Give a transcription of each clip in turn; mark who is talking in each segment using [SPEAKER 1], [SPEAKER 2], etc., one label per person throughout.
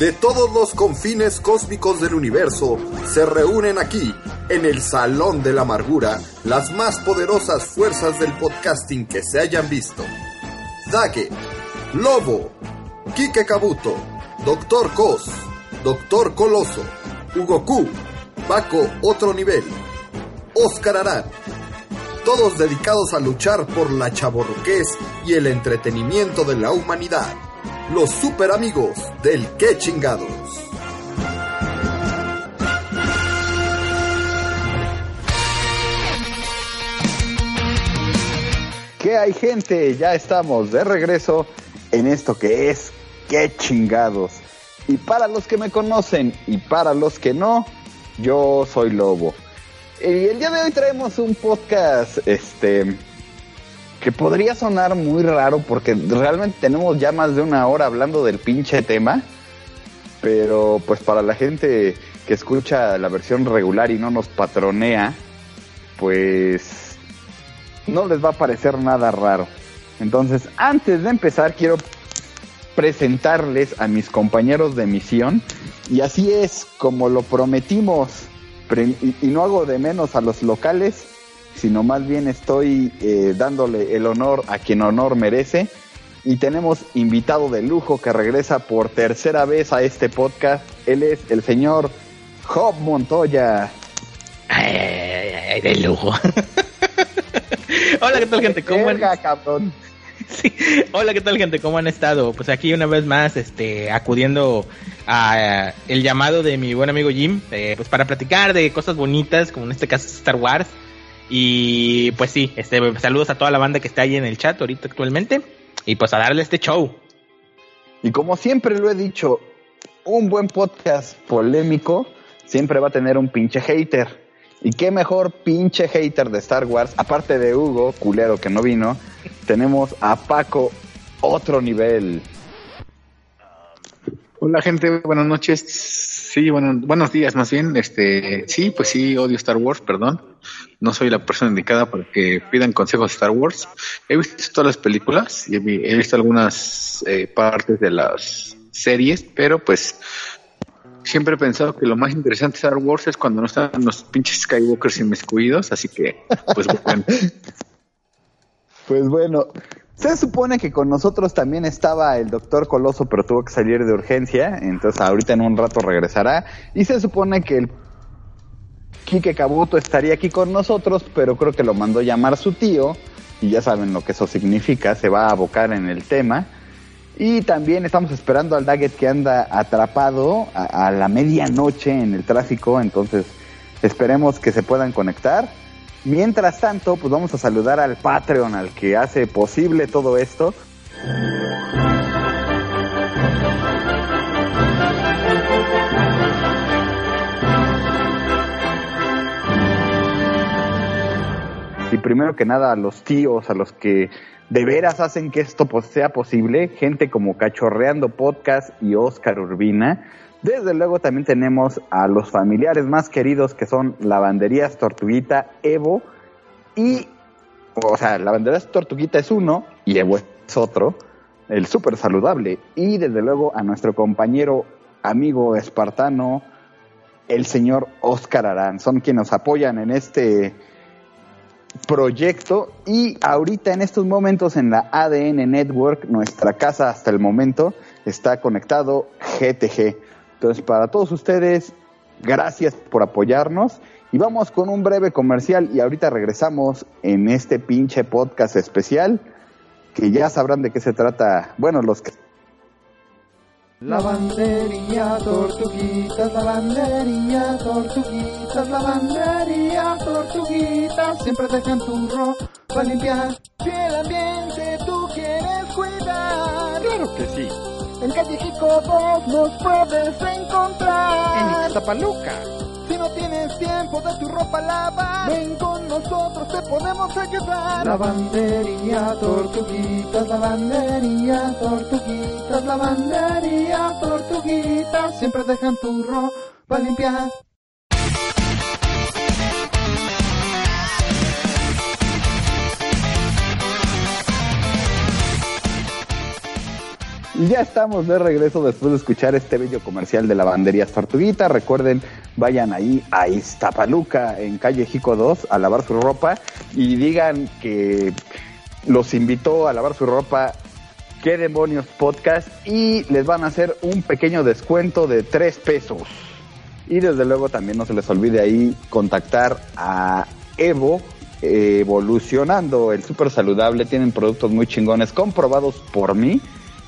[SPEAKER 1] De todos los confines cósmicos del universo se reúnen aquí, en el Salón de la Amargura, las más poderosas fuerzas del podcasting que se hayan visto. Dage, Lobo, Kike Kabuto, Doctor Cos, Doctor Coloso, Hugo Q, Paco Otro Nivel, Oscar Arán. Todos dedicados a luchar por la chaborruquez y el entretenimiento de la humanidad los super amigos del Que Chingados.
[SPEAKER 2] ¿Qué hay gente? Ya estamos de regreso en esto que es Que Chingados. Y para los que me conocen y para los que no, yo soy Lobo. Y el día de hoy traemos un podcast, este, que podría sonar muy raro porque realmente tenemos ya más de una hora hablando del pinche tema, pero pues para la gente que escucha la versión regular y no nos patronea, pues no les va a parecer nada raro. Entonces, antes de empezar, quiero presentarles a mis compañeros de misión y así es como lo prometimos y no hago de menos a los locales sino más bien estoy eh, dándole el honor a quien honor merece. Y tenemos invitado de lujo que regresa por tercera vez a este podcast. Él es el señor Job Montoya.
[SPEAKER 3] Ay, de lujo. Hola, ¿qué tal, gente? ¿Cómo han... Sí. Hola, ¿qué tal, gente? ¿Cómo han estado? Pues aquí una vez más, este, acudiendo a el llamado de mi buen amigo Jim, eh, pues para platicar de cosas bonitas, como en este caso Star Wars. Y pues sí, este, saludos a toda la banda que está ahí en el chat ahorita actualmente. Y pues a darle este show.
[SPEAKER 2] Y como siempre lo he dicho, un buen podcast polémico siempre va a tener un pinche hater. Y qué mejor pinche hater de Star Wars, aparte de Hugo, culero que no vino, tenemos a Paco, otro nivel.
[SPEAKER 4] Hola gente, buenas noches. Sí, bueno, buenos días más bien. Este, sí, pues sí, odio Star Wars, perdón. No soy la persona indicada para que pidan consejos de Star Wars. He visto todas las películas y he visto algunas eh, partes de las series, pero pues siempre he pensado que lo más interesante de Star Wars es cuando no están los pinches Skywalkers inmiscuidos, así que, pues bueno.
[SPEAKER 2] pues bueno, se supone que con nosotros también estaba el doctor Coloso, pero tuvo que salir de urgencia, entonces ahorita en un rato regresará. Y se supone que el Quique Cabuto estaría aquí con nosotros, pero creo que lo mandó llamar su tío, y ya saben lo que eso significa, se va a abocar en el tema. Y también estamos esperando al Daggett que anda atrapado a, a la medianoche en el tráfico, entonces esperemos que se puedan conectar. Mientras tanto, pues vamos a saludar al Patreon, al que hace posible todo esto. Y primero que nada a los tíos, a los que de veras hacen que esto pues, sea posible, gente como Cachorreando Podcast y Oscar Urbina, desde luego también tenemos a los familiares más queridos que son Lavanderías Tortuguita, Evo y, o sea, Lavanderías Tortuguita es uno y Evo es otro, el súper saludable. Y desde luego a nuestro compañero, amigo espartano, el señor Oscar Arán. Son quienes nos apoyan en este proyecto y ahorita en estos momentos en la ADN Network, nuestra casa hasta el momento, está conectado GTG. Entonces, para todos ustedes, gracias por apoyarnos. Y vamos con un breve comercial y ahorita regresamos en este pinche podcast especial que ya sabrán de qué se trata. Bueno, los que...
[SPEAKER 5] Lavandería, tortuguitas, lavandería, tortuguitas, lavandería, tortuguitas, siempre dejan tu para limpiar. Si el ambiente tú quieres cuidar.
[SPEAKER 2] Claro que sí
[SPEAKER 5] En calle Jico 2 nos puedes encontrar.
[SPEAKER 3] En Iztapaluca.
[SPEAKER 5] Si no tienes tiempo de tu ropa lavar, ven con nosotros, te podemos ayudar. Lavandería, tortuguitas, lavandería, tortuguitas, lavandería, tortuguitas, siempre dejan tu ropa limpiar.
[SPEAKER 2] Ya estamos de regreso después de escuchar este bello comercial de lavanderías Tortuguita. Recuerden, vayan ahí a Iztapaluca, en calle Jico 2, a lavar su ropa y digan que los invitó a lavar su ropa qué demonios podcast y les van a hacer un pequeño descuento de 3 pesos. Y desde luego también no se les olvide ahí contactar a Evo evolucionando el súper saludable. Tienen productos muy chingones comprobados por mí.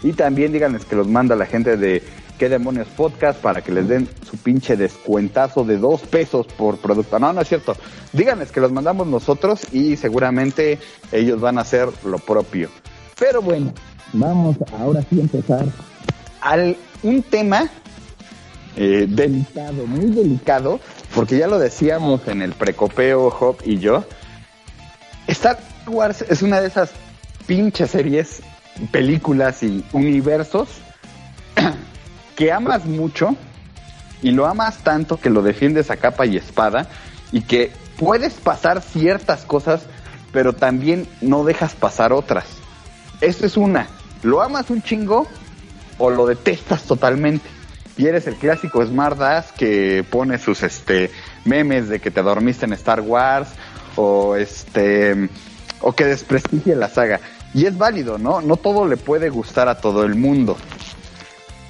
[SPEAKER 2] Y también díganles que los manda la gente de qué demonios podcast para que les den su pinche descuentazo de dos pesos por producto. No, no es cierto. Díganles que los mandamos nosotros y seguramente ellos van a hacer lo propio. Pero bueno, vamos ahora sí a empezar al un tema eh, delicado, muy delicado, porque ya lo decíamos en el precopeo Hop y yo. Star Wars es una de esas pinches series películas y universos que amas mucho y lo amas tanto que lo defiendes a capa y espada y que puedes pasar ciertas cosas, pero también no dejas pasar otras. Esta es una. ¿Lo amas un chingo o lo detestas totalmente? Y eres el clásico smartass que pone sus este memes de que te dormiste en Star Wars o este o que desprestigia la saga. Y es válido, ¿no? No todo le puede gustar a todo el mundo.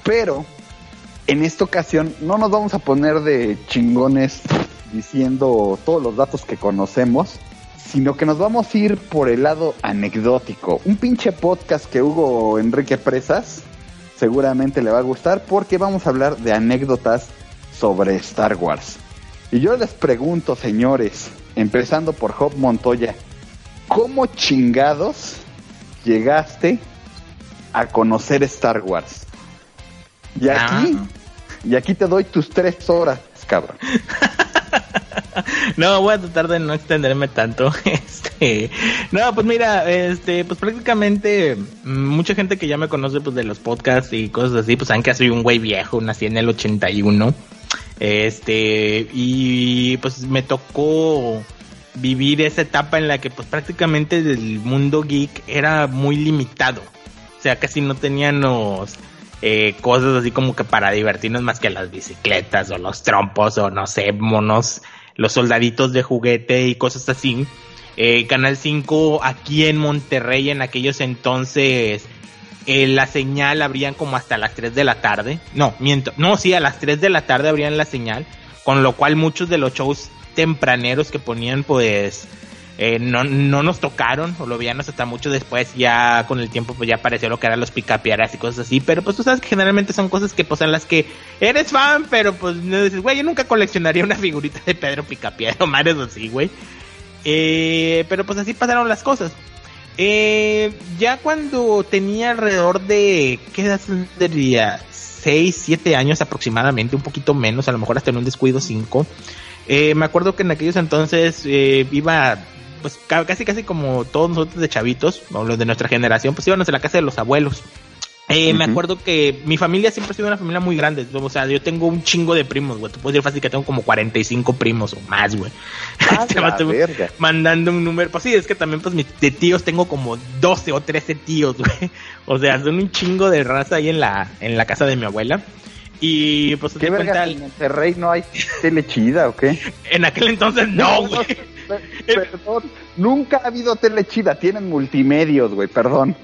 [SPEAKER 2] Pero en esta ocasión no nos vamos a poner de chingones diciendo todos los datos que conocemos, sino que nos vamos a ir por el lado anecdótico. Un pinche podcast que Hugo Enrique Presas seguramente le va a gustar porque vamos a hablar de anécdotas sobre Star Wars. Y yo les pregunto, señores, empezando por Job Montoya, ¿cómo chingados llegaste a conocer Star Wars? Y aquí, y aquí te doy tus tres horas, cabrón.
[SPEAKER 3] no, voy a tratar de no extenderme tanto. Este, no, pues mira, este, pues prácticamente mm, mucha gente que ya me conoce pues de los podcasts y cosas así, pues saben que soy un güey viejo, nací en el 81. Este, y pues me tocó vivir esa etapa en la que pues prácticamente el mundo geek era muy limitado. O sea, casi no teníamos eh, cosas así como que para divertirnos más que las bicicletas o los trompos o no sé, monos, los soldaditos de juguete y cosas así. Eh, Canal 5 aquí en Monterrey en aquellos entonces eh, la señal abrían como hasta las 3 de la tarde. No, miento. No, sí, a las 3 de la tarde abrían la señal. Con lo cual muchos de los shows tempraneros que ponían pues eh, no, no nos tocaron o lo veíamos hasta mucho después ya con el tiempo pues ya apareció lo que eran los picapiedras y cosas así pero pues tú sabes que generalmente son cosas que pues las que eres fan pero pues no dices güey yo nunca coleccionaría una figurita de Pedro Picapiedra o mares así güey eh, pero pues así pasaron las cosas eh, ya cuando tenía alrededor de qué edad tendría 6, 7 años aproximadamente, un poquito menos, a lo mejor hasta en un descuido 5. Eh, me acuerdo que en aquellos entonces eh, iba, pues casi casi como todos nosotros de chavitos, o los de nuestra generación, pues íbamos a la casa de los abuelos. Eh, Me acuerdo que mi familia siempre ha sido una familia muy grande. O sea, yo tengo un chingo de primos, güey. Te puedo decir fácil que tengo como 45 primos o más, güey.
[SPEAKER 2] Ah,
[SPEAKER 3] mandando un número. Pues sí, es que también, pues, de tíos tengo como 12 o 13 tíos, güey. O sea, son un chingo de raza ahí en la, en la casa de mi abuela. Y pues
[SPEAKER 2] ¿Qué verga, en Monterrey no hay tele chida o qué?
[SPEAKER 3] En aquel entonces no, güey.
[SPEAKER 2] perdón, nunca ha habido tele chida, tienen multimedios, güey, perdón.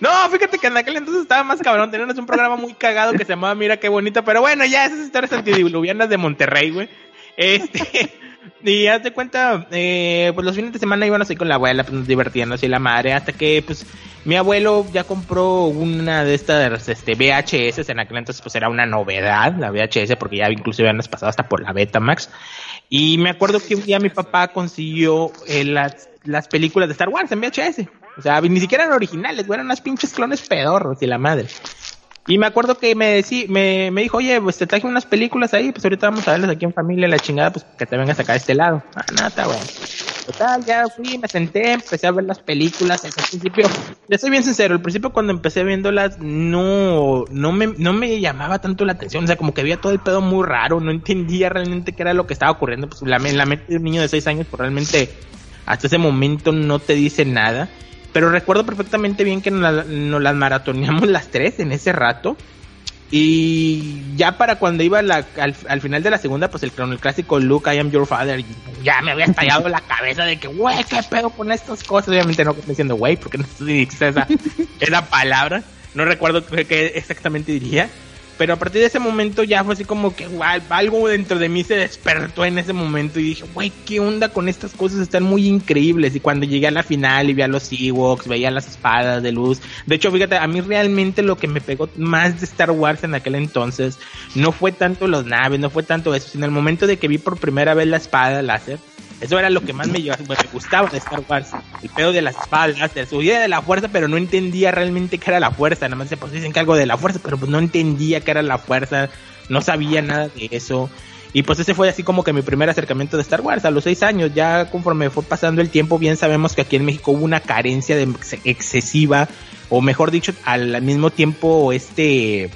[SPEAKER 3] No, fíjate que en aquel entonces estaba más cabrón. Teníamos un programa muy cagado que se llamaba Mira qué bonito. Pero bueno, ya esas historias antidiluvianas de Monterrey, güey. Este. Y haz de cuenta, eh, pues los fines de semana íbamos ahí con la abuela, pues nos y la madre, hasta que pues mi abuelo ya compró una de estas este, VHS, en aquel entonces pues era una novedad, la VHS, porque ya inclusive habíamos pasado hasta por la Betamax. Y me acuerdo que un día mi papá consiguió eh, las, las películas de Star Wars en VHS. O sea, ni siquiera eran originales, eran unas pinches clones pedorros y la madre. Y me acuerdo que me, decí, me, me dijo, oye, pues te traje unas películas ahí, pues ahorita vamos a verlas aquí en familia, la chingada, pues que te vengas acá de este lado. Ah, nada, bueno. Total, ya fui, me senté, empecé a ver las películas. Al principio, le soy bien sincero, al principio cuando empecé viéndolas no, no, me, no me llamaba tanto la atención. O sea, como que había todo el pedo muy raro, no entendía realmente qué era lo que estaba ocurriendo. Pues la, la mente de un niño de 6 años, pues realmente hasta ese momento no te dice nada. Pero recuerdo perfectamente bien que nos, las maratoneamos las tres en ese rato. Y ya para cuando iba al, final de la segunda, pues el, el clásico Luke, I am your father, ya me había estallado la cabeza de que, güey, ¿qué pedo con estas cosas? Obviamente no estoy diciendo güey, porque no estoy esa, esa palabra. No recuerdo qué exactamente diría. Pero a partir de ese momento ya fue así como que algo dentro de mí se despertó en ese momento y dije, güey, ¿qué onda con estas cosas? Están muy increíbles. Y cuando llegué a la final y vi a los Ewoks, veía las espadas de luz. De hecho, fíjate, a mí realmente lo que me pegó más de Star Wars en aquel entonces no fue tanto los naves, no fue tanto eso, sino el momento de que vi por primera vez la espada láser eso era lo que más me, me gustaba de Star Wars. El pedo de las espaldas, de idea de la fuerza, pero no entendía realmente qué era la fuerza. Nada más se pues dicen que algo de la fuerza, pero pues no entendía qué era la fuerza. No sabía nada de eso. Y pues ese fue así como que mi primer acercamiento de Star Wars a los seis años. Ya conforme fue pasando el tiempo, bien sabemos que aquí en México hubo una carencia de excesiva, o mejor dicho, al mismo tiempo este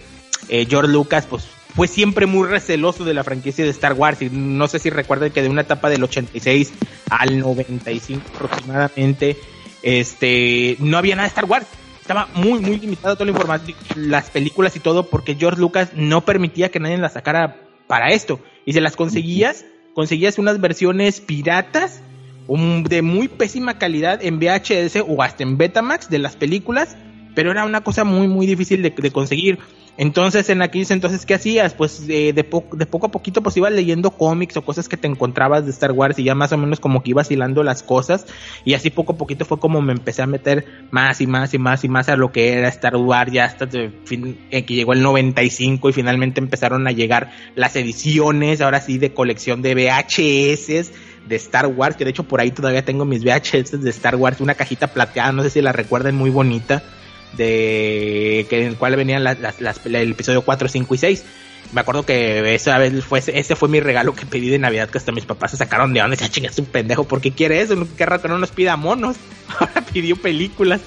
[SPEAKER 3] eh, George Lucas pues fue siempre muy receloso de la franquicia de Star Wars. Y no sé si recuerdan que de una etapa del 86 al 95 aproximadamente, este, no había nada de Star Wars. Estaba muy, muy limitado toda la información, las películas y todo, porque George Lucas no permitía que nadie las sacara para esto. Y se las conseguías, conseguías unas versiones piratas de muy pésima calidad en VHS o hasta en Betamax de las películas, pero era una cosa muy, muy difícil de conseguir. Entonces, en aquellos entonces, ¿qué hacías? Pues de, de poco a poquito, pues ibas leyendo cómics o cosas que te encontrabas de Star Wars y ya más o menos como que ibas hilando las cosas. Y así poco a poquito fue como me empecé a meter más y más y más y más a lo que era Star Wars, ya hasta fin, eh, que llegó el 95 y finalmente empezaron a llegar las ediciones, ahora sí, de colección de VHS de Star Wars, que de hecho por ahí todavía tengo mis VHS de Star Wars, una cajita plateada, no sé si la recuerden, muy bonita de que en el cual venían las, el episodio 4, 5 y 6. Me acuerdo que esa vez fue, ese fue mi regalo que pedí de Navidad, que hasta mis papás se sacaron de onda y decían, es un pendejo, ¿por qué quiere eso? Qué que no nos pida monos. Ahora pidió películas.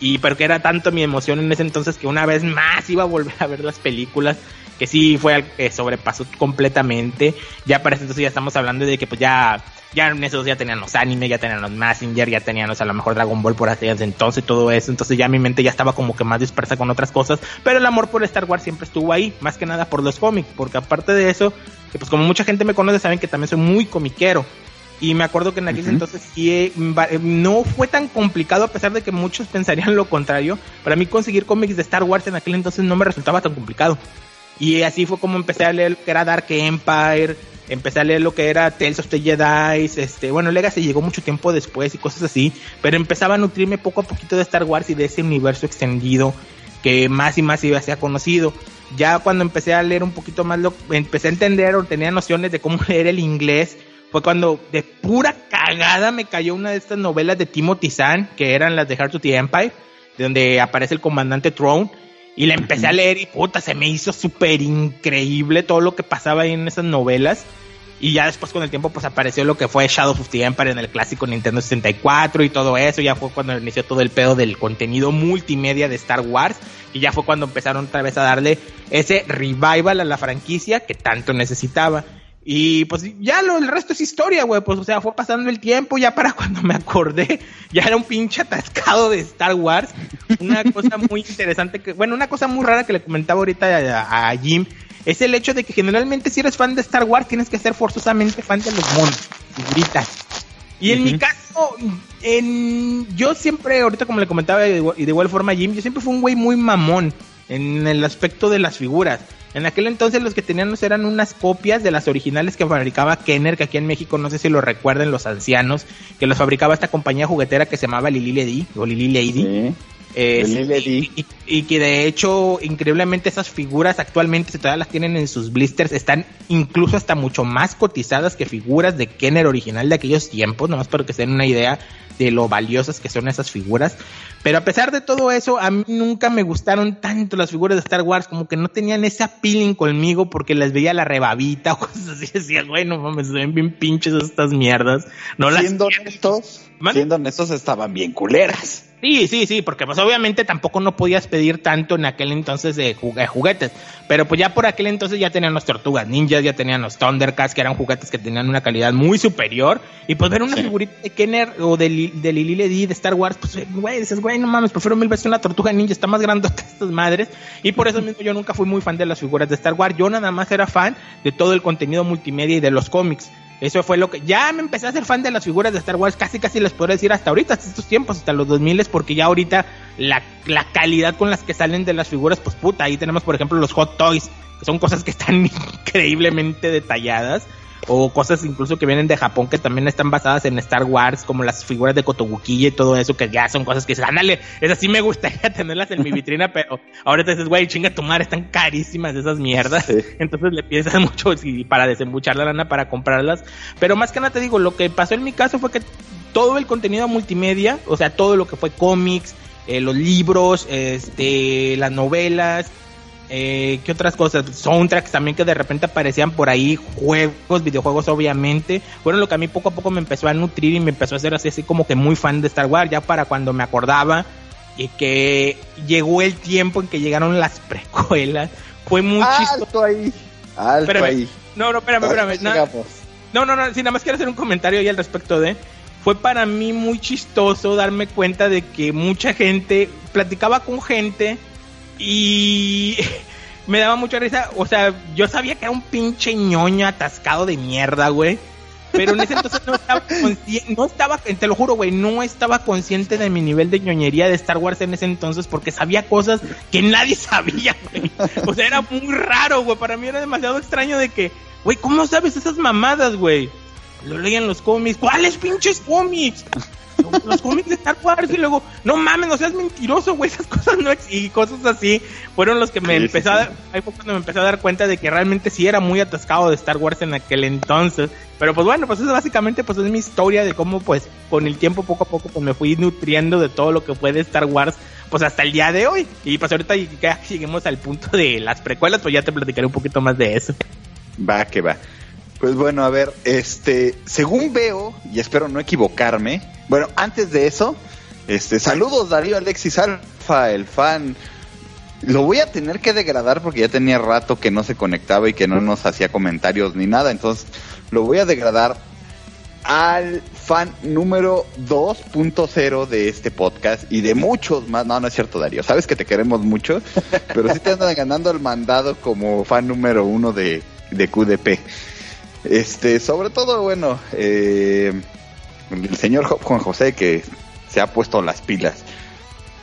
[SPEAKER 3] Y pero que era tanto mi emoción en ese entonces que una vez más iba a volver a ver las películas que sí fue algo que sobrepasó completamente. Ya para ese entonces ya estamos hablando de que pues ya ya en esos ya tenían los anime, ya tenían los Messenger, ya tenían a lo mejor Dragon Ball por aquellos entonces todo eso, entonces ya mi mente ya estaba como que más dispersa con otras cosas, pero el amor por Star Wars siempre estuvo ahí, más que nada por los cómics, porque aparte de eso, que pues como mucha gente me conoce saben que también soy muy comiquero. Y me acuerdo que en aquel entonces sí, eh, eh, no fue tan complicado a pesar de que muchos pensarían lo contrario. Para mí conseguir cómics de Star Wars en aquel entonces no me resultaba tan complicado. Y así fue como empecé a leer lo que era Dark Empire, empecé a leer lo que era Tales of the Jedi, este, bueno, Legacy llegó mucho tiempo después y cosas así, pero empezaba a nutrirme poco a poquito de Star Wars y de ese universo extendido que más y más iba a ser conocido. Ya cuando empecé a leer un poquito más, lo, empecé a entender o tenía nociones de cómo leer el inglés, fue cuando de pura cagada me cayó una de estas novelas de Timothy Zahn, que eran las de Heart of the Empire, donde aparece el comandante Throne, y la empecé a leer y puta, se me hizo súper increíble todo lo que pasaba ahí en esas novelas. Y ya después con el tiempo pues apareció lo que fue Shadow of the Empire en el clásico Nintendo 64 y todo eso. Ya fue cuando inició todo el pedo del contenido multimedia de Star Wars. Y ya fue cuando empezaron otra vez a darle ese revival a la franquicia que tanto necesitaba. Y pues ya lo, el resto es historia, güey. Pues o sea, fue pasando el tiempo, ya para cuando me acordé, ya era un pinche atascado de Star Wars. Una cosa muy interesante, que, bueno, una cosa muy rara que le comentaba ahorita a, Jim, es el hecho de que generalmente si eres fan de Star Wars tienes que ser forzosamente fan de los monos, figuritas. Y en mi caso, en, yo siempre, ahorita como le comentaba y de igual forma a Jim, yo siempre fui un güey muy mamón en el aspecto de las figuras. En aquel entonces los que teníamos eran unas copias de las originales que fabricaba Kenner, que aquí en México no sé si lo recuerden los ancianos, que los fabricaba esta compañía juguetera que se llamaba Lili Lady o Lili Lady.
[SPEAKER 2] Sí. Eh, Lady.
[SPEAKER 3] y que de hecho increíblemente esas figuras actualmente si todavía las tienen en sus blisters están incluso hasta mucho más cotizadas que figuras de Kenner original de aquellos tiempos, nomás para que se den una idea de lo valiosas que son esas figuras. Pero a pesar de todo eso, a mí nunca me gustaron tanto las figuras de Star Wars, como que no tenían ese appealing conmigo porque les veía la rebabita o cosas así. Decía, bueno, mames, se ven bien pinches estas mierdas. No
[SPEAKER 2] siendo honestos, siendo honestos, estaban bien culeras.
[SPEAKER 3] Sí, sí, sí, porque pues obviamente tampoco no podías pedir tanto en aquel entonces de juguetes, pero pues ya por aquel entonces ya tenían los Tortugas Ninjas, ya tenían los Thundercats, que eran juguetes que tenían una calidad muy superior, y pues ver una figurita de Kenner o de, de Lili Ledy de Star Wars, pues güey, dices, güey, no mames, prefiero mil veces una Tortuga Ninja, está más grande que estas madres, y por eso mismo yo nunca fui muy fan de las figuras de Star Wars, yo nada más era fan de todo el contenido multimedia y de los cómics. Eso fue lo que. Ya me empecé a ser fan de las figuras de Star Wars, casi casi les puedo decir hasta ahorita, hasta estos tiempos, hasta los 2000, porque ya ahorita la, la calidad con las que salen de las figuras, pues puta, ahí tenemos por ejemplo los Hot Toys, que son cosas que están increíblemente detalladas o cosas incluso que vienen de Japón que también están basadas en Star Wars, como las figuras de Kotobukiya y todo eso, que ya son cosas que dices, ándale, esas sí me gustaría tenerlas en mi vitrina, pero ahora te dices, güey, chinga tu madre, están carísimas esas mierdas. Entonces le piensas mucho para desembuchar la lana para comprarlas. Pero más que nada te digo, lo que pasó en mi caso fue que todo el contenido multimedia, o sea, todo lo que fue cómics, eh, los libros, este, las novelas, eh, ¿Qué otras cosas? Soundtracks también que de repente aparecían por ahí, juegos, videojuegos obviamente. Fueron lo que a mí poco a poco me empezó a nutrir y me empezó a hacer así, así como que muy fan de Star Wars, ya para cuando me acordaba y que llegó el tiempo en que llegaron las precuelas. Fue muy
[SPEAKER 2] Alto ahí. Alto ahí.
[SPEAKER 3] No, no, espérame, espérame. No, no, no, sí, nada más quiero hacer un comentario ahí al respecto de fue para mí muy chistoso darme cuenta de que mucha gente platicaba con gente y me daba mucha risa. O sea, yo sabía que era un pinche ñoño atascado de mierda, güey. Pero en ese entonces no estaba consciente, no estaba, te lo juro, güey, no estaba consciente de mi nivel de ñoñería de Star Wars en ese entonces porque sabía cosas que nadie sabía, güey. O sea, era muy raro, güey. Para mí era demasiado extraño de que, güey, ¿cómo sabes esas mamadas, güey? Lo leían los cómics. ¿Cuáles pinches cómics? Los cómics de Star Wars y luego, no mames, no seas mentiroso, güey, esas cosas no y cosas así fueron los que me empezó a dar, ahí fue cuando me empecé a dar cuenta de que realmente sí era muy atascado de Star Wars en aquel entonces, pero pues bueno, pues eso básicamente pues es mi historia de cómo pues con el tiempo poco a poco pues me fui nutriendo de todo lo que fue de Star Wars pues hasta el día de hoy y pues ahorita ya lleguemos al punto de las precuelas, pues ya te platicaré un poquito más de eso.
[SPEAKER 2] Va, que va. Pues bueno, a ver, este, según veo, y espero no equivocarme, bueno, antes de eso, este, saludos Darío Alexis Alfa, el fan. Lo voy a tener que degradar porque ya tenía rato que no se conectaba y que no nos hacía comentarios ni nada, entonces lo voy a degradar al fan número 2.0 de este podcast y de muchos más. No, no es cierto, Darío. Sabes que te queremos mucho, pero sí te andan ganando el mandado como fan número uno de, de QDP. Este, sobre todo, bueno, eh, el señor Juan José que se ha puesto las pilas.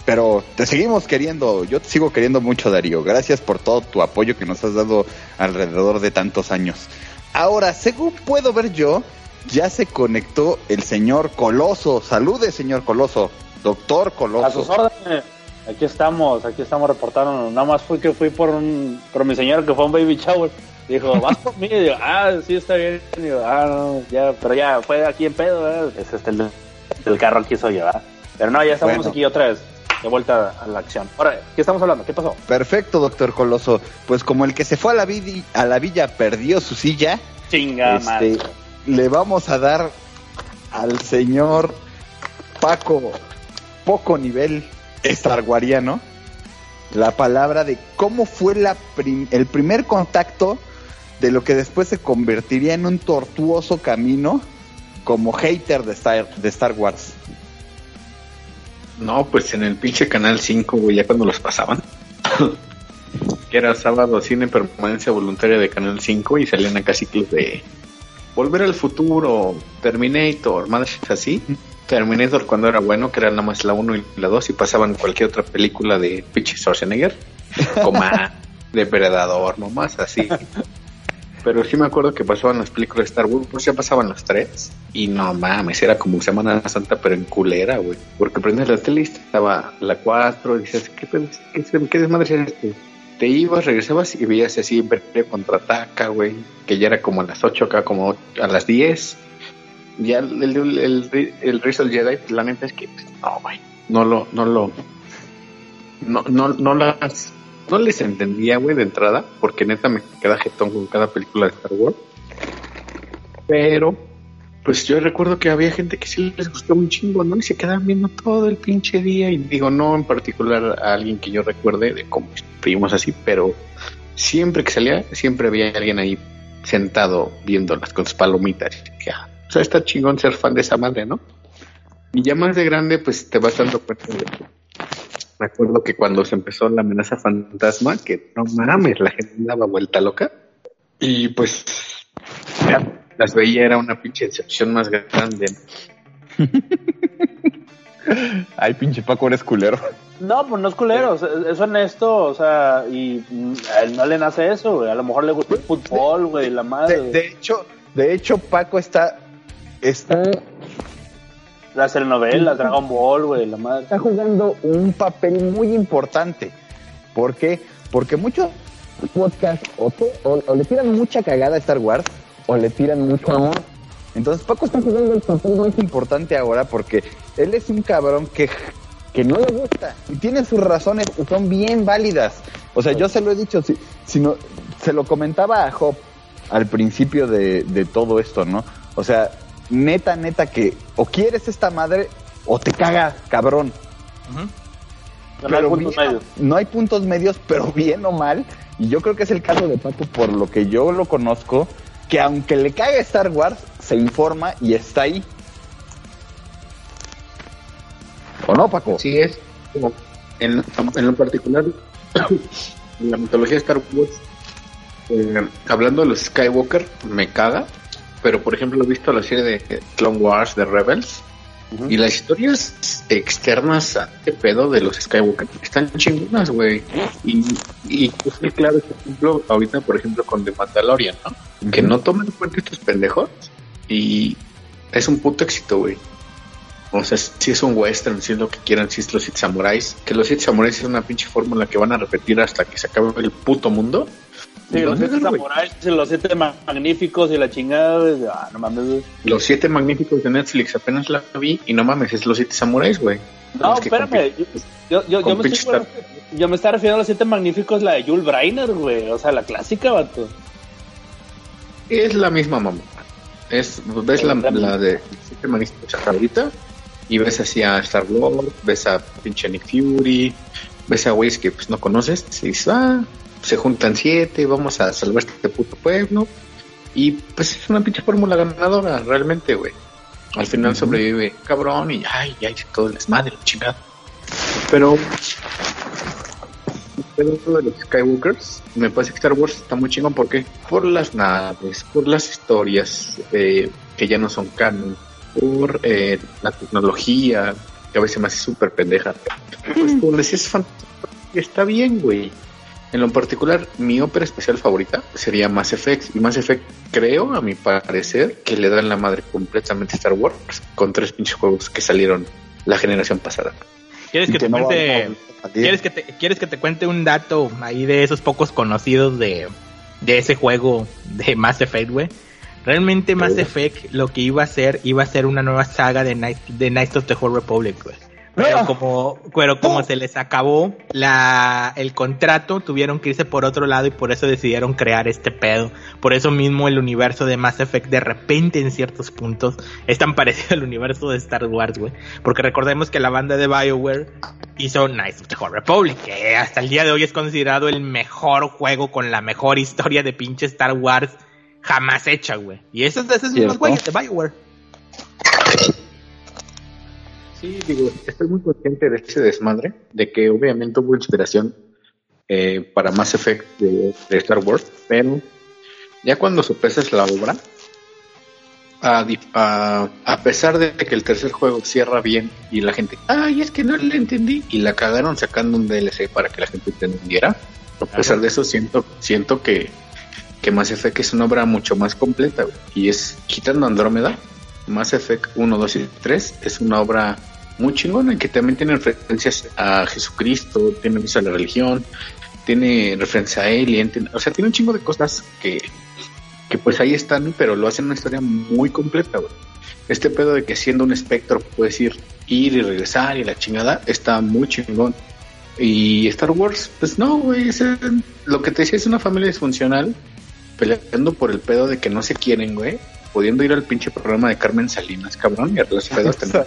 [SPEAKER 2] Pero te seguimos queriendo, yo te sigo queriendo mucho Darío. Gracias por todo tu apoyo que nos has dado alrededor de tantos años. Ahora, según puedo ver yo, ya se conectó el señor Coloso. Salude, señor Coloso. Doctor Coloso.
[SPEAKER 6] A sus órdenes. Aquí estamos, aquí estamos reportando. Nada más fui que fui por un, por mi señor que fue un baby shower. Dijo, vas por mí. Digo, ah, sí, está bien. Digo, ah, no, ya, pero ya fue aquí en pedo, ¿verdad? Es este el del, carro aquí soy yo, ¿verdad? Pero no, ya estamos aquí otra vez de vuelta a la acción. Ahora, ¿qué estamos hablando? ¿Qué pasó?
[SPEAKER 2] Perfecto, doctor Coloso. Pues como el que se fue a la, a la villa perdió su silla,
[SPEAKER 6] Chinga, este,
[SPEAKER 2] le vamos a dar al señor Paco poco nivel estarguariano la palabra de cómo fue la el primer contacto de lo que después se convertiría en un tortuoso camino como hater de Star, de Star Wars.
[SPEAKER 4] No, pues en el pinche Canal 5, güey, ya cuando los pasaban. que era sábado cine permanencia voluntaria de Canal 5 y salían acá ciclos de Volver al futuro, Terminator, más así. Terminator cuando era bueno, que era nada más la 1 y la 2 y pasaban cualquier otra película de pinche Schwarzenegger. Como Depredador, nomás así. Pero sí me acuerdo que pasaban las películas de Star Wars, pues ya pasaban las tres. Y no mames, era como Semana Santa, pero en culera, güey. Porque prendes la tele y estaba la 4, y dices, ¿qué, qué, qué desmadre es este? Te ibas, regresabas y veías así Imperio contraataca, güey. Que ya era como a las 8 acá, como a las 10. Ya el, el, el, el, del Jedi, la neta es que, no, güey. No lo, no lo. No, no, no las no les entendía, güey, de entrada, porque neta me queda jetón con cada película de Star Wars. Pero, pues yo recuerdo que había gente que sí les gustó un chingo, ¿no? Y se quedaban viendo todo el pinche día. Y digo, no en particular a alguien que yo recuerde de cómo estuvimos así, pero siempre que salía, siempre había alguien ahí sentado viéndolas con sus palomitas. Que, ah, o sea, está chingón ser fan de esa madre, ¿no? Y ya más de grande, pues te vas dando cuenta de Recuerdo que cuando se empezó la amenaza fantasma, que no mames, la gente daba vuelta loca. Y pues las veía, era una pinche decepción más grande.
[SPEAKER 2] Ay, pinche Paco, eres culero.
[SPEAKER 6] No, pues no es culero, es honesto, o sea, y a él no le nace eso, güey. A lo mejor le gusta el fútbol, güey, la madre.
[SPEAKER 2] De, hecho, de hecho, Paco está, está
[SPEAKER 6] la telenovela, Dragon Ball, güey, la madre.
[SPEAKER 2] Está jugando un papel muy importante. ¿Por qué? Porque muchos podcasts o, le tiran mucha cagada a Star Wars o le tiran mucho amor. Entonces Paco está jugando el papel más importante ahora porque él es un cabrón que, que no le gusta y tiene sus razones y son bien válidas. O sea, yo se lo he dicho, si, si se lo comentaba a Job al principio de, de todo esto, ¿no? O sea, neta, neta, que o quieres esta madre o te caga, cabrón. no, hay puntos medios. no hay puntos medios, pero bien o mal. Y yo creo que es el caso de Paco, por lo que yo lo conozco, que aunque le caga Star Wars, se informa y está ahí. ¿O no, Paco?
[SPEAKER 4] Sí, es. En, en lo particular, en la mitología de Star Wars, eh, hablando de los Skywalker, me caga pero por ejemplo he visto la serie de Clone Wars de Rebels y las historias externas a este pedo de los Skywalker están chingonas, güey. Y, y es claro, por ejemplo, ahorita, por ejemplo, con The Mandalorian, ¿no? Que no tomen en cuenta estos pendejos y es un puto éxito, güey. O sea, si es un western, si es lo que quieran, si es los Sith Samurais, que los Sith Samurais es una pinche fórmula que van a repetir hasta que se acabe el puto mundo
[SPEAKER 6] los siete samuráis, los siete magníficos y la chingada, ah, no mames,
[SPEAKER 4] Los siete magníficos de Netflix, apenas la vi y no mames, es los siete samuráis, güey.
[SPEAKER 6] No, espérame, yo, yo, yo, me estoy, yo, me estaba refiriendo a los siete magníficos, la de Jules Brainer, güey, o sea, la clásica, vato.
[SPEAKER 4] Es la misma mamá. Es, ves la, la de siete magníficos ahorita y ves así a Star Wars, ves a pinche Nick Fury, ves a güeyes que pues no conoces y dices, ah, se juntan siete, vamos a salvar este puto pueblo. Y pues es una pinche fórmula ganadora, realmente, güey. Al final sobrevive cabrón y ay, ay, todo el desmadre, chingado. Pero dentro de los Skywalkers, me parece que Star Wars está muy chingón porque por las naves, por las historias eh, que ya no son canon, por eh, la tecnología que a veces me hace súper pendeja. Pues como decías, está bien, güey. En lo particular, mi ópera especial favorita sería Mass Effect. Y Mass Effect, creo, a mi parecer, que le dan la madre completamente a Star Wars con tres pinches juegos que salieron la generación pasada.
[SPEAKER 3] ¿Quieres que, te cuente, ¿quieres que te, ¿Quieres que te cuente un dato ahí de esos pocos conocidos de, de ese juego de Mass Effect, güey? Realmente Mass Effect lo que iba a hacer, iba a ser una nueva saga de, Night, de Knights of the Old Republic, güey. Pero como, pero como se les acabó la, el contrato, tuvieron que irse por otro lado y por eso decidieron crear este pedo. Por eso mismo el universo de Mass Effect de repente en ciertos puntos es tan parecido al universo de Star Wars, güey. Porque recordemos que la banda de BioWare hizo Knights of the Old Republic, que hasta el día de hoy es considerado el mejor juego con la mejor historia de pinche Star Wars jamás hecha, güey. Y esos, esos mismos güeyes de BioWare.
[SPEAKER 4] Sí, digo, estoy muy consciente de ese desmadre, de que obviamente hubo inspiración eh, para Mass Effect de, Star Wars, pero ya cuando sopesas la obra, a, pesar de que el tercer juego cierra bien y la gente, ay, es que no le entendí, y la cagaron sacando un DLC para que la gente entendiera, a pesar de eso siento, siento que que Mass Effect es una obra mucho más completa, y es, quitando Andrómeda, Mass Effect 1, 2 y 3 es una obra muy chingona, que también tiene referencias a Jesucristo, tiene referencia a la religión, tiene referencia a Alien, o sea, tiene un chingo de cosas que, que pues ahí están, pero lo hacen una historia muy completa, güey. Este pedo de que siendo un espectro puedes ir, ir y regresar y la chingada, está muy chingón. Y Star Wars, pues no, güey, lo que te decía es una familia disfuncional peleando por el pedo de que no se quieren, güey pudiendo ir al pinche programa de Carmen Salinas, cabrón, y a los pedos hasta,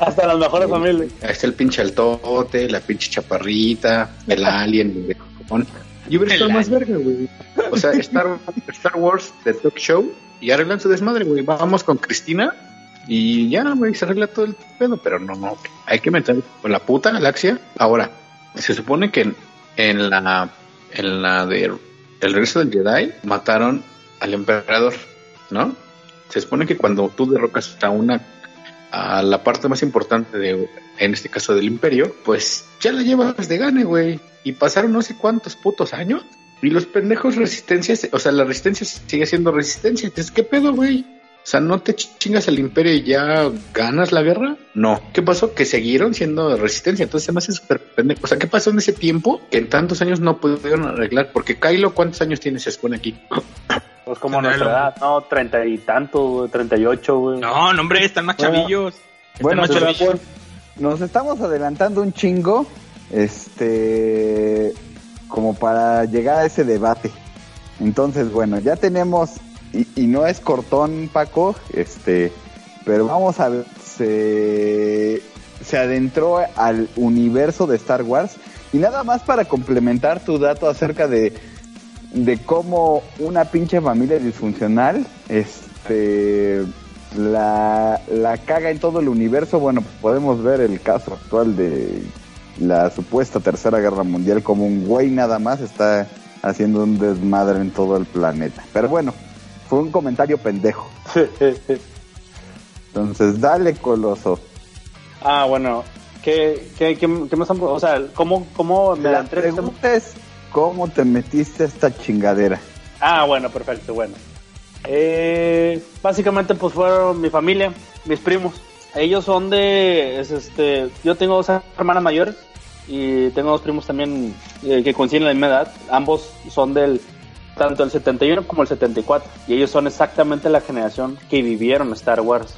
[SPEAKER 6] hasta las mejores familias.
[SPEAKER 4] Ahí está el pinche altote, la pinche chaparrita, el alien, güey. Y hubiera estado más verga, güey. O sea, Star, Star Wars, The Talk Show, y arreglan su desmadre, güey. Vamos con Cristina y ya, güey, se arregla todo el pedo, pero no, no, hay que meter con la puta galaxia. Ahora, se supone que en, en la en la de El regreso del Jedi mataron al emperador ¿no? Se supone que cuando tú derrocas a una a la parte más importante de, en este caso del imperio, pues ya la llevas de gane, güey. Y pasaron no sé cuántos putos años y los pendejos resistencias, o sea, la resistencia sigue siendo resistencia. Entonces, ¿qué pedo, güey? O sea, ¿no te chingas al imperio y ya ganas la guerra? No. ¿Qué pasó? Que siguieron siendo resistencia. Entonces se me hace súper pendejo. O sea, ¿qué pasó en ese tiempo que en tantos años no pudieron arreglar? Porque Kylo, ¿cuántos años tiene se supone aquí?
[SPEAKER 6] Pues como nuestra edad, no, treinta y tanto, treinta y ocho, güey.
[SPEAKER 3] No, no, hombre, están más chavillos.
[SPEAKER 2] bueno, nos estamos adelantando un chingo, este, como para llegar a ese debate. Entonces, bueno, ya tenemos, y, no es cortón, Paco, este, pero vamos a ver, se, se adentró al universo de Star Wars. Y nada más para complementar tu dato acerca de de cómo una pinche familia disfuncional este la, la caga en todo el universo. Bueno, pues podemos ver el caso actual de la supuesta tercera guerra mundial como un güey nada más está haciendo un desmadre en todo el planeta. Pero bueno, fue un comentario pendejo. Entonces, dale, Coloso.
[SPEAKER 6] Ah, bueno, ¿qué, qué, qué, qué más han, O sea, ¿cómo, cómo
[SPEAKER 2] me la pregunta es, ¿Cómo te metiste a esta chingadera?
[SPEAKER 6] Ah, bueno, perfecto, bueno. Eh, básicamente pues fueron mi familia, mis primos. Ellos son de, este, yo tengo dos hermanas mayores y tengo dos primos también eh, que coinciden en la misma edad. Ambos son del, tanto el 71 como el 74 y ellos son exactamente la generación que vivieron Star Wars.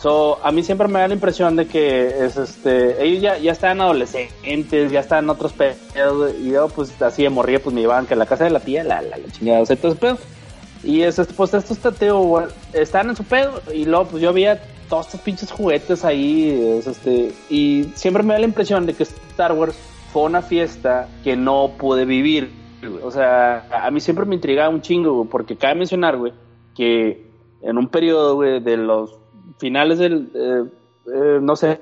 [SPEAKER 6] So, a mí siempre me da la impresión de que es este, ellos ya, ya estaban adolescentes, ya estaban otros pedos, y yo pues así de morría, pues me llevaban que a la casa de la tía, la, la, la chingada, o sea, entonces pedo. Y es, pues estos tateo, estaban en su pedo, y luego pues yo veía todos estos pinches juguetes ahí, es, este, y siempre me da la impresión de que Star Wars fue una fiesta que no pude vivir, o sea, a mí siempre me intrigaba un chingo, porque cabe mencionar, güey, que en un periodo, güey, de los finales del, eh, eh, no sé,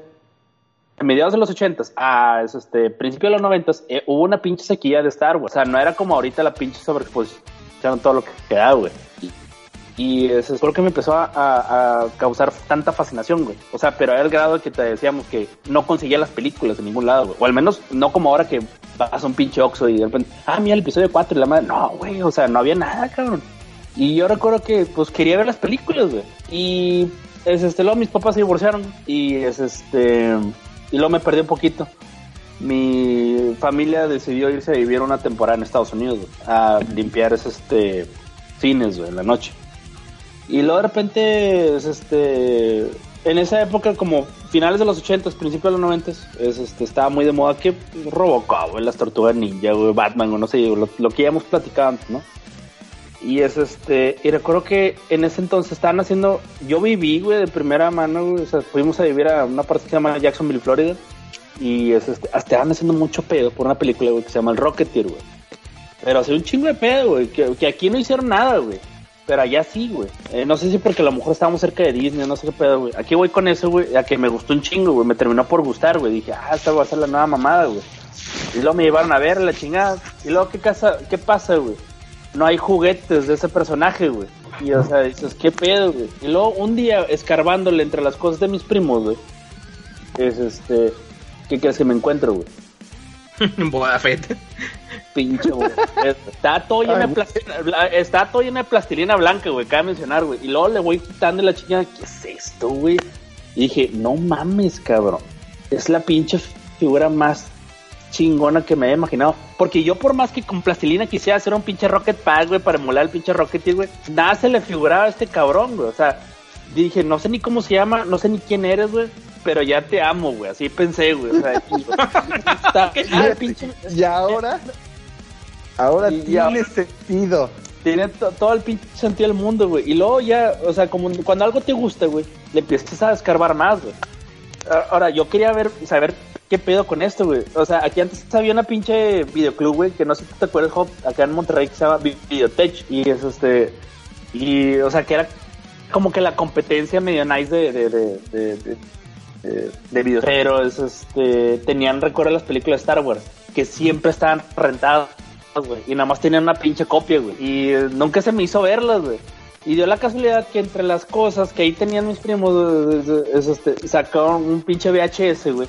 [SPEAKER 6] mediados de los ochentas a este, principio de los noventas, eh, hubo una pinche sequía de Star Wars. O sea, no era como ahorita la pinche sobreexposición, todo lo que quedaba, güey. Y, eso es lo que me empezó a, causar tanta fascinación, güey. O sea, pero era el grado de que te decíamos que no conseguía las películas en ningún lado, güey. O al menos no como ahora que vas un pinche Oxxo y de repente, ah, mira el episodio 4 y la madre, no, güey, o sea, no había nada, cabrón. Y yo recuerdo que, pues, quería ver las películas, güey. Y es este, luego mis papás se divorciaron y es este, y luego me perdí un poquito. Mi familia decidió irse a vivir una temporada en Estados Unidos a limpiar este cines en la noche. Y luego de repente es este en esa época como finales de los 80 principios de los 90 es este estaba muy de moda que Robocop, las tortugas ninja, Batman o no sé, lo, que ya hemos platicado antes, ¿no? Y es este, y recuerdo que en ese entonces estaban haciendo, yo viví, güey, de primera mano, o sea, fuimos a vivir a una parte que se llama Jacksonville, Florida. Y es este, estaban haciendo mucho pedo por una película, güey, que se llama El Rocketeer, güey. Pero hace un chingo de pedo, güey, que, aquí no hicieron nada, güey. Pero allá sí, güey. Eh, no sé si porque a lo mejor estábamos cerca de Disney, no sé qué pedo, güey. Aquí voy con eso, güey, a que me gustó un chingo, güey. Me terminó por gustar, güey. Dije, ah, esta va a ser la nueva mamada, güey. Y luego me llevaron a ver la chingada. Y luego, ¿qué, casa, qué pasa, güey? no hay juguetes de ese personaje, güey. Y o sea, dices, ¿qué pedo, güey? Y luego un día escarbándole entre las cosas de mis primos, güey. Es este. ¿Qué crees que me encuentro, güey?
[SPEAKER 3] Fett.
[SPEAKER 6] pinche, güey. Está todo lleno de plastilina, está todo lleno de plastilina blanca, güey, cabe mencionar, güey. Y luego le voy quitando la chingada, ¿qué es esto, güey? Y dije, no mames, cabrón. Es la pinche figura más chingona que me había imaginado. Porque yo, por más que con plastilina quisiera hacer un pinche Rocket Pack, güey, para emular el pinche Rocket, güey, nada se le figuraba a este cabrón, güey. O sea, dije, no sé ni cómo se llama, no sé ni quién eres, güey, pero ya te amo, güey. Así pensé, güey. O sea,
[SPEAKER 2] y, ahora, ahora tiene sentido.
[SPEAKER 6] Tiene todo el pinche sentido del mundo, güey. Y luego ya, o sea, como cuando algo te gusta, güey, le empiezas a escarbar más, güey. Ahora, yo quería ver, saber qué pedo con esto, güey. O sea, aquí antes había una pinche videoclub, güey, que no sé si te acuerdas, Hop, acá en Monterrey, que se llama Videotech. Y es este. Y, o sea, que era como que la competencia medio nice de, de, de, de, de, de videojuegos. Este, tenían, recuerdo, las películas de Star Wars, que siempre estaban rentadas. Y nada más tenían una pinche copia, güey. Y nunca se me hizo verlas. Y dio la casualidad que entre las cosas que ahí tenían mis primos, este, sacaron un pinche VHS, güey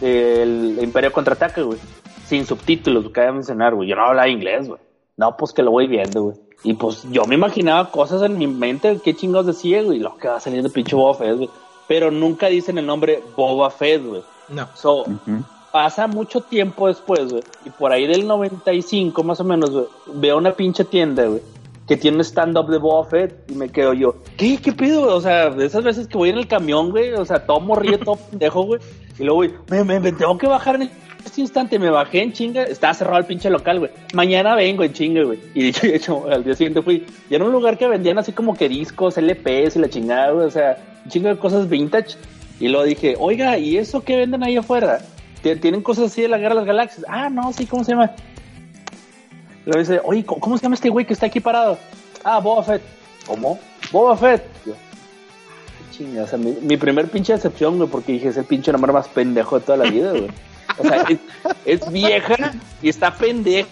[SPEAKER 6] el Imperio Contraataca, güey. Sin subtítulos, lo que a mencionar, güey. Yo no hablaba inglés, güey. No, pues que lo voy viendo, güey. Y pues yo me imaginaba cosas en mi mente, qué chingados decía, güey. Lo que va de pinche Boba güey. Pero nunca dicen el nombre Boba Fett, güey.
[SPEAKER 3] No.
[SPEAKER 6] So, pasa mucho tiempo después, güey. Y por ahí del 95, más o menos, güey. Veo una pinche tienda, güey que tiene un stand-up de Boba Fett y me quedo yo, ¿qué? ¿Qué pido? O sea, de esas veces que voy en el camión, güey, o sea, todo morrido, todo pendejo, güey, y luego, güey, me, me, tengo que bajar en este instante, me bajé en chinga, estaba cerrado el pinche local, güey, mañana vengo en chinga, güey, y y hecho, al día siguiente fui, y era un lugar que vendían así como que discos, LPs y la chingada, güey, o sea, un chingo de cosas vintage, y luego dije, oiga, ¿y eso qué venden ahí afuera? ¿Tienen cosas así de la Guerra de las Galaxias? Ah, no, sí, ¿cómo se llama? Le dice, oye, ¿cómo se llama este güey que está aquí parado? Ah, Boba Fett. ¿Cómo? Boba Fett. chinga, o sea, mi, primer pinche decepción, güey, porque dije, es el pinche nombre más pendejo de toda la vida, güey. O sea, es, vieja y está pendeja,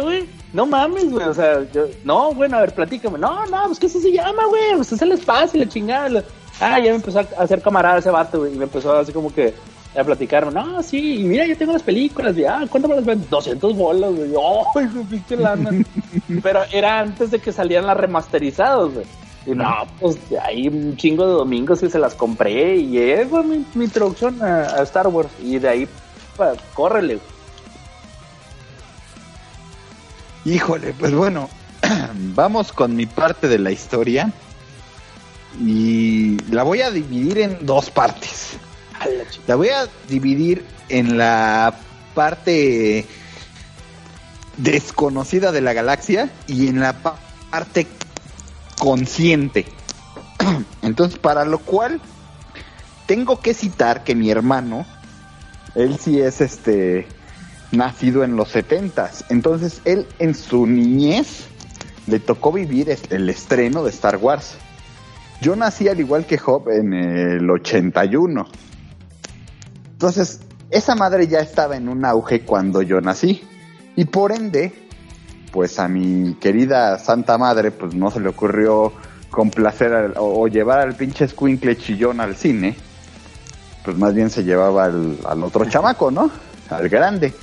[SPEAKER 6] güey. No mames, güey. O sea, yo, no, bueno, a ver, platícame. No, no, pues que sí se llama, güey. Pues es el espacio y la chingada. Ah, ya me empezó a hacer camarada ese vato, güey. Y me empezó así como que a platicarme, no, sí, mira, yo tengo las películas, ya, ¿cuánto me las ven? 200 bolas, güey, ¡ay, pinche lana! Pero era antes de que salieran las remasterizadas, güey. Y no, pues ahí un chingo de domingos y se las compré y esa fue mi, introducción a, Star Wars. Y de ahí, pues, córrele.
[SPEAKER 2] Híjole, pues bueno, vamos con mi parte de la historia y la voy a dividir en dos partes. La voy a dividir en la parte desconocida de la galaxia y en la parte consciente. Entonces, para lo cual tengo que citar que mi hermano, él sí es este nacido en los setentas. Entonces, él en su niñez le tocó vivir el estreno de Star Wars. Yo nací al igual que Job en el 81. Entonces, esa madre ya estaba en un auge cuando yo nací. Y por ende, pues a mi querida Santa Madre, pues no se le ocurrió complacer o, llevar al pinche escuincle chillón al cine. Pues más bien se llevaba al, al otro chamaco, ¿no? Al grande.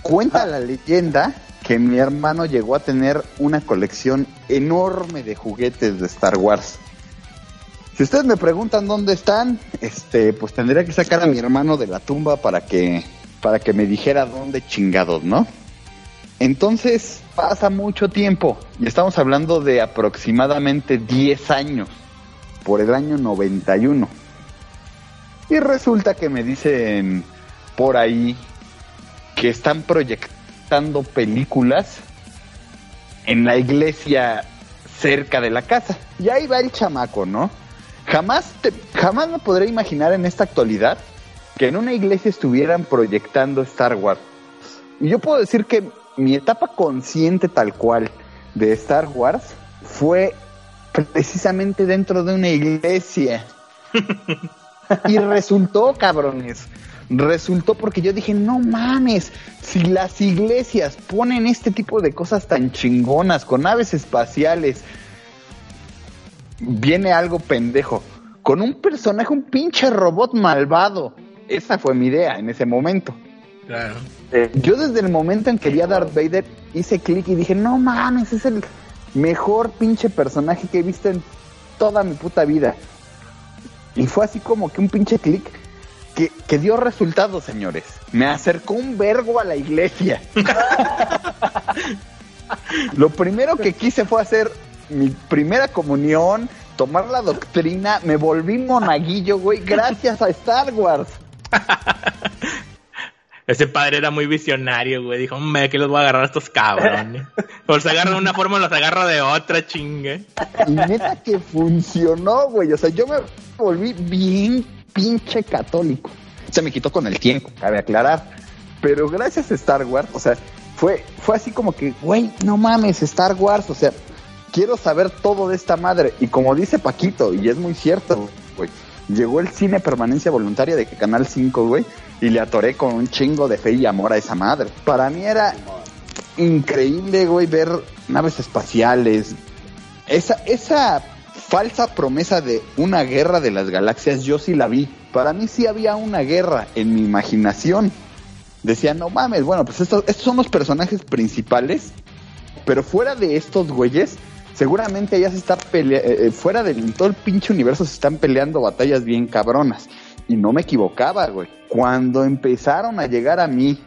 [SPEAKER 2] Cuenta la leyenda que mi hermano llegó a tener una colección enorme de juguetes de Star Wars. Si ustedes me preguntan dónde están, este, pues tendría que sacar a mi hermano de la tumba para que, para que me dijera dónde chingados, ¿no? Entonces pasa mucho tiempo y estamos hablando de aproximadamente 10 años, por el año 91. Y resulta que me dicen por ahí que están proyectando películas en la iglesia cerca de la casa. Y ahí va el chamaco, ¿no? Jamás, jamás me podré imaginar en esta actualidad que en una iglesia estuvieran proyectando Star Wars. Y yo puedo decir que mi etapa consciente tal cual de Star Wars fue precisamente dentro de una iglesia. y resultó, cabrones. Resultó porque yo dije, no mames, si las iglesias ponen este tipo de cosas tan chingonas, con naves espaciales, viene algo pendejo. Con un personaje, un pinche robot malvado. Esa fue mi idea en ese momento.
[SPEAKER 3] Claro.
[SPEAKER 2] Yo desde el momento en que vi a Darth Vader hice clic y dije, no mames, es el mejor pinche personaje que he visto en toda mi puta vida. Y fue así como que un pinche clic que, que, dio resultados, señores. Me acercó un vergo a la iglesia. Lo primero que quise fue hacer mi primera comunión, tomar la doctrina, me volví monaguillo, güey, gracias a Star Wars.
[SPEAKER 3] Ese padre era muy visionario, güey. Dijo, me que los voy a agarrar a estos cabrones. Por se agarra de una forma, los agarro de otra, chingue.
[SPEAKER 2] Y neta que funcionó, güey. O sea, yo me volví bien pinche católico. Se me quitó con el tiempo, cabe aclarar. Pero gracias a Star Wars, o sea, fue, fue así como que, güey, no mames, Star Wars, o sea, quiero saber todo de esta madre. Y como dice Paquito, y es muy cierto, güey, llegó el cine permanencia voluntaria de Canal 5, güey, y le atoré con un chingo de fe y amor a esa madre. Para mí era increíble, güey, ver naves espaciales. Esa, esa falsa promesa de una guerra de las galaxias, yo sí la vi. Para mí sí había una guerra en mi imaginación. Decía, no mames, bueno, pues estos, estos son los personajes principales, pero fuera de estos güeyes, seguramente ya se está peleando, eh, eh, fuera del todo el pinche universo se están peleando batallas bien cabronas. Y no me equivocaba, güey. Cuando empezaron a llegar a mí,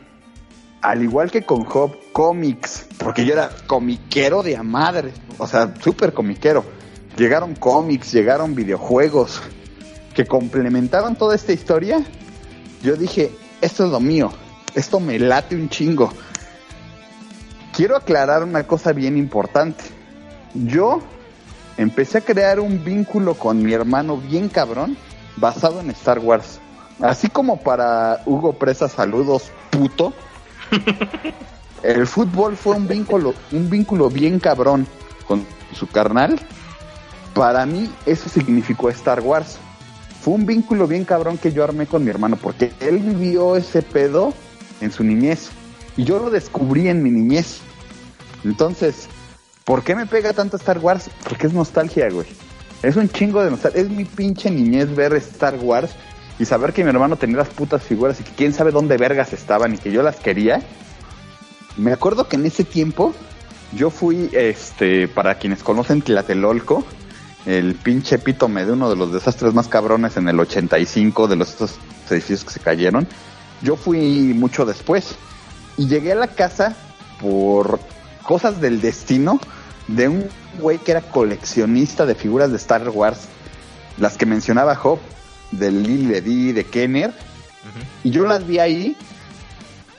[SPEAKER 2] al igual que con Hop Comics, porque yo era comiquero de a madre, o sea, súper comiquero. Llegaron cómics, llegaron videojuegos que complementaron toda esta historia. Yo dije, esto es lo mío, esto me late un chingo. Quiero aclarar una cosa bien importante yo empecé a crear un vínculo con mi hermano bien cabrón basado en Star Wars. Así como para Hugo Presa, saludos, puto. El fútbol fue un vínculo, un vínculo bien cabrón con su carnal. Para mí eso significó Star Wars. Fue un vínculo bien cabrón que yo armé con mi hermano porque él vivió ese pedo en su niñez y yo lo descubrí en mi niñez. Entonces, ¿Por qué me pega tanto Star Wars? Porque es nostalgia, güey. Es un chingo de nostalgia. Es mi pinche niñez ver Star Wars y saber que mi hermano tenía las putas figuras y que quién sabe dónde vergas estaban y que yo las quería. Me acuerdo que en ese tiempo yo fui, este, para quienes conocen Tlatelolco, el pinche epítome de uno de los desastres más cabrones en el 85 de los estos edificios que se cayeron. Yo fui mucho después y llegué a la casa por cosas del destino de un güey que era coleccionista de figuras de Star Wars, las que mencionaba Job, de Lily Ledy, de Kenner, y yo las vi ahí,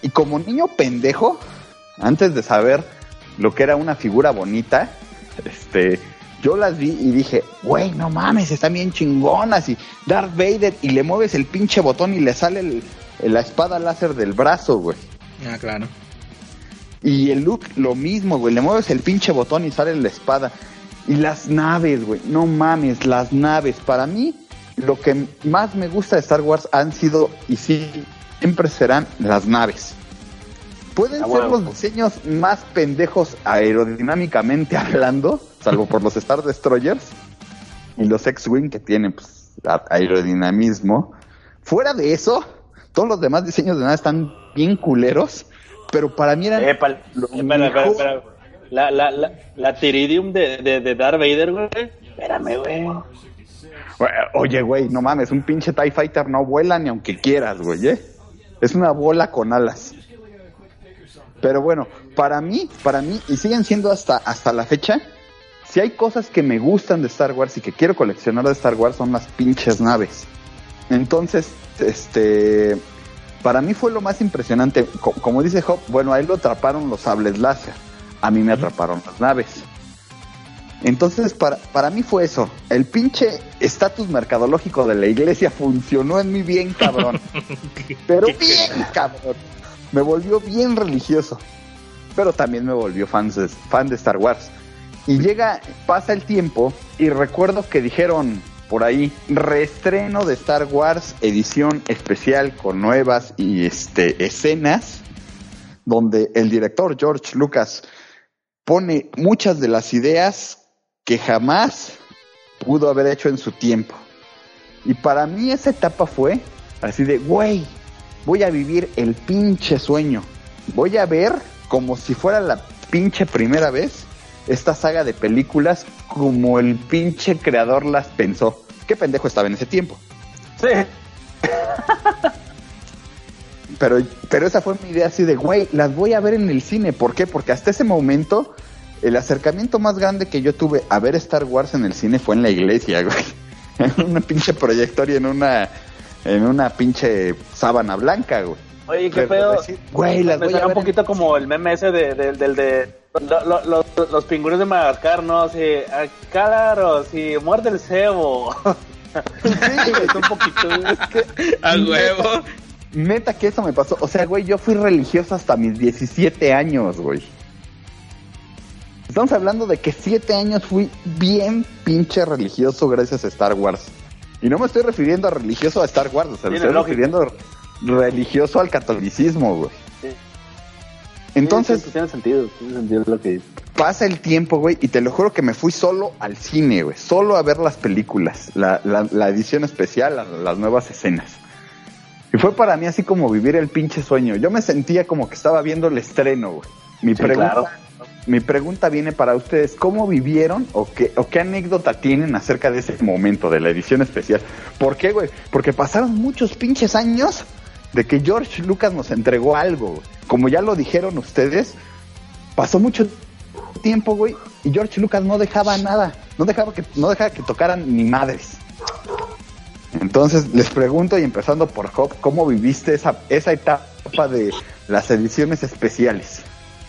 [SPEAKER 2] y como niño pendejo, antes de saber lo que era una figura bonita, este, yo las vi y dije, güey, no mames, están bien chingonas, y Darth Vader, y le mueves el pinche botón y le sale la espada láser del brazo, güey.
[SPEAKER 3] Ah, claro.
[SPEAKER 2] Y el look, lo mismo, güey. Le mueves el pinche botón y sale la espada. Y las naves, güey. No mames, las naves. Para mí, lo que más me gusta de Star Wars han sido y sí, siempre serán las naves. Pueden ah, ser los diseños más pendejos aerodinámicamente hablando, salvo por los Star Destroyers y los X-Wing que tienen pues, aerodinamismo. Fuera de eso, todos los demás diseños de nave están bien culeros pero para mí era.
[SPEAKER 6] espera, espera, La, la, la, la Tiridium de, de, de Darth Vader, güey. Espérame, güey.
[SPEAKER 2] Oye, güey, no mames, un pinche TIE Fighter no vuela ni aunque quieras, güey, ¿eh? Es una bola con alas. Pero bueno, para mí, para mí, y siguen siendo hasta, hasta la fecha, si hay cosas que me gustan de Star Wars y que quiero coleccionar de Star Wars son las pinches naves. Entonces, este, para mí fue lo más impresionante. como dice Hop, bueno, a él lo atraparon los sables láser. A mí me atraparon las naves. Entonces, para, para mí fue eso. El pinche estatus mercadológico de la iglesia funcionó en mí bien cabrón. Pero bien cabrón. Me volvió bien religioso. Pero también me volvió fan de, fan de Star Wars. Y llega, pasa el tiempo y recuerdo que dijeron, por ahí. Reestreno de Star Wars, edición especial con nuevas y este, escenas, donde el director George Lucas pone muchas de las ideas que jamás pudo haber hecho en su tiempo. Y para mí esa etapa fue así de, güey, voy a vivir el pinche sueño. Voy a ver como si fuera la pinche primera vez esta saga de películas como el pinche creador las pensó. ¿Qué pendejo estaba en ese tiempo?
[SPEAKER 6] Sí.
[SPEAKER 2] pero, pero esa fue mi idea así de, güey, las voy a ver en el cine. ¿Por qué? Porque hasta ese momento, el acercamiento más grande que yo tuve a ver Star Wars en el cine fue en la iglesia, güey. En una pinche proyectoria, en una, en una pinche sábana blanca, güey.
[SPEAKER 6] Oye, qué pedo.
[SPEAKER 2] güey, las voy a ver
[SPEAKER 6] un poquito como el meme ese de, de, del de los pingüinos de Madagascar, ¿no? Sí, claro, sí, muerde el cebo.
[SPEAKER 2] sí, es un poquito. Es que,
[SPEAKER 3] a huevo.
[SPEAKER 2] Neta que eso me pasó. O sea, güey, yo fui religioso hasta mis 17 años, güey. Estamos hablando de que 7 años fui bien pinche religioso gracias a Star Wars. Y no me estoy refiriendo a religioso a Star Wars, o sea, me estoy refiriendo religioso al catolicismo, güey. Entonces,
[SPEAKER 6] tiene sentido, tiene sentido lo que
[SPEAKER 2] Pasa el tiempo, güey, y te lo juro que me fui solo al cine, güey, solo a ver las películas, la, la, edición especial, las nuevas escenas. Y fue para mí así como vivir el pinche sueño. Yo me sentía como que estaba viendo el estreno, güey. Mi, pregunta, mi pregunta viene para ustedes, ¿cómo vivieron o qué, o qué anécdota tienen acerca de ese momento, de la edición especial? ¿Por qué, güey? Porque pasaron muchos pinches años de que George Lucas nos entregó algo. Como ya lo dijeron ustedes, pasó mucho tiempo, güey, y George Lucas no dejaba nada. No dejaba que, no dejaba que tocaran ni madres. Entonces les pregunto, y empezando por Job, ¿cómo viviste esa, esa etapa de las ediciones especiales?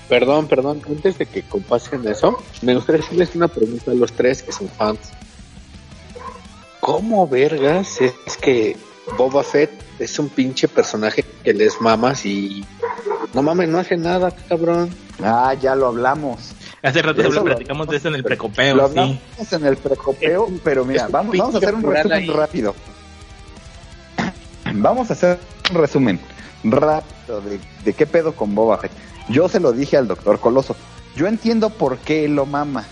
[SPEAKER 4] Perdón, perdón, antes de que compasen eso, me gustaría hacerles una pregunta a los tres que son fans. ¿Cómo vergas es que Boba Fett es un pinche personaje que les mamas y no mames, no hace nada, cabrón?
[SPEAKER 2] Ah, ya lo hablamos.
[SPEAKER 3] Hace rato lo platicamos de eso en el precopeo. Lo hablamos
[SPEAKER 2] en el precopeo, pero mira, vamos, vamos a hacer un resumen rápido. Vamos a hacer un resumen rápido de, qué pedo con Boba Fett. Yo se lo dije al doctor Coloso. Yo entiendo por qué lo mama.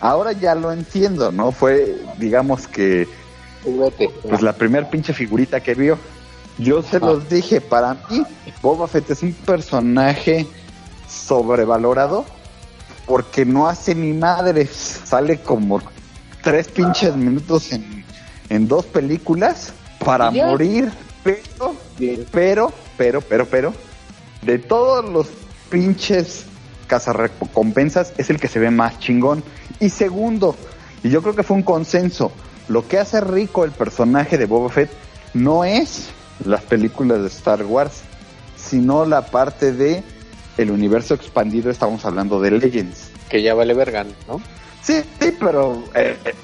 [SPEAKER 2] Ahora ya lo entiendo, ¿no? Fue, digamos que, pues la primer pinche figurita que vio. Yo se los dije, para mí, Boba Fett es un personaje sobrevalorado porque no hace ni madres. Sale como tres pinches minutos en, en dos películas para morir pero, pero, pero, pero, pero, de todos los pinches cazarrecompensas es el que se ve más chingón. Y segundo, y yo creo que fue un consenso, lo que hace rico el personaje de Boba Fett no es las películas de Star Wars, sino la parte de el universo expandido, estamos hablando de Legends.
[SPEAKER 4] Que ya vale verga, ¿no?
[SPEAKER 2] Sí, sí, pero eh, eh,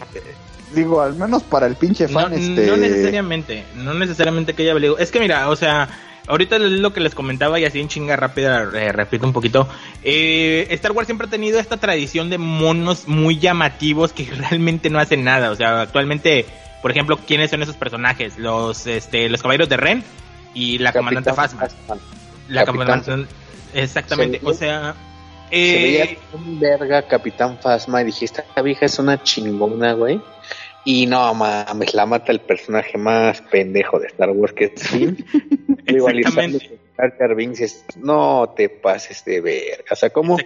[SPEAKER 2] digo, al menos para el pinche fan,
[SPEAKER 3] no,
[SPEAKER 2] este...
[SPEAKER 3] No necesariamente, no necesariamente que ella digo, es que mira, o sea, ahorita lo que les comentaba y así en chinga rápida, eh, repito un poquito, eh, Star Wars siempre ha tenido esta tradición de monos muy llamativos que realmente no hacen nada, o sea, actualmente, por ejemplo, ¿quiénes son esos personajes? Los, este, los caballeros de Ren y la comandante Phasma. La comandante, exactamente, o sea...
[SPEAKER 4] Eh, un verga Capitán Phasma y dijiste, esta vieja es una chingona, güey. Y no mames, la mata el personaje más pendejo de Star Wars que es Finn. Vince no te pases de verga. O sea, ¿cómo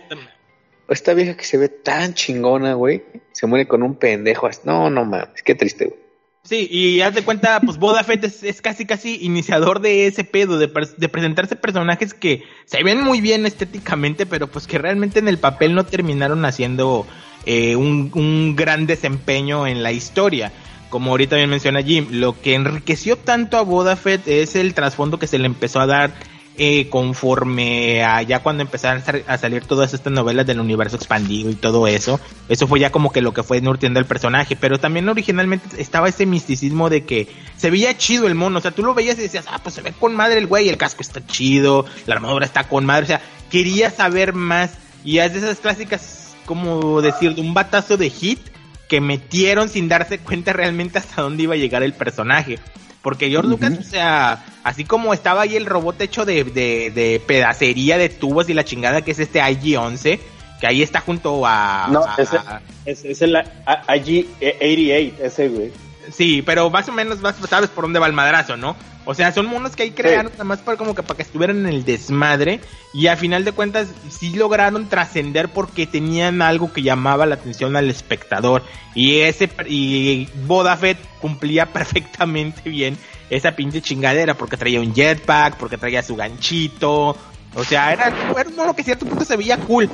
[SPEAKER 4] esta vieja que se ve tan chingona, güey, se muere con un pendejo? No, no mames, qué triste, güey.
[SPEAKER 3] Sí, y haz de cuenta, pues Boba Fett es, casi casi iniciador de ese pedo, de, presentarse personajes que se ven muy bien estéticamente, pero pues que realmente en el papel no terminaron haciendo eh, un, gran desempeño en la historia. Como ahorita bien menciona Jim, lo que enriqueció tanto a Boba es el trasfondo que se le empezó a dar eh, conforme a ya cuando empezaron a salir todas estas novelas del universo expandido y todo eso, eso fue ya como que lo que fue nurtiendo el personaje, pero también originalmente estaba ese misticismo de que se veía chido el mono, o sea, tú lo veías y decías, ah, pues se ve con madre el güey, el casco está chido, la armadura está con madre, o sea, quería saber más. Y es de esas clásicas como decir, de un batazo de hit que metieron sin darse cuenta realmente hasta dónde iba a llegar el personaje. Porque George Lucas, o sea, así como estaba ahí el robot hecho de, de, pedacería de tubos y la chingada que es este IG-11, que ahí está junto a...
[SPEAKER 6] No, ese, es, el IG-88, ese güey.
[SPEAKER 3] Sí, pero más o menos sabes por dónde va el madrazo, ¿no? O sea, son monos que ahí crearon nada más para como que para que estuvieran en el desmadre y a final de cuentas sí lograron trascender porque tenían algo que llamaba la atención al espectador y ese y Boba Fett cumplía perfectamente bien esa pinche chingadera porque traía un jetpack, porque traía su ganchito, o sea, era, era un mono que a cierto punto se veía cool,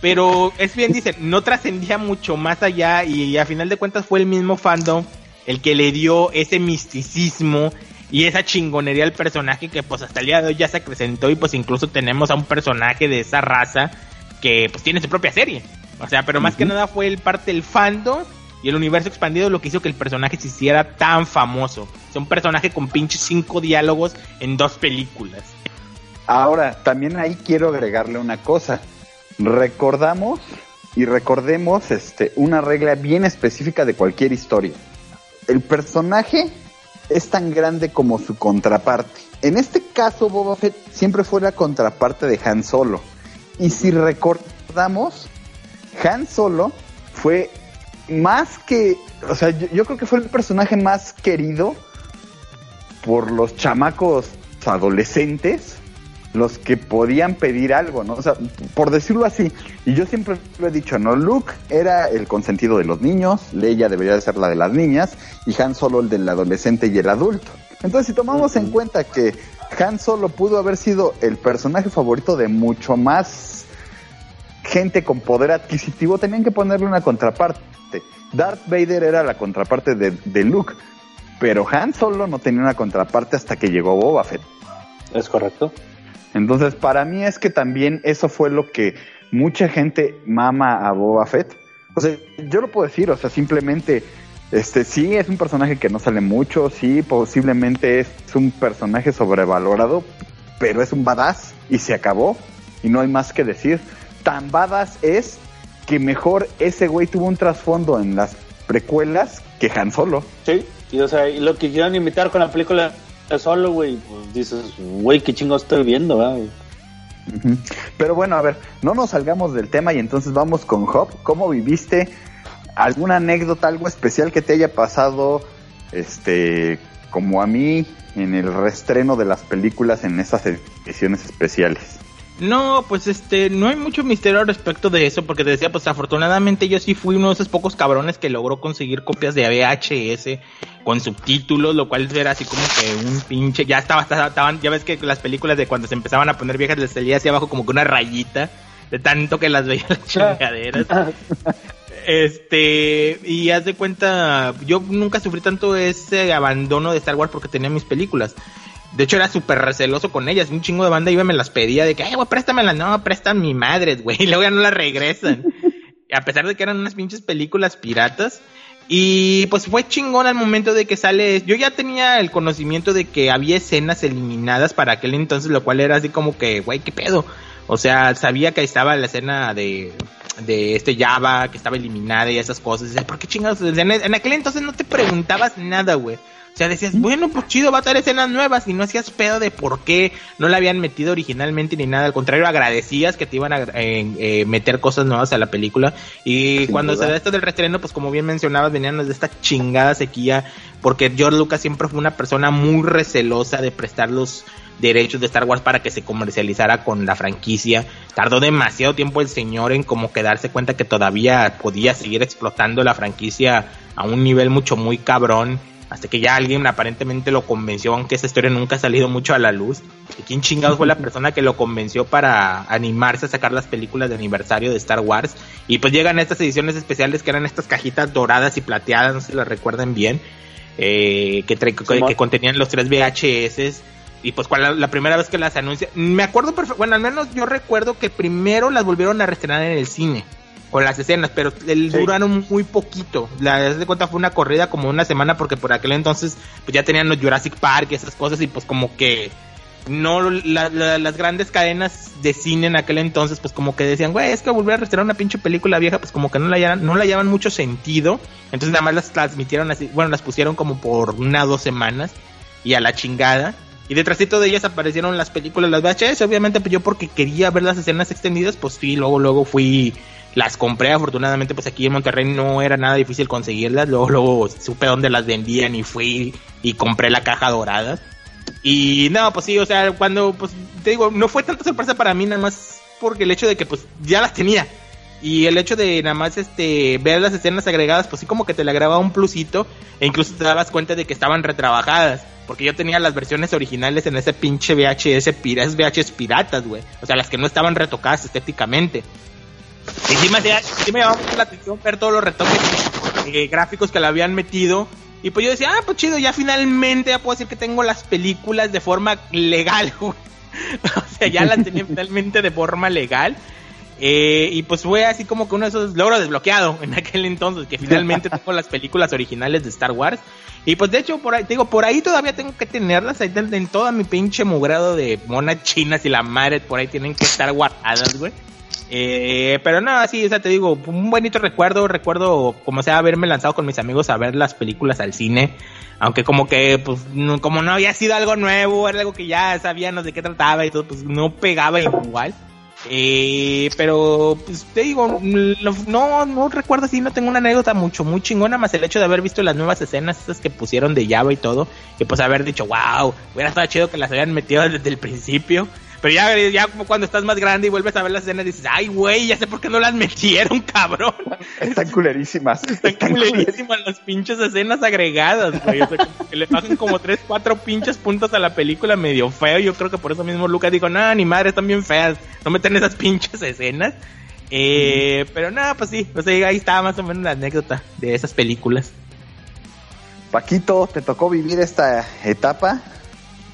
[SPEAKER 3] pero es bien dice, no trascendía mucho más allá y a final de cuentas fue el mismo fandom el que le dio ese misticismo y esa chingonería al personaje que pues hasta el día de hoy ya se acrecentó y pues incluso tenemos a un personaje de esa raza que pues tiene su propia serie. O sea, pero más que nada fue el parte del fandom y el universo expandido lo que hizo que el personaje se hiciera tan famoso. O sea, un personaje con pinches cinco diálogos en dos películas.
[SPEAKER 2] Ahora, también ahí quiero agregarle una cosa. Recordamos y recordemos este, una regla bien específica de cualquier historia. El personaje es tan grande como su contraparte. En este caso, Boba Fett siempre fue la contraparte de Han Solo. Y si recordamos, Han Solo fue más que, o sea, yo, creo que fue el personaje más querido por los chamacos adolescentes los que podían pedir algo, ¿no? O sea, por decirlo así, y yo siempre lo he dicho, ¿no? Luke era el consentido de los niños, Leia debería de ser la de las niñas, y Han Solo el del adolescente y el adulto. Entonces, si tomamos en cuenta que Han Solo pudo haber sido el personaje favorito de mucho más gente con poder adquisitivo, tenían que ponerle una contraparte. Darth Vader era la contraparte de, de Luke, pero Han Solo no tenía una contraparte hasta que llegó Boba Fett.
[SPEAKER 6] Es correcto.
[SPEAKER 2] Entonces, para mí es que también eso fue lo que mucha gente mama a Boba Fett. O sea, yo lo puedo decir, o sea, simplemente, este, sí es un personaje que no sale mucho, sí, posiblemente es un personaje sobrevalorado, pero es un badass y se acabó y no hay más que decir. Tan badass es que mejor ese güey tuvo un trasfondo en las precuelas que Han Solo.
[SPEAKER 6] Sí, y o sea, lo que quieran imitar con la película solo, güey, pues dices, güey, qué chingo estoy viendo,
[SPEAKER 2] Pero bueno, a ver, no nos salgamos del tema y entonces vamos con Hop. ¿Cómo viviste? ¿Alguna anécdota, algo especial que te haya pasado, este, como a mí, en el restreno de las películas en esas ediciones especiales?
[SPEAKER 3] No, pues este, no hay mucho misterio al respecto de eso, porque te decía, pues afortunadamente yo sí fui uno de esos pocos cabrones que logró conseguir copias de VHS con subtítulos, lo cual era así como que un pinche, ya estaba, estaban, ya ves que las películas de cuando se empezaban a poner viejas les salía hacia abajo como que una rayita, de tanto que las veía las chingaderas. este, y haz de cuenta, yo nunca sufrí tanto ese abandono de Star Wars porque tenía mis películas. De hecho, era súper receloso con ellas. Un chingo de banda iba y me las pedía de que, ay, güey, préstamelas. No, prestan mi madre, güey. Y luego ya no las regresan. a pesar de que eran unas pinches películas piratas. Y pues fue chingón al momento de que sale. Yo ya tenía el conocimiento de que había escenas eliminadas para aquel entonces, lo cual era así como que, güey, qué pedo. O sea, sabía que estaba la escena de, de este Java, que estaba eliminada y esas cosas. ¿Por qué chingados? en aquel entonces no te preguntabas nada, güey. O sea, decías, bueno, pues chido, va a tener escenas nuevas y no hacías pedo de por qué no la habían metido originalmente ni nada. Al contrario, agradecías que te iban a eh, eh, meter cosas nuevas a la película. Y cuando se da esto del restreno, pues como bien mencionabas, venían de esta chingada sequía, porque George Lucas siempre fue una persona muy recelosa de prestar los derechos de Star Wars para que se comercializara con la franquicia. Tardó demasiado tiempo el señor en como que darse cuenta que todavía podía seguir explotando la franquicia a un nivel mucho muy cabrón hasta que ya alguien aparentemente lo convenció, aunque esa historia nunca ha salido mucho a la luz. ¿Y quién chingados fue la persona que lo convenció para animarse a sacar las películas de aniversario de Star Wars? Y pues llegan estas ediciones especiales que eran estas cajitas doradas y plateadas, no si las recuerdan bien, eh, que, que, contenían los tres VHS. Y pues la, primera vez que las anuncia, me acuerdo perfecto, bueno, al menos yo recuerdo que primero las volvieron a reestrenar en el cine con las escenas, pero el duraron muy poquito. La de cuenta fue una corrida como una semana porque por aquel entonces pues ya tenían los Jurassic Park y esas cosas y pues como que no las grandes cadenas de cine en aquel entonces pues como que decían, güey, es que volver a restaurar una pinche película vieja pues como que no la llevan, no la llevan mucho sentido. Entonces nada más las transmitieron así, bueno, las pusieron como por una o dos semanas y a la chingada. Y detrásito de ellas aparecieron las películas, las VHS, obviamente pues yo porque quería ver las escenas extendidas, pues sí, luego luego fui las compré, afortunadamente pues aquí en Monterrey no era nada difícil conseguirlas, luego, supe dónde las vendían y fui y compré la caja dorada. Y no, pues sí, o sea, cuando, pues te digo, no fue tanta sorpresa para mí, nada más porque el hecho de que pues ya las tenía. Y el hecho de nada más este ver las escenas agregadas, pues sí como que te le agregaba un plusito e incluso te dabas cuenta de que estaban retrabajadas. Porque yo tenía las versiones originales en ese pinche VHS, esas VHS piratas, güey. O sea, las que no estaban retocadas estéticamente. Y sí me, sí me llamaba mucho la atención ver todos los retoques eh, gráficos que le habían metido. Y pues yo decía, ah, pues chido, ya finalmente ya puedo decir que tengo las películas de forma legal, güey. o sea, ya las tenía finalmente de forma legal. Eh, y pues fue así como que uno de esos logros desbloqueado en aquel entonces, que finalmente tengo las películas originales de Star Wars. Y pues de hecho, por ahí, digo, por ahí todavía tengo que tenerlas, ahí en, toda mi pinche mugrado de monas chinas y la madre, por ahí tienen que estar guardadas, güey. Eh, pero no, así, o sea, te digo, un bonito recuerdo, recuerdo como sea haberme lanzado con mis amigos a ver las películas al cine, aunque como que, pues, como no había sido algo nuevo, era algo que ya sabíamos de qué trataba y todo, pues no pegaba igual. Eh, pero, pues te digo, no, no recuerdo si no tengo una anécdota mucho, muy chingona, más el hecho de haber visto las nuevas escenas, esas que pusieron de Java y todo, y pues haber dicho, wow, hubiera estado chido que las habían metido desde el principio. Pero ya, ya como cuando estás más grande y vuelves a ver las escenas, dices, ay, güey, ya sé por qué no las metieron, cabrón.
[SPEAKER 2] Están culerísimas.
[SPEAKER 3] Están, culerísimas las pinches escenas agregadas, güey. O sea, que le pasan como tres, cuatro pinches puntos a la película medio feo. Yo creo que por eso mismo Lucas dijo, no, ni madre, están bien feas. No meten esas pinches escenas. Eh, pero nada, pues sí, pues ahí está más o menos la anécdota de esas películas.
[SPEAKER 2] Paquito, ¿te tocó vivir esta etapa?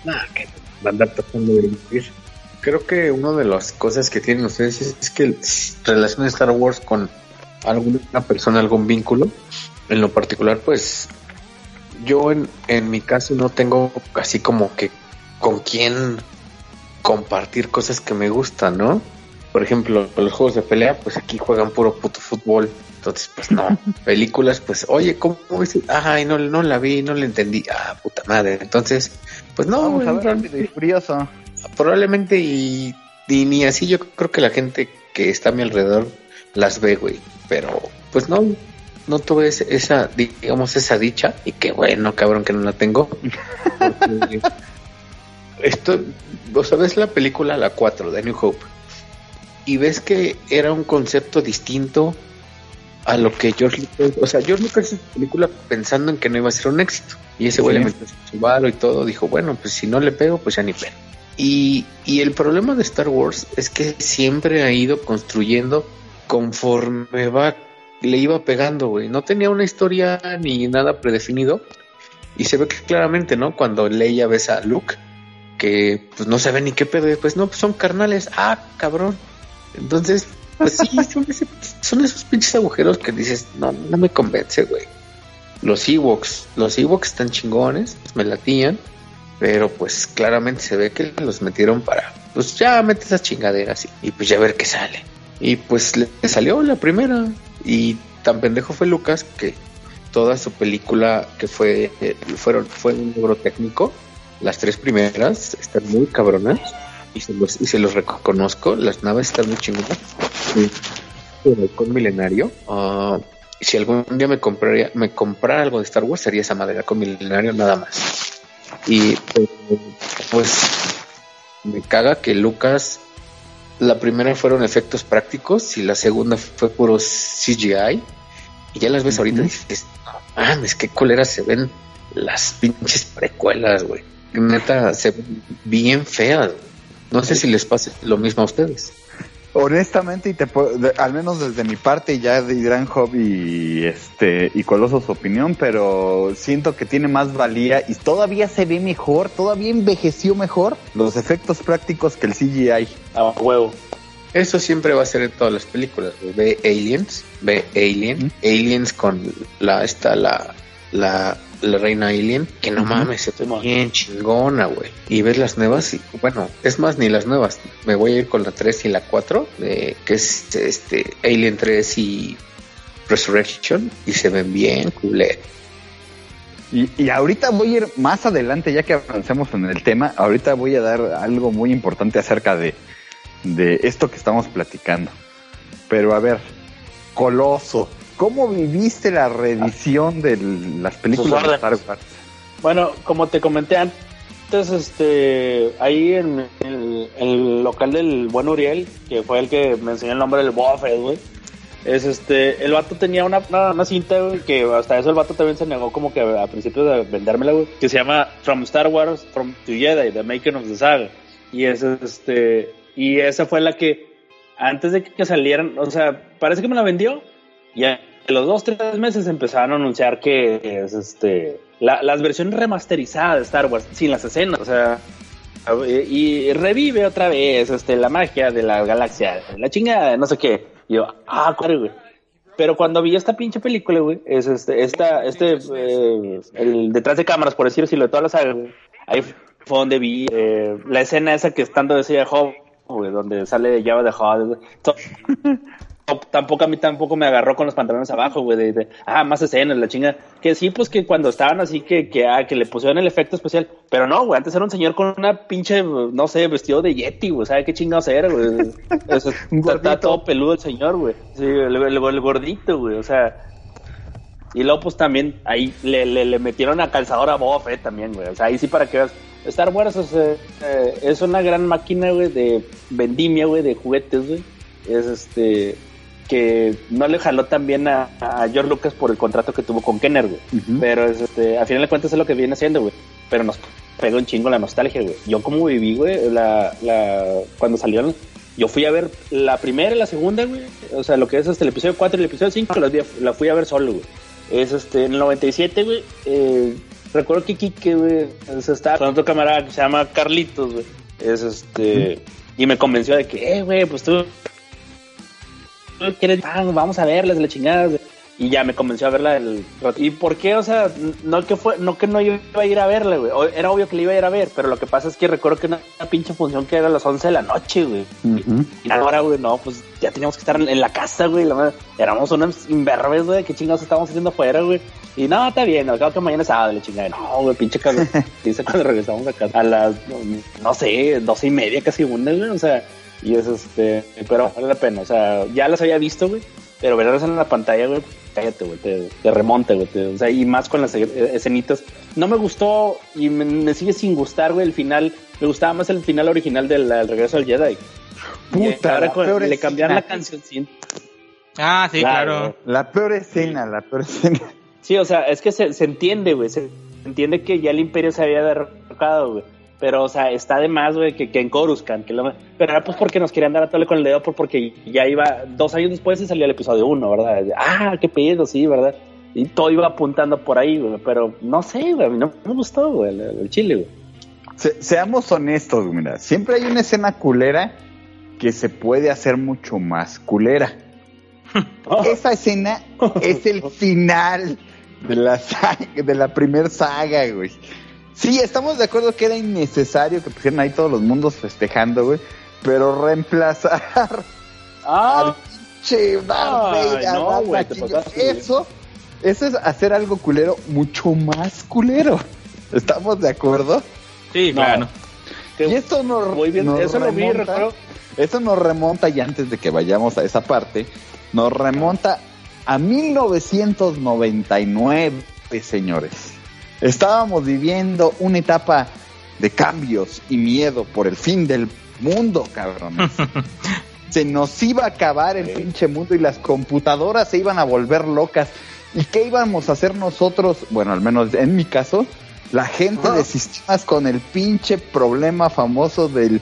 [SPEAKER 4] Nada, que andar tratando de vivir creo que una de las cosas que tienen ustedes es, que relacionan Star Wars con alguna persona, algún vínculo. En lo particular, pues yo en, en mi caso no tengo así como que con quién compartir cosas que me gustan, ¿no? Por ejemplo, los juegos de pelea, pues aquí juegan puro puto fútbol. Entonces, pues no. Películas, pues, oye, ¿cómo es? Ay, no, no la vi, no la entendí. Ah, puta madre. Entonces, pues no.
[SPEAKER 2] Vamos a ver, curioso
[SPEAKER 4] probablemente y, ni así yo creo que la gente que está a mi alrededor las ve, güey. Pero pues no, no tuve esa, digamos, esa dicha y qué bueno, cabrón, que no la tengo. esto, o sea, ves la película La 4 de New Hope y ves que era un concepto distinto a lo que George Lucas, o sea, George Lucas hizo esa película pensando en que no iba a ser un éxito. Y ese güey le metió su baro y todo, dijo, bueno, pues si no le pego, pues ya ni pego. Y, el problema de Star Wars es que siempre ha ido construyendo conforme va, le iba pegando, güey. No tenía una historia ni nada predefinido. Y se ve que claramente, ¿no? Cuando Leia besa a Luke, que pues no sabe ni qué pedo, pues no, pues son carnales. Ah, cabrón. Entonces, pues sí, son, esos pinches agujeros que dices, no, no me convence, güey. Los Ewoks, los Ewoks están chingones, me latían. Pero pues claramente se ve que los metieron para, pues ya mete esas chingaderas y, pues ya ver qué sale. Y pues le salió la primera. Y tan pendejo fue Lucas que toda su película que fue, fueron, fue un logro técnico. Las tres primeras están muy cabronas y se los, y se los reconozco. Las naves están muy chingonas. Con milenario. Uh, si algún día me compraría, me comprara algo de Star Wars sería esa madera con milenario nada más. Y pues me caga que Lucas, la primera fueron efectos prácticos y la segunda fue puro CGI. Y ya las ves ahorita y dices, no es que coleras se ven las pinches precuelas, güey. Neta, se ven bien feas. No sé si les pase lo mismo a ustedes.
[SPEAKER 2] Honestamente, y te al menos desde mi parte, ya dirán Job y este y Coloso su opinión, pero siento que tiene más valía y todavía se ve mejor, todavía envejeció mejor los efectos prácticos que el CGI.
[SPEAKER 6] A huevo.
[SPEAKER 4] Eso siempre va a ser en todas las películas. Ve Aliens, ve Alien, Aliens con la esta la la la reina Alien, que no mames, se ve bien chingona, güey. Y ves las nuevas y, bueno, es más, ni las nuevas. Me voy a ir con la 3 y la 4, que es este Alien 3 y Resurrection, y se ven bien culé.
[SPEAKER 2] Y, y, ahorita voy a ir más adelante, ya que avancemos en el tema, ahorita voy a dar algo muy importante acerca de, de esto que estamos platicando. Pero a ver, Coloso. ¿Cómo viviste la reedición de las películas de Star Wars?
[SPEAKER 6] Bueno, como te comenté antes, este, ahí en el, local del buen Uriel, que fue el que me enseñó el nombre del Buffett, güey. Es este, el vato tenía una, una, cinta, que hasta eso el vato también se negó como que a, principios de vendérmela, güey, que se llama From Star Wars, From to Jedi, The Making of the Saga. Y es este, y esa fue la que, antes de que salieran, o sea, parece que me la vendió, y a los dos, tres meses empezaron a anunciar que es este, las versiones remasterizadas de Star Wars, sin las escenas, o sea, y revive otra vez este, la magia de la galaxia, la chingada, no sé qué. Y yo, ah, güey. Pero cuando vi esta pinche película, güey, es este, esta, este, eh, el detrás de cámaras, por decirlo, de todas las sagas, ahí fue donde vi eh, la escena esa que estando decía Job, güey, donde sale llave de Job tampoco a mí tampoco me agarró con los pantalones abajo, güey, de, ah, más escenas, la chinga. Que sí, pues que cuando estaban así que, que, ah, que le pusieron el efecto especial. Pero no, güey, antes era un señor con una pinche, no sé, vestido de Yeti, güey, ¿sabe qué chingados era, güey? está, todo peludo el señor, güey. Sí, el, gordito, güey, o sea. Y luego, pues también ahí le, le, metieron a calzador a Boba Fett también, güey. O sea, ahí sí para que veas. Star Wars eh, es una gran máquina, güey, de vendimia, güey, de juguetes, güey. Es este que no le jaló también a, a, George Lucas por el contrato que tuvo con Kenner, güey. Pero este, a final de cuentas es lo que viene haciendo, güey. Pero nos pegó un chingo la nostalgia, güey. Yo como viví, güey, la, la, cuando salieron, yo fui a ver la primera y la segunda, güey. O sea, lo que es hasta el episodio 4 y el episodio 5, la, fui a ver solo, güey. Es este, en el 97, güey, eh, recuerdo que Kike, güey, estaba con otro camarada que se llama Carlitos, güey. Es este, y me convenció de que, eh, güey, pues tú quieres, ah, vamos a verlas la chingada. Y ya me convenció a verla el ¿Y por qué? O sea, no que fue, no que no iba a ir a verla, güey. Era obvio que la iba a ir a ver, pero lo que pasa es que recuerdo que una, pinche función que era a las 11 de la noche, güey. Y ahora, güey, no, pues ya teníamos que estar en la casa, güey. La éramos unos imberbes, güey. ¿Qué chingados estábamos haciendo afuera, güey? Y no, está bien, al cabo que mañana es sábado, la chingada. No, güey, pinche cabrón. Dice cuando regresamos a casa a las, no sé, doce y media, casi una, güey. O sea, y es este, pero vale la pena, o sea, ya las había visto, güey, pero verlas en la pantalla, güey, cállate, güey, te, te remonta, güey, o sea, y más con las e, escenitas. No me gustó y me, sigue sin gustar, güey, el final, me gustaba más el final original del regreso al Jedi.
[SPEAKER 2] Puta,
[SPEAKER 6] ahora le cambiaron la canción.
[SPEAKER 3] Ah, sí, claro.
[SPEAKER 2] La peor escena, la peor escena.
[SPEAKER 6] Sí, o sea, es que se, se entiende, güey, se entiende que ya el imperio se había derrocado, güey pero, o sea, está de más, güey, que, que, en Coruscant. Que lo, pero era pues porque nos querían dar a tole con el dedo, porque ya iba, dos años después y salió el episodio uno, ¿verdad? Ah, qué pedo, sí, ¿verdad? Y todo iba apuntando por ahí, güey, pero no sé, güey, a mí no me gustó, güey, el, chile, güey.
[SPEAKER 2] seamos honestos, mira, siempre hay una escena culera que se puede hacer mucho más culera. Esa escena es el final de la de la primer saga, güey. Sí, estamos de acuerdo que era innecesario que pusieran ahí todos los mundos festejando, güey. Pero reemplazar
[SPEAKER 6] ah.
[SPEAKER 2] Che, no, eso, eso es hacer algo culero mucho más culero. ¿Estamos de acuerdo?
[SPEAKER 3] Sí, claro.
[SPEAKER 2] Y esto nos, Muy bien, eso lo vi, recuerdo. Esto nos remonta, y antes de que vayamos a esa parte, nos remonta a 1999, señores. Estábamos viviendo una etapa de cambios y miedo por el fin del mundo, cabrones. se nos iba a acabar el pinche mundo y las computadoras se iban a volver locas. ¿Y qué íbamos a hacer nosotros? Bueno, al menos en mi caso, la gente de sistemas con el pinche problema famoso del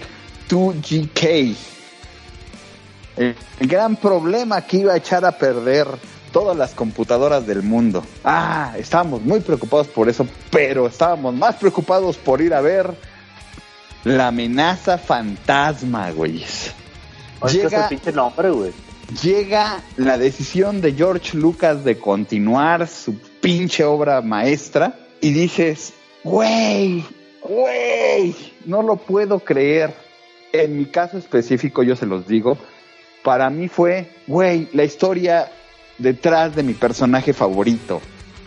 [SPEAKER 2] 2GK. el gran problema que iba a echar a perder todas las computadoras del mundo. Ah, estábamos muy preocupados por eso, pero estábamos más preocupados por ir a ver la amenaza fantasma, güey.
[SPEAKER 6] Llega, nombre, güey.
[SPEAKER 2] Llega la decisión de George Lucas de continuar su pinche obra maestra y dices, güey, güey, no lo puedo creer. En mi caso específico, yo se los digo, para mí fue, güey, la historia detrás de mi personaje favorito.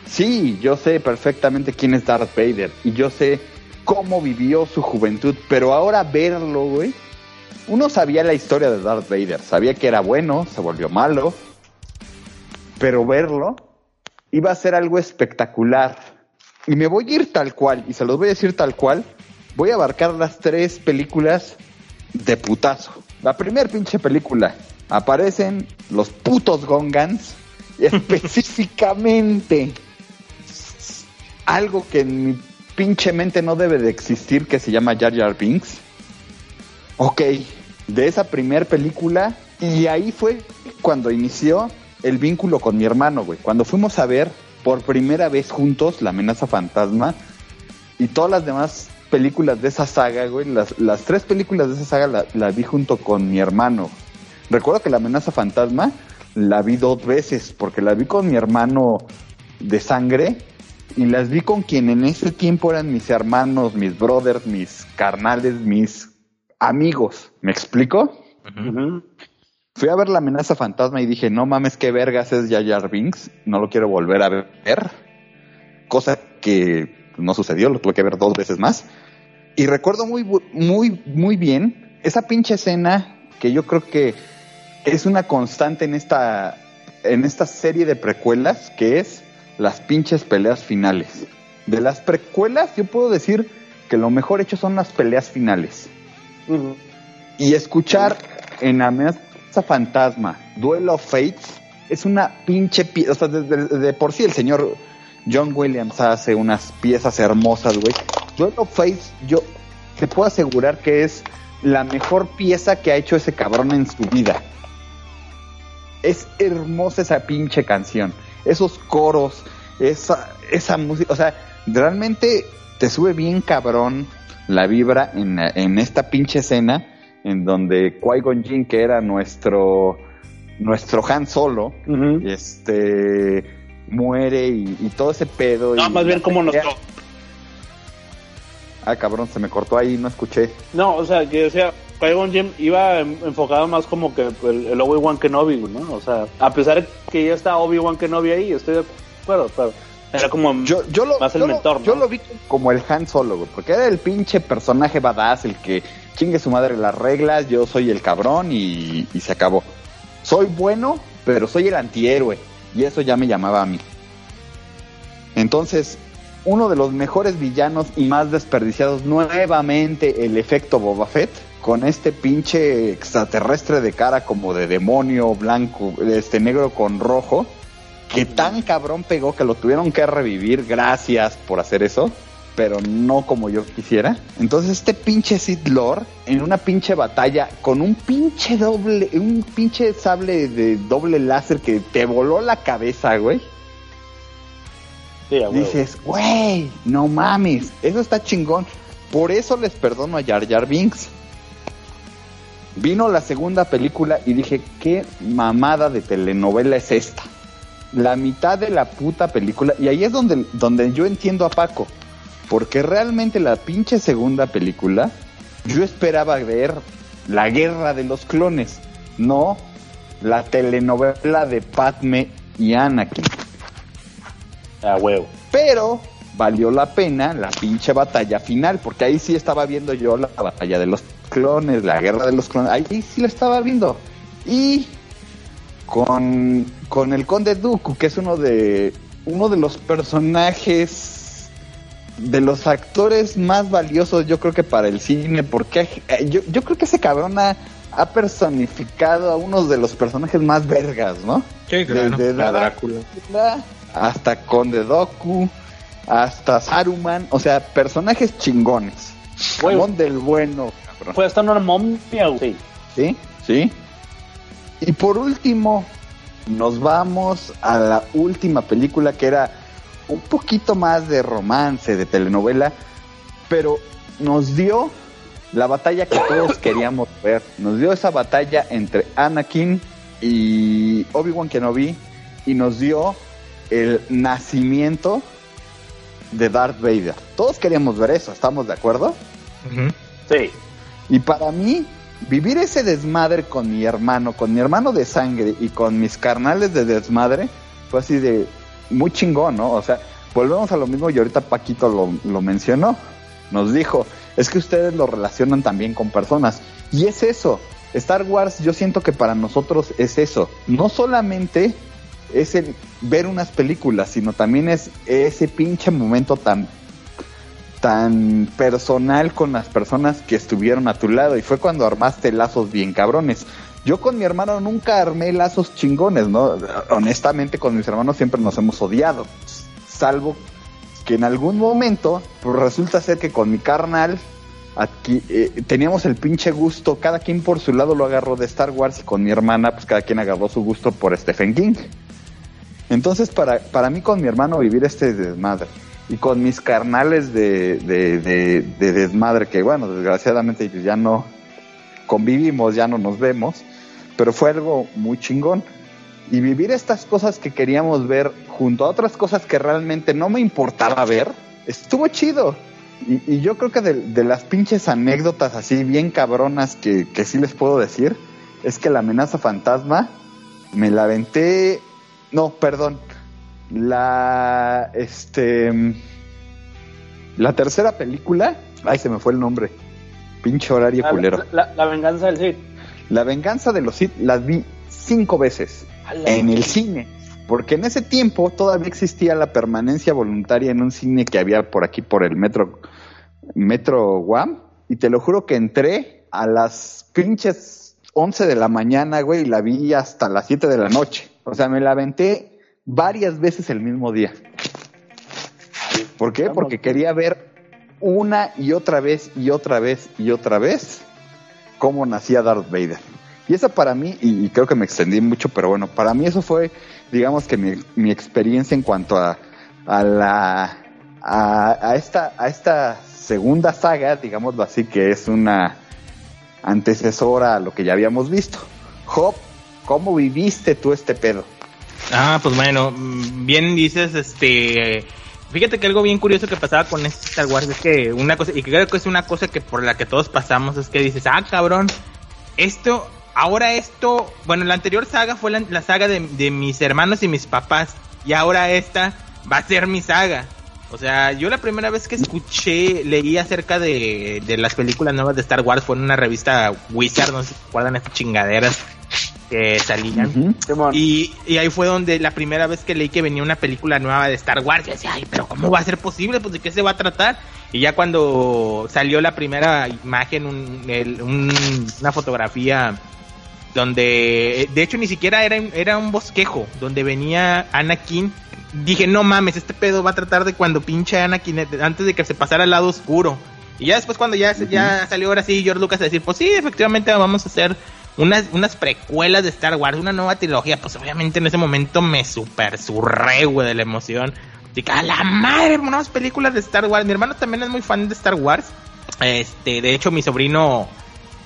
[SPEAKER 2] Sí, yo sé perfectamente quién es Darth Vader y yo sé cómo vivió su juventud, pero ahora verlo, güey. Uno sabía la historia de Darth Vader, sabía que era bueno, se volvió malo, pero verlo iba a ser algo espectacular. Y me voy a ir tal cual, y se los voy a decir tal cual, voy a abarcar las tres películas de putazo. La primera pinche película, aparecen los putos Gongans, específicamente algo que en mi pinche mente no debe de existir, que se llama Jar Jar Binks. Ok, de esa primera película, y ahí fue cuando inició el vínculo con mi hermano, güey. Cuando fuimos a ver por primera vez juntos La amenaza fantasma y todas las demás películas de esa saga, güey, las, las tres películas de esa saga las la vi junto con mi hermano. Recuerdo que La amenaza fantasma la vi dos veces, porque la vi con mi hermano de sangre y las vi con quien en ese tiempo eran mis hermanos, mis brothers, mis carnales, mis amigos. ¿Me explico? Fui a ver la amenaza fantasma y dije, no mames, qué vergas es Jar Binks, no lo quiero volver a ver. Cosa que no sucedió, lo tuve que ver dos veces más. Y recuerdo muy, muy, muy bien esa pinche escena que yo creo que es una constante en esta, en esta serie de precuelas, que es las pinches peleas finales. De las precuelas, yo puedo decir que lo mejor hecho son las peleas finales. Y escuchar en Amenaza Fantasma, Duel of Fates, es una pinche pieza. O sea, de, por sí el señor John Williams hace unas piezas hermosas, güey. Duel of Fates, yo te puedo asegurar que es la mejor pieza que ha hecho ese cabrón en su vida. Es hermosa esa pinche canción. Esos coros, esa, esa música. O sea, realmente te sube bien cabrón la vibra en, en esta pinche escena en donde Qui-Gon Jinn, que era nuestro, nuestro Han Solo, este muere y, todo ese pedo.
[SPEAKER 6] No, más bien como nos...
[SPEAKER 2] Ah, cabrón, se me cortó ahí, no escuché.
[SPEAKER 6] No, o sea, que decía, Qui-Gon Jinn iba enfocado más como que el, Obi-Wan Kenobi, ¿no? O sea, a pesar de que ya está Obi-Wan Kenobi ahí, estoy de acuerdo, pero era como
[SPEAKER 2] yo, yo lo, más el mentor, ¿no? Yo lo vi como el Han Solo, güey, porque era el pinche personaje badass, el que chingue su madre las reglas, yo soy el cabrón y, se acabó. Soy bueno, pero soy el antihéroe. Y eso ya me llamaba a mí. Entonces, uno de los mejores villanos y más desperdiciados, nuevamente el efecto Boba Fett, con este pinche extraterrestre de cara como de demonio blanco, este negro con rojo, que tan cabrón pegó que lo tuvieron que revivir, gracias por hacer eso pero no como yo quisiera. Entonces este pinche Sith Lord en una pinche batalla con un pinche doble, un pinche sable de doble láser que te voló la cabeza, güey. Dices, güey, no mames, eso está chingón. Por eso les perdono a Jar Jar Binks. Vino la segunda película y dije, ¿qué mamada de telenovela es esta? La mitad de la puta película, y ahí es donde, donde yo entiendo a Paco porque realmente la pinche segunda película, yo esperaba ver la guerra de los clones, no la telenovela de Padme y Anakin.
[SPEAKER 6] Ah, huevo.
[SPEAKER 2] Pero valió la pena la pinche batalla final, porque ahí sí estaba viendo yo la batalla de los clones, la guerra de los clones, ahí sí la estaba viendo. Y con, con el conde Dooku, que es uno de, uno de los personajes de los actores más valiosos, yo creo que para el cine, porque eh, yo, yo creo que ese cabrón ha, personificado a uno de los personajes más vergas, ¿no?
[SPEAKER 3] Sí, claro.
[SPEAKER 2] Desde Drácula hasta Conde Doku, hasta Saruman, o sea, personajes chingones. Ramón del bueno,
[SPEAKER 6] cabrón. Fue hasta una momia, sí.
[SPEAKER 2] Sí, sí. Y por último, nos vamos a la última película que era un poquito más de romance, de telenovela, pero nos dio la batalla que todos queríamos ver. Nos dio esa batalla entre Anakin y Obi-Wan Kenobi y nos dio el nacimiento de Darth Vader. Todos queríamos ver eso, ¿estamos de acuerdo?
[SPEAKER 6] Sí.
[SPEAKER 2] Y para mí, vivir ese desmadre con mi hermano, con mi hermano de sangre y con mis carnales de desmadre, fue así de, muy chingón, ¿no? O sea, volvemos a lo mismo y ahorita Paquito lo, lo mencionó. Nos dijo, es que ustedes lo relacionan también con personas. Y es eso. Star Wars yo siento que para nosotros es eso. No solamente es el ver unas películas, sino también es ese pinche momento tan tan personal con las personas que estuvieron a tu lado y fue cuando armaste lazos bien cabrones. Yo con mi hermano nunca armé lazos chingones, ¿no? Honestamente con mis hermanos siempre nos hemos odiado, salvo que en algún momento pues resulta ser que con mi carnal aquí eh, teníamos el pinche gusto, cada quien por su lado lo agarró de Star Wars y con mi hermana pues cada quien agarró su gusto por Stephen King. Entonces para, para mí con mi hermano vivir este desmadre y con mis carnales de, de, desmadre que bueno, desgraciadamente ya no convivimos, ya no nos vemos, pero fue algo muy chingón. Y vivir estas cosas que queríamos ver junto a otras cosas que realmente no me importaba ver, estuvo chido. Y, yo creo que de, las pinches anécdotas así bien cabronas que, que sí les puedo decir, es que la amenaza fantasma me la aventé, no, perdón, la, este, la tercera película, ay, se me fue el nombre, pinche horario culero.
[SPEAKER 6] La, venganza del Cid.
[SPEAKER 2] La venganza de los Cid las vi cinco veces en el cine. Porque en ese tiempo todavía existía la permanencia voluntaria en un cine que había por aquí, por el metro, metro Guam. Y te lo juro que entré a las pinches 11 de la mañana, güey, y la vi hasta las 7 de la noche. O sea, me la aventé varias veces el mismo día. ¿Por qué? Porque quería ver una y otra vez y otra vez y otra vez cómo nacía Darth Vader. Y esa para mí, y, creo que me extendí mucho, pero bueno, para mí eso fue, digamos que mi, experiencia en cuanto a, a la a, esta a esta segunda saga, digámoslo así, que es una antecesora a lo que ya habíamos visto. Job, ¿cómo viviste tú este pedo?
[SPEAKER 3] Ah, pues bueno, bien dices, este, fíjate que algo bien curioso que pasaba con este Star Wars es que una cosa, y creo que es una cosa que por la que todos pasamos, es que dices, ah, cabrón, esto, ahora esto, bueno, la anterior saga fue la, saga de, mis hermanos y mis papás, y ahora esta va a ser mi saga. O sea, yo la primera vez que escuché, leí acerca de, de las películas nuevas de Star Wars fue en una revista Wizard, no sé si recuerdan estas chingaderas que salían. y, y, ahí fue donde la primera vez que leí que venía una película nueva de Star Wars, yo decía, ay, pero ¿cómo va a ser posible? Pues de qué se va a tratar. Y ya cuando salió la primera imagen, un, una fotografía donde, de hecho ni siquiera era, era un bosquejo, donde venía Anakin, dije, no mames, este pedo va a tratar de cuando pinche Anakin, antes de que se pasara al lado oscuro. Y ya después cuando ya, ya salió ahora sí George Lucas a decir, pues sí, efectivamente vamos a hacer unas, unas precuelas de Star Wars, una nueva trilogía, pues obviamente en ese momento me super surré, güey, de la emoción. Dije, a la madre, nuevas películas de Star Wars. Mi hermano también es muy fan de Star Wars. Este, de hecho, mi sobrino,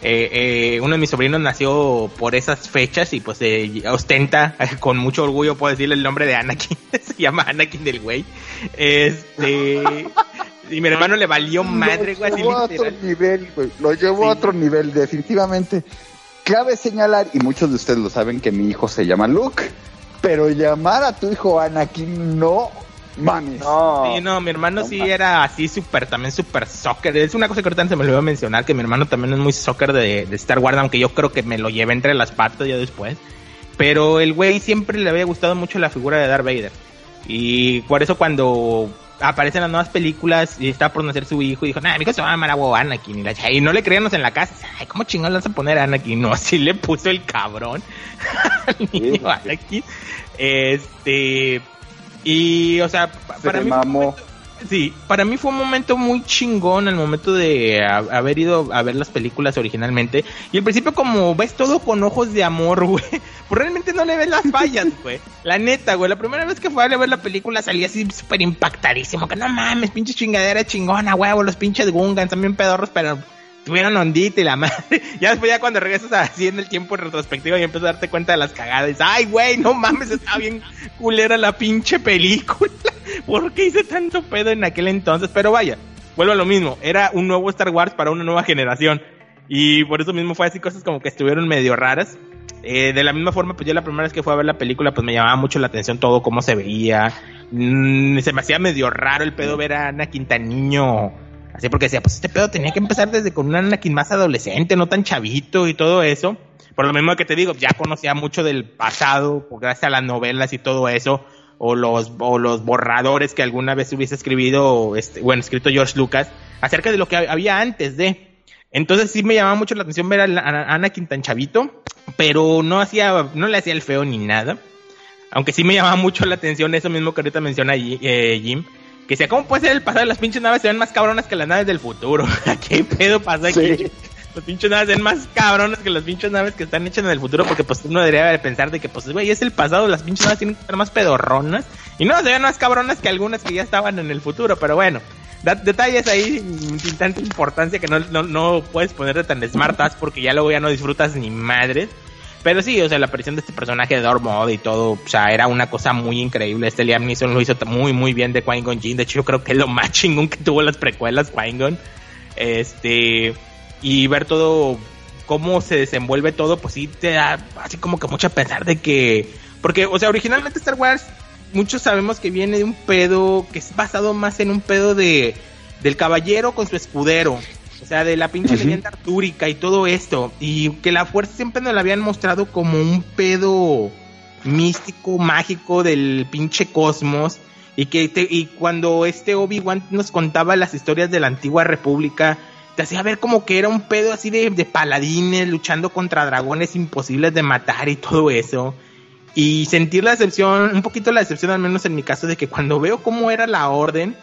[SPEAKER 3] eh, eh, uno de mis sobrinos nació por esas fechas y pues eh, ostenta con mucho orgullo, puedo decirle el nombre de Anakin. Se llama Anakin del güey. Este. Y mi hermano le valió madre,
[SPEAKER 2] güey. Lo llevó a otro nivel, güey. Lo llevó a otro nivel, definitivamente. Cabe señalar, y muchos de ustedes lo saben, que mi hijo se llama Luke, pero llamar a tu hijo Anakin no mames.
[SPEAKER 3] No. Sí, no, mi hermano sí era así súper, también súper soccer. Es una cosa que ahorita se me olvidó mencionar, que mi hermano también es muy soccer de, de Star Wars, aunque yo creo que me lo llevé entre las patas ya después. Pero el güey siempre le había gustado mucho la figura de Darth Vader. Y por eso cuando aparecen las nuevas películas y está por nacer su hijo y dijo, nah, mi hijo se va a llamar a Anakin. Y, no le creíamos en la casa. Ay, ¿cómo chingón le vas a poner a Anakin? No, así le puso el cabrón al niño Anakin. Este, y, o sea, para mí... Sí, para mí fue un momento muy chingón el momento de haber ido a ver las películas originalmente. Y al principio como ves todo con ojos de amor, güey, pues realmente no le ves las fallas, güey. La neta, güey, la primera vez que fue a ver la película salí así súper impactadísimo. Que no mames, pinche chingadera chingona, huevo, los pinches Gungans también pedorros, pero tuvieron ondita y la madre. Ya después, ya cuando regresas así en el tiempo en retrospectiva y empiezas a darte cuenta de las cagadas, ay, güey, no mames, está bien culera la pinche película. ¿Por qué hice tanto pedo en aquel entonces? Pero vaya, vuelvo a lo mismo, era un nuevo Star Wars para una nueva generación. Y por eso mismo fue así cosas como que estuvieron medio raras. Eh, de la misma forma, pues yo la primera vez que fui a ver la película, pues me llamaba mucho la atención todo cómo se veía. Mm, se me hacía medio raro el pedo ver a Ana Quintaniño Así porque decía, pues este pedo tenía que empezar desde con un Anakin más adolescente, no tan chavito y todo eso. Por lo mismo que te digo, ya conocía mucho del pasado, gracias a las novelas y todo eso, o los, o los borradores que alguna vez hubiese escribido, este, bueno, escrito George Lucas, acerca de lo que había antes de. Entonces sí me llamaba mucho la atención ver a Anakin tan chavito, pero no hacía, no le hacía el feo ni nada. Aunque sí me llamaba mucho la atención eso mismo que ahorita menciona eh, Jim, que sea, ¿cómo puede ser el pasado de las pinches naves se ven más cabronas que las naves del futuro? ¿Qué pedo pasa aquí? Las pinches naves se ven más cabronas que las pinches naves que están hechas en el futuro, porque pues uno debería pensar de que, pues, güey, es el pasado, las pinches naves tienen que ser más pedorronas. Y no, se ven más cabronas que algunas que ya estaban en el futuro, pero bueno. detalles ahí sin tanta importancia que no, no, no puedes ponerte tan smartas porque ya luego ya no disfrutas ni madres. Pero sí, o sea, la aparición de este personaje de Maul y todo, o sea, era una cosa muy increíble. Este Liam Neeson lo hizo muy, muy bien de Qui-Gon. De hecho, yo creo que es lo más chingón que tuvo las precuelas Qui-Gon. Este, y ver todo, cómo se desenvuelve todo, pues sí te da así como que mucho a pensar de que, porque, o sea, originalmente Star Wars, muchos sabemos que viene de un pedo que es basado más en un pedo de, del caballero con su escudero. O sea, de la pinche leyenda artúrica y todo esto. Y que la fuerza siempre nos la habían mostrado como un pedo místico, mágico del pinche cosmos. Y que y cuando este Obi-Wan nos contaba las historias de la antigua república, te hacía ver como que era un pedo así de, de paladines luchando contra dragones imposibles de matar y todo eso. Y sentir la decepción, un poquito la decepción al menos en mi caso, de que cuando veo cómo era la orden,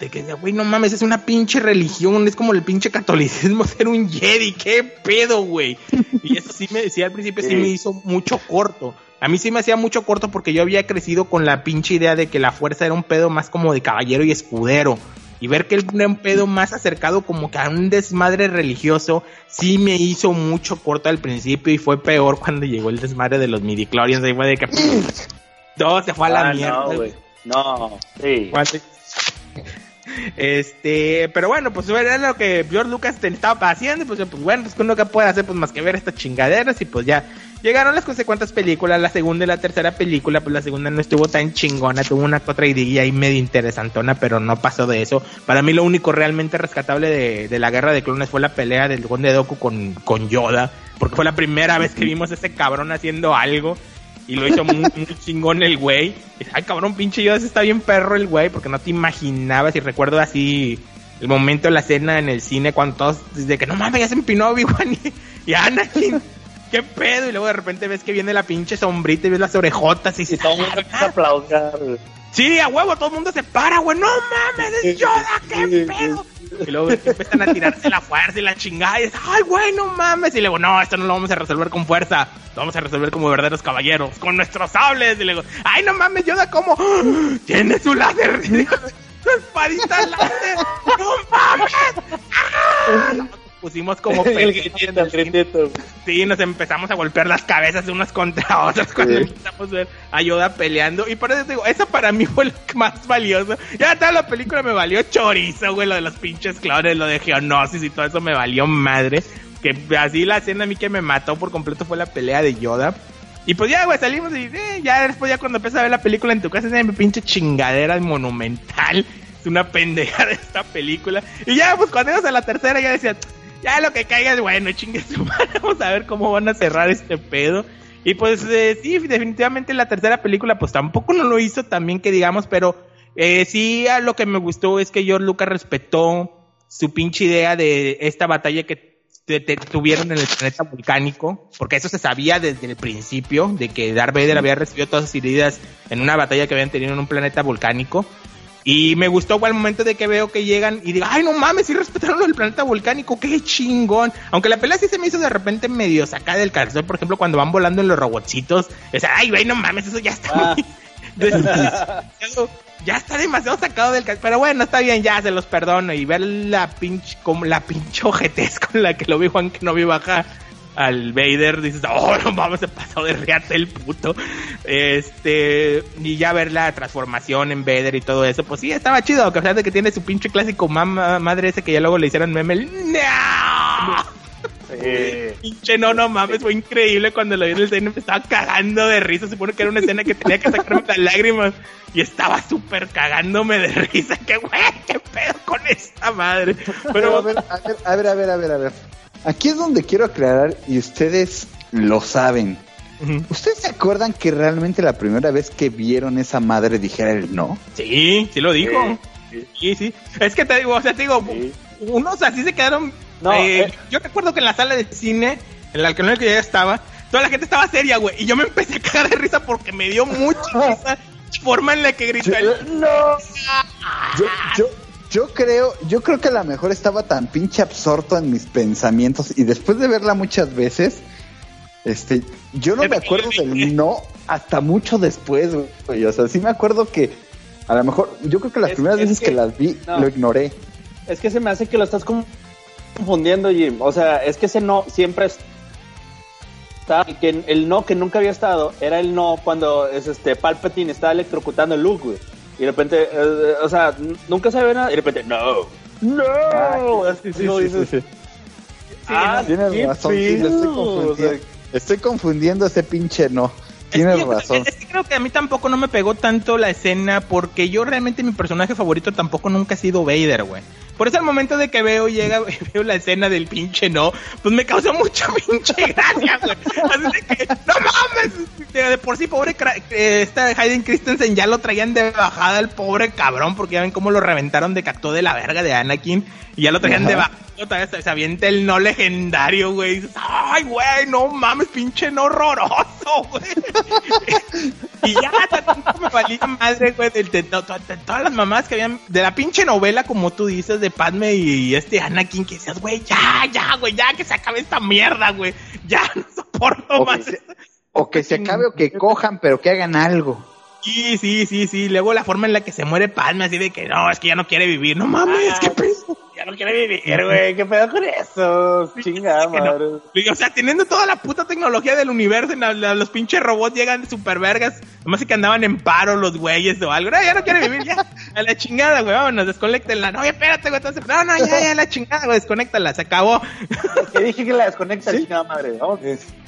[SPEAKER 3] de que, güey, no mames, es una pinche religión, es como el pinche catolicismo ser un Jedi, qué pedo, güey. Y eso sí me decía al principio, sí. me hizo mucho corto. A mí sí me hacía mucho corto porque yo había crecido con la pinche idea de que la fuerza era un pedo más como de caballero y escudero. Y ver que era un pedo más acercado como que a un desmadre religioso, sí me hizo mucho corto al principio y fue peor cuando llegó el desmadre de los midichlorians. Ahí fue de que todo se fue a la
[SPEAKER 6] Ah,
[SPEAKER 3] mierda.
[SPEAKER 6] No. No, sí.
[SPEAKER 3] Cuando- Este, pero bueno, pues era lo que George Lucas estaba haciendo, pues, pues bueno, pues uno que puede hacer pues más que ver estas chingaderas y pues ya llegaron las consecuentes películas, la segunda y la tercera película, pues la segunda no estuvo tan chingona, tuvo una otra idea ahí medio interesantona, pero no pasó de eso. Para mí lo único realmente rescatable de, de la guerra de clones fue la pelea del Conde Doku con, con Yoda, porque fue la primera vez que vimos a ese cabrón haciendo algo. Y lo hizo muy, chingón el güey. Ay, cabrón, pinche Yoda, está bien perro el güey, porque no te imaginabas. Y recuerdo así el momento de la escena en el cine cuando todos, desde que no mames, ya se empinó Obi-Wan y, y Anakin. ¿Qué pedo? Y luego de repente ves que viene la pinche sombrita y ves las orejotas y
[SPEAKER 6] Y
[SPEAKER 3] se
[SPEAKER 6] todo el mundo empieza a aplaudir.
[SPEAKER 3] Sí, a huevo, todo el mundo se para, güey. No mames, es Yoda, qué pedo. Y luego ves que empiezan a tirarse la fuerza y la chingada. Y es, ay, güey, no mames. Y luego, no, esto no lo vamos a resolver con fuerza. Lo vamos a resolver como verdaderos caballeros, con nuestros sables. Y luego, ay, no mames, Yoda, ¿cómo? Tiene su láser. Su espadita láser. No mames. ¡Ah! Pusimos como en
[SPEAKER 6] el.
[SPEAKER 3] Sí, nos empezamos a golpear las cabezas unas contra otras cuando empezamos a ver a Yoda peleando. Y por eso digo, eso para mí fue lo más valioso. Ya toda la película me valió chorizo, güey, lo de los pinches clones, lo de Geonosis y todo eso me valió madre. Que así la escena a mí que me mató por completo fue la pelea de Yoda. Y pues ya, güey, salimos y eh, ya después ya cuando empiezas a ver la película en tu casa, es mi pinche chingadera monumental. Es una pendeja de esta película. Y ya, pues cuando ibas a la tercera ya decía, ya lo que caiga es bueno, chingue vamos a ver cómo van a cerrar este pedo. Y pues eh, sí, definitivamente la tercera película pues tampoco no lo hizo también que digamos, pero eh, sí a lo que me gustó es que George Lucas respetó su pinche idea de esta batalla que te- te- tuvieron en el planeta volcánico, porque eso se sabía desde el principio, de que Darth Vader había recibido todas sus heridas en una batalla que habían tenido en un planeta volcánico. Y me gustó al momento de que veo que llegan y digo, ay, no mames, sí respetaron lo del planeta volcánico, qué chingón. Aunque la pelea sí se me hizo de repente medio sacada del calzón, por ejemplo, cuando van volando en los robotcitos. O sea, ay, güey, no mames, eso ya está
[SPEAKER 6] Ah.
[SPEAKER 3] muy- ya está demasiado sacado del calzón. Pero bueno, está bien, ya se los perdono. Y ver la pinche, como la pinche ojetez con la que lo vi Juan que no vi baja al Vader, dices, oh, no mames, se pasó de reate el puto. Este, y ya ver la transformación en Vader y todo eso, pues sí, estaba chido, que a pesar de que tiene su pinche clásico mamá, madre ese que ya luego le hicieron meme, el, ¡No! Pinche no, no mames, fue increíble cuando lo vi en el cine, me estaba cagando de risa, se supone que era una escena que tenía que sacarme las lágrimas y estaba súper cagándome de risa, que güey, qué pedo con esta madre. Pero
[SPEAKER 2] a ver, a ver, a ver, a ver, a ver. Aquí es donde quiero aclarar y ustedes lo saben. ¿Ustedes se acuerdan que realmente la primera vez que vieron esa madre dijera el no?
[SPEAKER 3] Sí, sí lo dijo. Sí, sí. Es que te digo, o sea, te digo, unos así se quedaron. Eh, eh. Yo recuerdo que en la sala de cine, en la que yo ya estaba, toda la gente estaba seria, güey. Y yo me empecé a cagar de risa porque me dio mucha risa forma en la que gritó el...
[SPEAKER 2] No. Yo, yo, yo creo, yo creo que a lo mejor estaba tan pinche absorto en mis pensamientos y después de verla muchas veces, este, yo no me acuerdo del no hasta mucho después, güey. O sea, sí me acuerdo que a lo mejor, yo creo que las primeras veces que, las vi, lo ignoré.
[SPEAKER 6] Es que se me hace que lo estás confundiendo, Jim. O sea, es que ese no siempre está. Que el no que nunca había estado era el no cuando es este Palpatine estaba electrocutando el Luke, güey. Y de repente, eh, o sea, nunca se ve nada. Y de repente, no, no. Ah, sí, sí, sí,
[SPEAKER 2] ah, tienes razón, estoy confundiendo. estoy confundiendo ese pinche no. Tienes razón.
[SPEAKER 3] Es que creo que a mí tampoco no me pegó tanto la escena porque yo realmente mi personaje favorito tampoco nunca ha sido Vader, güey. Por eso al momento de que veo, llega, veo la escena del pinche no, pues me causa mucha pinche gracia. Así de que, no mames, de, por sí, pobre, eh, esta Hayden Christensen ya lo traían de bajada el pobre cabrón, porque ya ven cómo lo reventaron de cacto de la verga de Anakin, y ya lo traían de bajada, se, se avienta el no legendario, güey. Ay, güey, no mames, pinche no horroroso, güey. y ya, me valía madre, güey, de, de, todas las mamás que habían, de la pinche novela, como tú dices, de Padme y este Anakin, que decías, güey, ya, ya, güey, ya, que se acabe esta mierda, güey. Ya, no soporto o más.
[SPEAKER 2] Que se, o que se acabe o que cojan, pero que hagan algo.
[SPEAKER 3] Sí, sí, sí, sí. Luego la forma en la que se muere Padme, así de que no, es que ya no quiere vivir. No mames, qué peso
[SPEAKER 6] no quiere vivir, güey. ¿Qué pedo con eso? Chingada, madre.
[SPEAKER 3] O sea, teniendo toda la puta tecnología del universo, los pinches robots llegan super vergas. Nomás que andaban en paro los güeyes o algo. No, ya no quiere vivir, ya. A la chingada, güey. Vámonos, desconectenla. No, espérate, güey. Entonces, no, no, ya, ya, la chingada, güey. Desconéctala, se acabó.
[SPEAKER 6] Que dije que la desconecta, chingada madre. Vamos.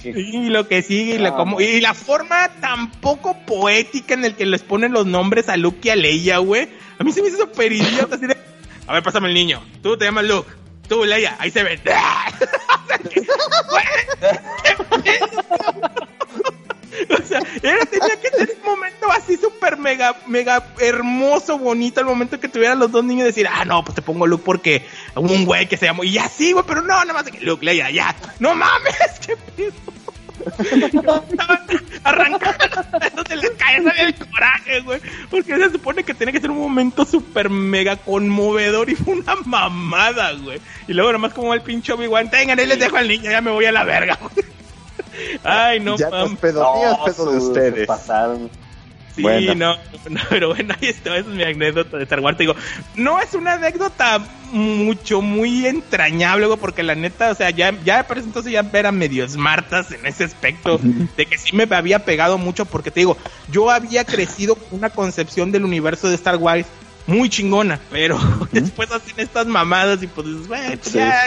[SPEAKER 3] Y lo que sigue, y, la, como, y la forma tan poco poética en el que les ponen los nombres a Luke y a Leia, güey. A mí se me hizo super idiota, así de a ver, pásame el niño. Tú te llamas Luke. Tú, Leia. Ahí se ve. o sea, era, tenía que ser un momento así súper mega, mega hermoso, bonito, el momento que tuvieran los dos niños decir, ah, no, pues te pongo Luke porque un güey que se llamó, y así, güey, pero no, nada más que Luke, Leia, ya, no mames, qué pedo. Arrancando de la cabeza del coraje, güey. Porque se supone que tiene que ser un momento súper mega conmovedor y fue una mamada, güey. Y luego nomás como el pinche Obi-Wan, tengan, ahí les dejo al niño, ya me voy a la verga. Ay, no,
[SPEAKER 2] ya los pedo, pedo de ustedes.
[SPEAKER 6] Pasaron.
[SPEAKER 3] Sí, no, no, pero bueno, ahí está, esa es mi anécdota de Star Wars. digo, no es una anécdota mucho, muy entrañable, porque la neta, o sea, ya, ya para entonces ya eran medio smartas en ese aspecto, de que sí me había pegado mucho, porque te digo, yo había crecido con una concepción del universo de Star Wars muy chingona, pero después hacen estas mamadas y pues, bueno, pues ya,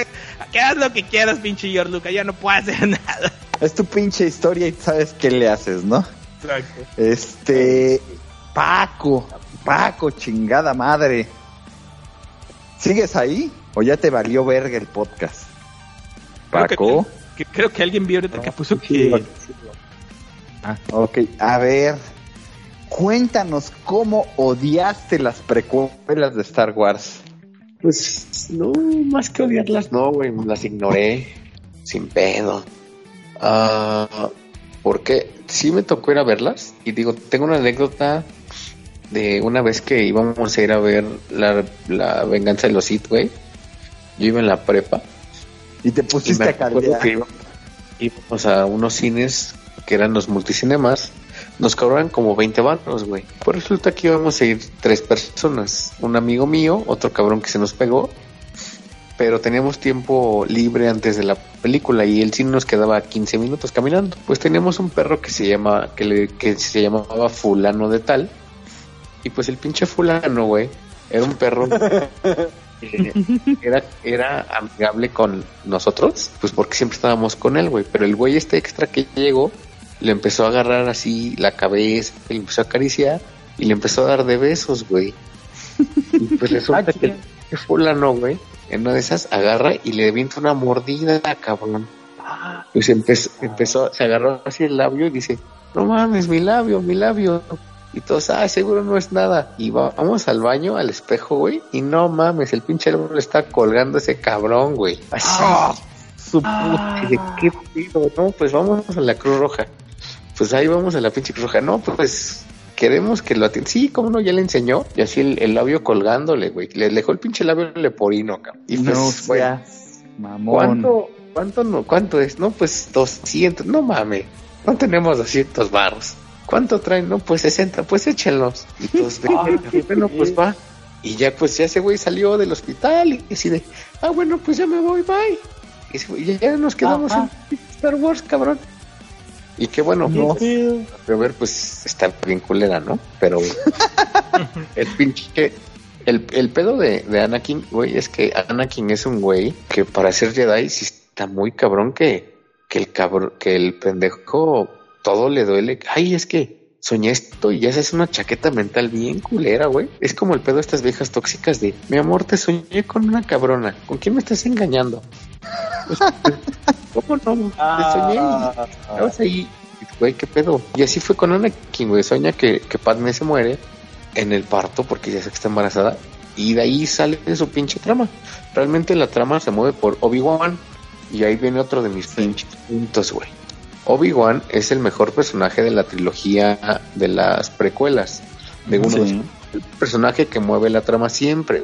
[SPEAKER 3] que haz lo que quieras, pinche George Lucas, ya no puedo hacer nada.
[SPEAKER 2] Es tu pinche historia y sabes qué le haces, ¿no? Este. Paco, Paco, chingada madre. ¿Sigues ahí? ¿O ya te valió verga el podcast? Paco.
[SPEAKER 3] Creo que, alguien vio ahorita que puso que.
[SPEAKER 2] Ah, ok. A ver. Cuéntanos cómo odiaste las precuelas de Star Wars.
[SPEAKER 4] Pues no, más que odiarlas, no, güey, las ignoré. Sin pedo. Ah porque sí me tocó ir a verlas y digo, tengo una anécdota de una vez que íbamos a ir a ver la, venganza de los Sith, güey. Yo iba en la prepa.
[SPEAKER 2] Y te pusiste a caldear.
[SPEAKER 4] íbamos a unos cines que eran los multicinemas. Nos cobraban como 20 barros, güey. Pues resulta que íbamos a ir tres personas. Un amigo mío, otro cabrón que se nos pegó pero teníamos tiempo libre antes de la película y el cine nos quedaba 15 minutos caminando. Pues teníamos un perro que se llama que, le, que se llamaba fulano de tal y pues el pinche fulano, güey, era un perro eh, era, era amigable con nosotros, pues porque siempre estábamos con él, güey. Pero el güey este extra que llegó, le empezó a agarrar así la cabeza, le empezó a acariciar y le empezó a dar de besos, güey. Y pues resulta que, que fulano, güey, en una de esas agarra y le avienta una mordida, cabrón. Pues empezó, empezó, se agarró así el labio y dice, no mames, mi labio, mi labio. Y todos, ah, seguro no es nada. Y vamos al baño, al espejo, güey. Y no mames, el pinche le está colgando ese cabrón, güey. Así.
[SPEAKER 2] Ah, su puta.
[SPEAKER 4] ¿De qué pido? No, pues vamos a la Cruz Roja. Pues ahí vamos a la pinche Cruz Roja. No, pues queremos que lo atienda. Sí, cómo no, ya le enseñó. Y así el, el labio colgándole, güey. Le dejó el pinche labio leporino, cabrón. Y pues,
[SPEAKER 2] no
[SPEAKER 4] güey,
[SPEAKER 2] seas mamón.
[SPEAKER 4] ¿cuánto, cuánto, no, ¿cuánto es? No, pues 200. No mames, no tenemos 200 barros. ¿Cuánto traen? No, pues 60. Pues échenlos. Y todos, bueno, pues va. Y ya, pues ya ese güey salió del hospital y así de, ah, bueno, pues ya me voy, bye. Y ya nos quedamos
[SPEAKER 6] Ajá.
[SPEAKER 4] en Star Wars, cabrón. Y qué bueno, no. Pero ver, pues está bien culera, ¿no? Pero el pinche. El, el pedo de, de Anakin, güey, es que Anakin es un güey que para ser Jedi sí está muy cabrón que, que el cabrón, que el pendejo todo le duele. Ay, es que soñé esto y ya se hace una chaqueta mental bien culera, güey. Es como el pedo de estas viejas tóxicas de mi amor, te soñé con una cabrona. ¿Con quién me estás engañando? Pues, ¿Cómo no? Te soñé y Estabas ahí, güey, qué pedo. Y así fue con Anakin, güey. Sueña que, que Padme se muere en el parto porque ya sé que está embarazada. Y de ahí sale su pinche trama. Realmente la trama se mueve por Obi-Wan. Y ahí viene otro de mis pinches puntos, güey. Obi-Wan es el mejor personaje de la trilogía de las precuelas. De uno
[SPEAKER 2] Sí.
[SPEAKER 4] el personaje que mueve la trama siempre.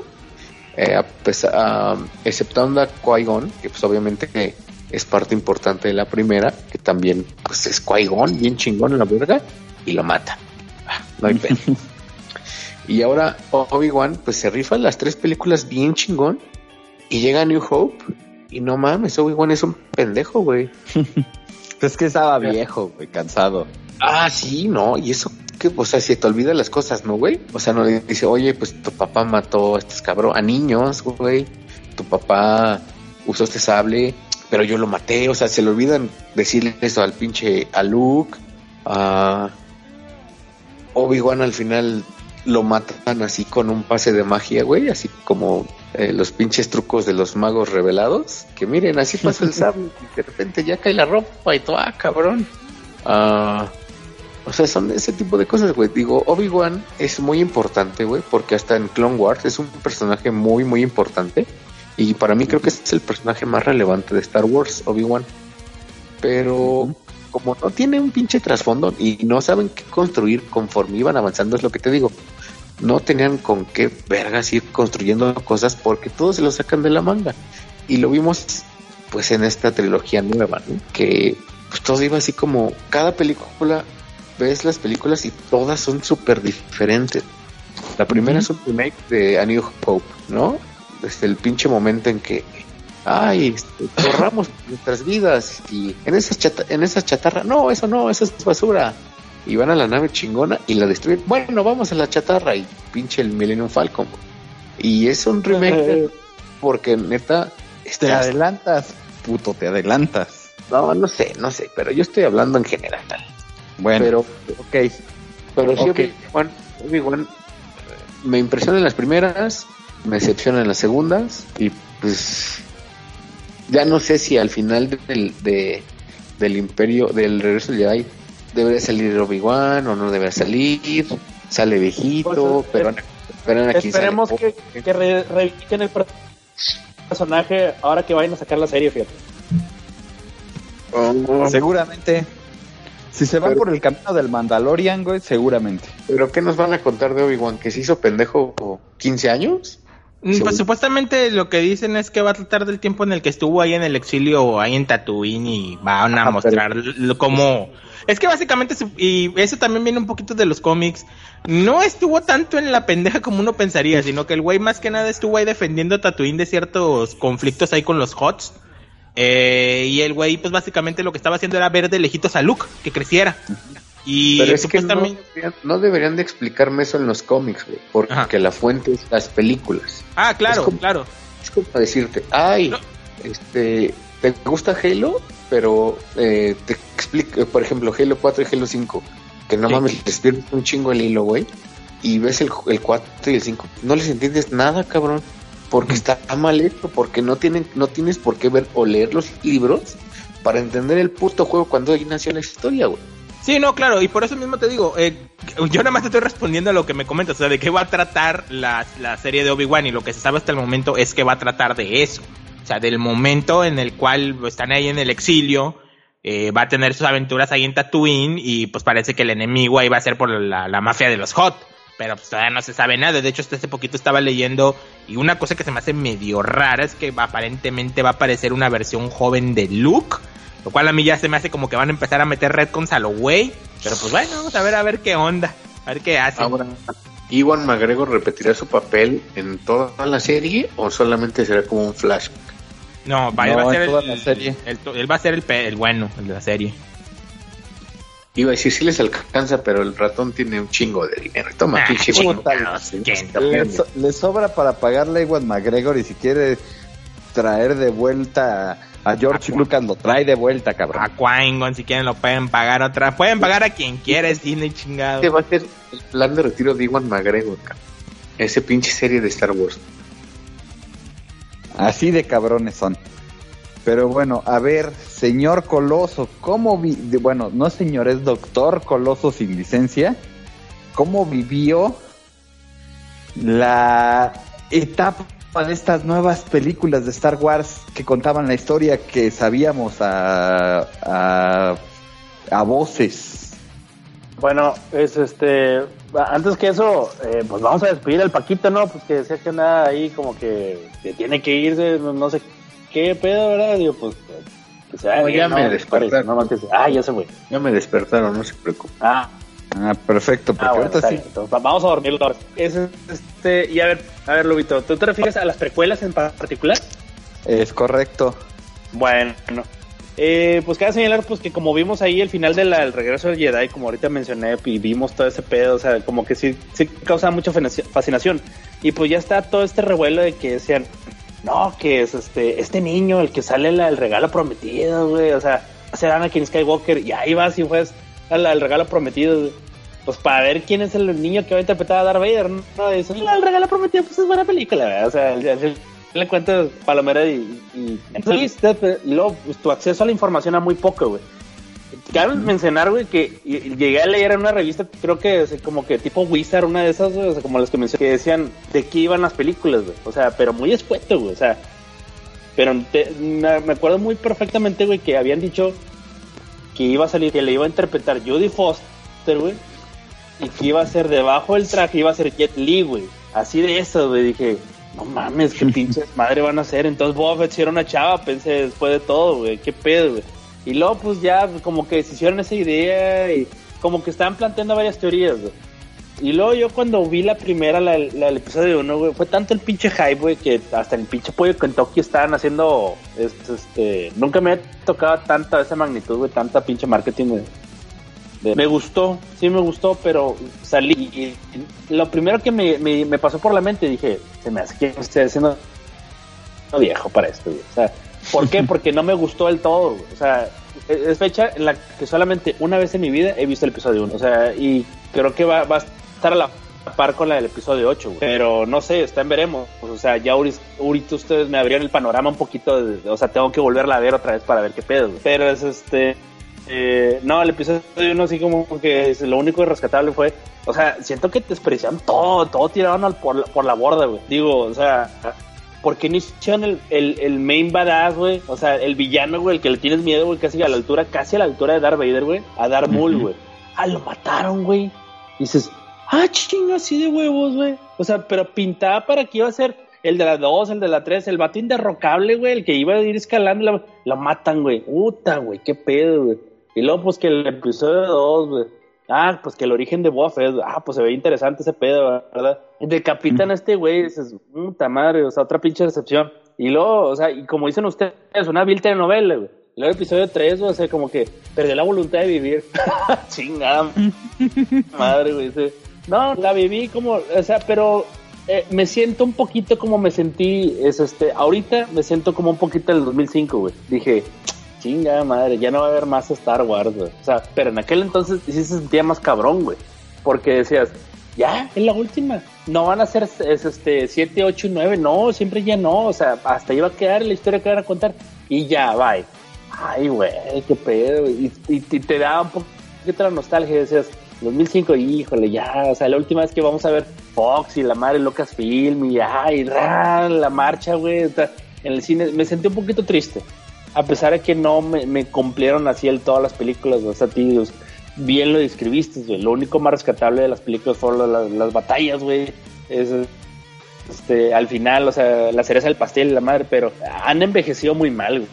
[SPEAKER 4] Eh, a pesar- exceptando a Qui-Gon, que pues obviamente es parte importante de la primera, que también pues es Qui-Gon, bien chingón en la verga, y lo mata. Ah, no hay pedo. y ahora Obi-Wan pues se rifa las tres películas bien chingón y llega a New Hope y no mames, Obi-Wan es un pendejo, güey.
[SPEAKER 2] Es que estaba viejo, güey, cansado.
[SPEAKER 4] Ah, sí, no, y eso que, o sea, se te olvidan las cosas, ¿no, güey? O sea, no le dice, oye, pues tu papá mató a estos cabrón, a niños, güey. Tu papá usó este sable, pero yo lo maté. O sea, se le olvidan decirle eso al pinche, a Luke, a Obi-Wan al final lo matan así con un pase de magia, güey, así como eh, los pinches trucos de los magos revelados. Que miren, así pasa el sable y de repente ya cae la ropa y todo, ah, cabrón. Ah, o sea, son ese tipo de cosas, güey. Digo, Obi-Wan es muy importante, güey, porque hasta en Clone Wars es un personaje muy, muy importante. Y para mí creo que es el personaje más relevante de Star Wars, Obi-Wan. Pero como no tiene un pinche trasfondo y no saben qué construir conforme iban avanzando, es lo que te digo. No tenían con qué vergas ir construyendo cosas porque todos se lo sacan de la manga. Y lo vimos pues en esta trilogía nueva, ¿no? Que pues todo iba así como cada película ves las películas y todas son súper diferentes. La primera es un remake de A New Hope, ¿no? Desde el pinche momento en que, ay, este, corramos nuestras vidas y en esa, chata- en esa chatarra, no, eso no, eso es basura. Y van a la nave chingona y la destruyen. Bueno, vamos a la chatarra y pinche el Millennium Falcon. Y es un remake porque neta
[SPEAKER 2] Te adelantas, puto, te adelantas.
[SPEAKER 4] no, no sé, no sé, pero yo estoy hablando en general.
[SPEAKER 2] Bueno,
[SPEAKER 4] Pero
[SPEAKER 2] ok.
[SPEAKER 4] Pero sí,
[SPEAKER 2] Ok.
[SPEAKER 4] Obi-Wan, Obi-Wan, eh, me impresiona en las primeras, me decepciona en las segundas, y pues ya no sé si al final del, de, del Imperio, del regreso del Jedi, debería salir Obi-Wan o no debería salir, sale viejito,
[SPEAKER 6] Pues,
[SPEAKER 4] pero, pero aquí
[SPEAKER 6] Esperemos que, que re- reivindiquen el per- personaje ahora que vayan a sacar la serie, fíjate.
[SPEAKER 2] Seguramente. Si se van
[SPEAKER 4] Pero-
[SPEAKER 2] por el camino del Mandalorian, güey, seguramente.
[SPEAKER 4] ¿Pero qué nos van a contar de Obi-Wan? ¿Que se hizo pendejo 15 años?
[SPEAKER 3] Pues supuestamente lo que dicen es que va a tratar del tiempo en el que estuvo ahí en el exilio, ahí en Tatooine, y van a
[SPEAKER 4] Ajá,
[SPEAKER 3] mostrar cómo... Es que básicamente, y eso también viene un poquito de los cómics, no estuvo tanto en la pendeja como uno pensaría, sino que el güey más que nada estuvo ahí defendiendo a Tatooine de ciertos conflictos ahí con los HOTS. Eh, y el güey, pues básicamente lo que estaba haciendo era ver de lejitos a Luke, que creciera. Y
[SPEAKER 4] Pero es que no deberían, de explicarme eso en los cómics, güey, porque la fuente es las películas.
[SPEAKER 3] Ah, claro, claro.
[SPEAKER 4] Es como decirte, ay, este, ¿te gusta Halo? Pero eh, te explico, por ejemplo, Halo 4 y Halo 5, que no mames, les pierdes un chingo el hilo, güey, y ves el, el 4 y el 5, no les entiendes nada, cabrón, porque está mal hecho, porque no, tienen, no tienes por qué ver o leer los libros para entender el puto juego cuando ahí nació la historia, güey.
[SPEAKER 3] Sí, no, claro, y por eso mismo te digo, eh, yo nada más te estoy respondiendo a lo que me comentas, o sea, de qué va a tratar la, la serie de Obi-Wan y lo que se sabe hasta el momento es que va a tratar de eso, o sea, del momento en el cual están ahí en el exilio, eh, va a tener sus aventuras ahí en Tatooine y pues parece que el enemigo ahí va a ser por la, la mafia de los Hot, pero pues todavía no se sabe nada, de hecho hasta hace poquito estaba leyendo y una cosa que se me hace medio rara es que aparentemente va a aparecer una versión joven de Luke, lo cual a mí ya se me hace como que van a empezar a meter retcons a lo güey. Pero pues bueno, vamos a ver a ver qué onda. A ver qué hace.
[SPEAKER 4] Ahora, ¿Iwan McGregor repetirá su papel en toda la serie o solamente será como un flashback?
[SPEAKER 3] No, va, a ser el, la serie. él va a ser el, el, bueno, el de la serie.
[SPEAKER 4] Iba a decir, si les alcanza, pero el ratón tiene un chingo de dinero. Toma,
[SPEAKER 2] ah, le, le, sobra para pagarle a Iwan McGregor y si quiere traer de vuelta a George Lucas lo trae de vuelta, cabrón.
[SPEAKER 3] A qui si quieren, lo pueden pagar otra. Pueden pagar a quien quiera, es Disney chingado.
[SPEAKER 4] Este va a ser el plan de retiro de Iwan McGregor, cabrón. Ese pinche serie de Star Wars.
[SPEAKER 2] Así de cabrones son. Pero bueno, a ver, señor Coloso, ¿cómo vi bueno, no señor, es doctor Coloso sin licencia? ¿Cómo vivió la etapa de estas nuevas películas de Star Wars que contaban la historia que sabíamos a, a, voces.
[SPEAKER 6] Bueno, es este. Antes que eso, eh, pues vamos a despedir al Paquito, ¿no? Pues que decía que nada ahí como que, tiene que irse, no sé qué pedo, ¿verdad? Digo, pues
[SPEAKER 4] que se ya me despertaron.
[SPEAKER 6] ah, ya se fue.
[SPEAKER 4] Ya me despertaron, no se preocupe.
[SPEAKER 6] Ah,
[SPEAKER 2] Ah, perfecto, porque ah, ahorita sí.
[SPEAKER 6] vamos a dormir Es, este, y a ver, a ver, Lubito, ¿tú te refieres a las precuelas en particular?
[SPEAKER 2] Es correcto.
[SPEAKER 6] Bueno, eh, pues queda señalar pues que como vimos ahí el final del regreso del Jedi, como ahorita mencioné, y vimos todo ese pedo, o sea, como que sí, sí causa mucha fascinación. Y pues ya está todo este revuelo de que decían, no, que es este, este niño el que sale el regalo prometido, güey, o sea, hacer Anakin Skywalker, y ahí vas y fue al, regalo prometido, pues para ver quién es el niño que va a interpretar a Darth Vader, ¿no? Eso, el regalo prometido, pues es buena película, ¿verdad? O sea, le cuentas palomera y, y, y luego pues, tu acceso a la información a muy poco, güey. Cabe mencionar, güey, que llegué a leer en una revista, creo que como que tipo Wizard, una de esas, o sea, como las que mencioné, que decían de qué iban las películas, güey. O sea, pero muy escueto, güey. O sea, pero me acuerdo muy perfectamente, güey, que habían dicho que iba a salir, que le iba a interpretar Judy Foster, güey, y que iba a ser debajo del traje, iba a ser Jet Li, güey. Así de eso, güey, dije, no mames, qué pinches madre van a hacer. Entonces Boba Fett era una chava, pensé después de todo, güey, qué pedo, güey. Y luego, pues ya, como que se hicieron esa idea y como que estaban planteando varias teorías, güey. Y luego yo cuando vi la primera, la, el episodio 1, güey, fue tanto el pinche hype, güey, que hasta el pinche pollo Kentucky estaban haciendo, este, nunca me ha tocado tanta esa magnitud, güey, tanta pinche marketing, güey. Me gustó, sí me gustó, pero salí y, lo primero que me, me, pasó por la mente, dije, se me hace que estoy haciendo viejo para esto, güey. O sea, ¿por qué? Porque no me gustó el todo, güey. O sea, es fecha en la que solamente una vez en mi vida he visto el episodio 1. O sea, y creo que va, va a estar a la par con la del episodio 8, Pero no sé, está en veremos. O sea, ya ahorita ustedes me abrían el panorama un poquito. o sea, tengo que volverla a ver otra vez para ver qué pedo. Pero es este. Eh, no, el episodio 1 así como que lo único rescatable fue. O sea, siento que te despreciaban todo, todo tiraron por, por la borda, güey. Digo, o sea, ¿por qué no hicieron el, el, el main badass, güey? O sea, el villano, güey, el que le tienes miedo, güey, casi a la altura, casi a la altura de Darth Vader, güey, a Darth Maul, güey. Ah, lo mataron, güey. dices, ah, chingo, así de huevos, güey. O sea, pero pintaba para que iba a ser el de la 2, el de la 3, el vato inderrocable, güey, el que iba a ir escalando, lo matan, güey. Puta, güey, qué pedo, güey. Y luego, pues que el episodio 2, güey. Ah, pues que el origen de Boba Fett, ah, pues se ve interesante ese pedo, ¿verdad? Decapitan a este güey, dices, puta madre, o sea, otra pinche recepción. Y luego, o sea, y como dicen ustedes, una vil telenovela, güey. Y luego el episodio 3, o sea, como que perdió la voluntad de vivir. Chingada madre, güey. No, la viví como, o sea, pero eh, me siento un poquito como me sentí, es este, ahorita me siento como un poquito el 2005, güey. Dije, chinga madre, ya no va a haber más Star Wars, güey. O sea, pero en aquel entonces sí se sentía más cabrón, güey. Porque decías, ya, es la última. No van a ser es, este 7, 8 y 9, no, siempre ya no. O sea, hasta iba a quedar la historia que van a contar y ya, bye. Ay, güey, qué pedo. Y, y, te da un poquito la nostalgia. Decías, 2005, híjole, ya, o sea, la última vez que vamos a ver Fox y la madre Lucasfilm y ay, la marcha, güey, en el cine, me sentí un poquito triste. A pesar de que no me, me cumplieron así el todas las películas, o sea, tíos, bien lo describiste, güey. Lo único más rescatable de las películas fueron las, las batallas, güey. Es, este, al final, o sea, la cereza del pastel y la madre, pero han envejecido muy mal, güey.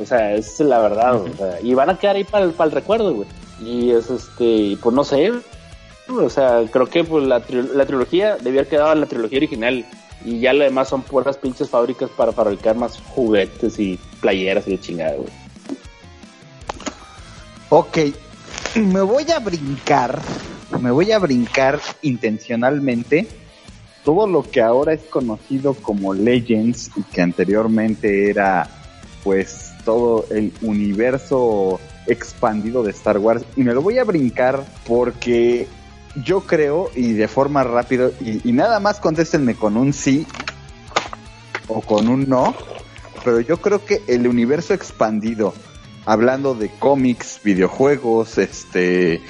[SPEAKER 6] O sea, es la verdad, o sea, y van a quedar ahí para el, para el recuerdo, güey. Y es este, pues no sé, o sea, creo que pues, la, la trilogía debía haber en la trilogía original. Y ya lo demás son puras pinches fábricas para fabricar más juguetes y playeras y chingada, güey.
[SPEAKER 2] Ok, me voy a brincar, me voy a brincar intencionalmente todo lo que ahora es conocido como Legends y que anteriormente era pues todo el universo expandido de Star Wars y me lo voy a brincar porque yo creo y de forma rápida y, nada más contéstenme con un sí o con un no, pero yo creo que el universo expandido, hablando de cómics, videojuegos, este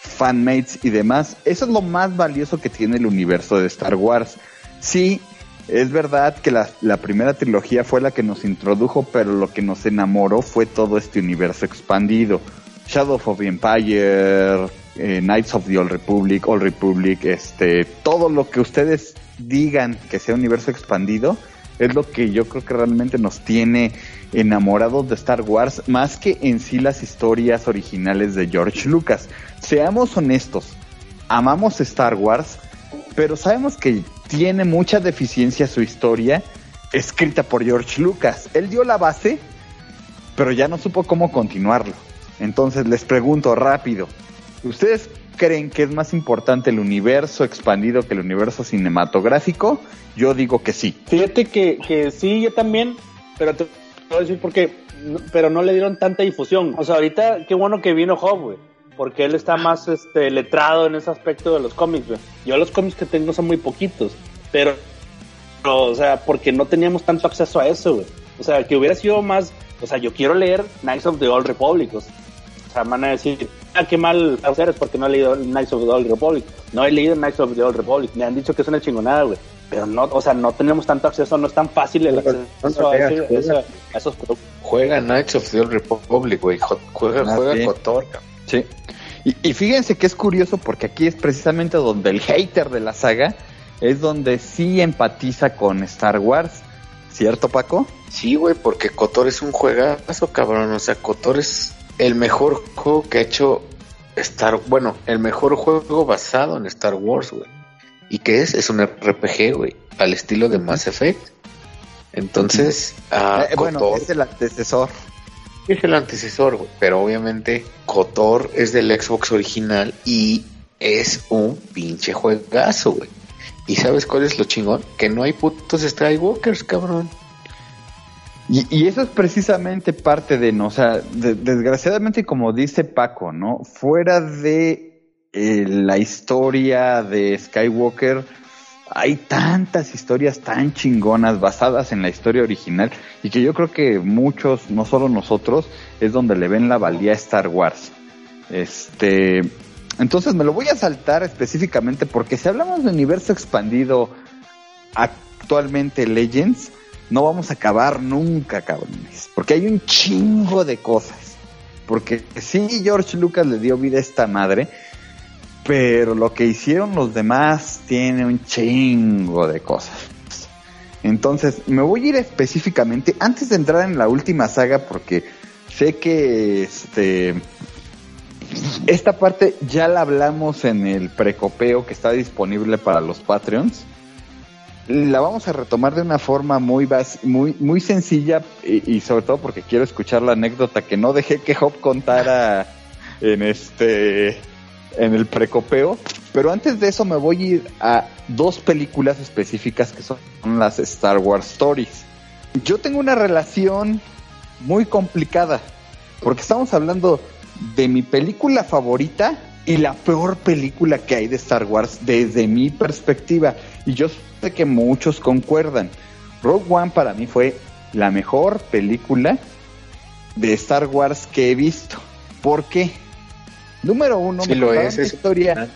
[SPEAKER 2] fanmates y demás, eso es lo más valioso que tiene el universo de Star Wars. Sí, es verdad que la, primera trilogía fue la que nos introdujo, pero lo que nos enamoró fue todo este universo expandido. Shadow of the Empire, eh, Knights of the Old Republic, Old Republic, este, todo lo que ustedes digan que sea universo expandido, es lo que yo creo que realmente nos tiene enamorados de Star Wars, más que en sí las historias originales de George Lucas. Seamos honestos, amamos Star Wars, pero sabemos que tiene mucha deficiencia su historia escrita por George Lucas. Él dio la base, pero ya no supo cómo continuarlo. Entonces les pregunto rápido, ¿ustedes creen que es más importante el universo expandido que el universo cinematográfico? Yo digo que sí.
[SPEAKER 6] Fíjate que, que sí, yo también, pero te voy a decir por qué, pero no le dieron tanta difusión. O sea, ahorita qué bueno que vino güey porque él está más este, letrado en ese aspecto de los cómics, güey. Yo los cómics que tengo son muy poquitos, pero, o sea, porque no teníamos tanto acceso a eso, güey. O sea, que hubiera sido más, o sea, yo quiero leer Knights of the Old Republic, o sea, van a decir, ah, qué mal eres porque no he leído Knights of the Old Republic. No he leído Knights of the Old Republic, me han dicho que es una chingonada, güey. Pero no, o sea, no tenemos tanto acceso, no es tan fácil el acceso a, esos productos.
[SPEAKER 4] Juega Knights of the Old Republic, güey. Juega, ah, juega Cotor,
[SPEAKER 2] Sí. Y, fíjense que es curioso porque aquí es precisamente donde el hater de la saga es donde sí empatiza con Star Wars. ¿Cierto, Paco?
[SPEAKER 4] Sí, güey, porque Kotor es un juegazo, cabrón. O sea, Kotor es el mejor juego que ha hecho Star... Bueno, el mejor juego basado en Star Wars, güey. ¿Y qué es? Es un RPG, güey, al estilo de Mass Effect. Entonces,
[SPEAKER 2] eh, bueno, es el antecesor
[SPEAKER 4] es el antecesor, güey. Pero obviamente Kotor es del Xbox original y es un pinche juegazo, güey. ¿Y sabes cuál es lo chingón? Que no hay putos Skywalkers, cabrón.
[SPEAKER 2] Y, eso es precisamente parte de, no, o sea, desgraciadamente como dice Paco, ¿no? Fuera de eh, la historia de Skywalker, hay tantas historias tan chingonas basadas en la historia original y que yo creo que muchos, no solo nosotros, es donde le ven la valía a Star Wars. Este, entonces me lo voy a saltar específicamente porque si hablamos de universo expandido actualmente Legends, no vamos a acabar nunca, cabrones, porque hay un chingo de cosas. Porque sí, George Lucas le dio vida a esta madre, pero lo que hicieron los demás tiene un chingo de cosas. Entonces, me voy a ir específicamente, antes de entrar en la última saga, porque sé que este esta parte ya la hablamos en el precopeo que está disponible para los Patreons. la vamos a retomar de una forma muy muy muy sencilla y, sobre todo porque quiero escuchar la anécdota que no dejé que Hop contara en este en el precopeo, pero antes de eso me voy a ir a dos películas específicas que son las Star Wars Stories. Yo tengo una relación muy complicada porque estamos hablando de mi película favorita y la peor película que hay de Star Wars desde mi perspectiva. Y yo sé que muchos concuerdan. Rogue One para mí fue la mejor película de Star Wars que he visto. ¿Por qué? Número uno, me contaron una historia.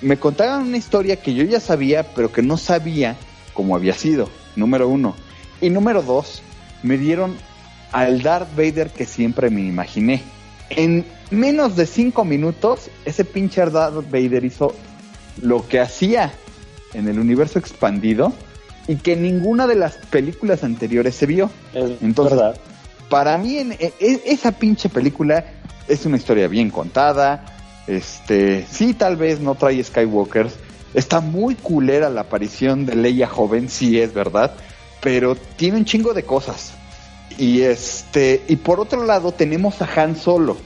[SPEAKER 2] Me contaron una historia que yo ya sabía, pero que no sabía cómo había sido. Número uno. Y número dos, me dieron al Darth Vader que siempre me imaginé. En menos de cinco minutos, ese pinche Darth Vader hizo lo que hacía en el universo expandido y que ninguna de las películas anteriores se vio. Entonces, para mí en, esa pinche película es una historia bien contada. Este, sí, tal vez no trae Skywalkers. Está muy culera la aparición de Leia joven, sí es verdad, pero tiene un chingo de cosas. Y este, y por otro lado tenemos a Han Solo.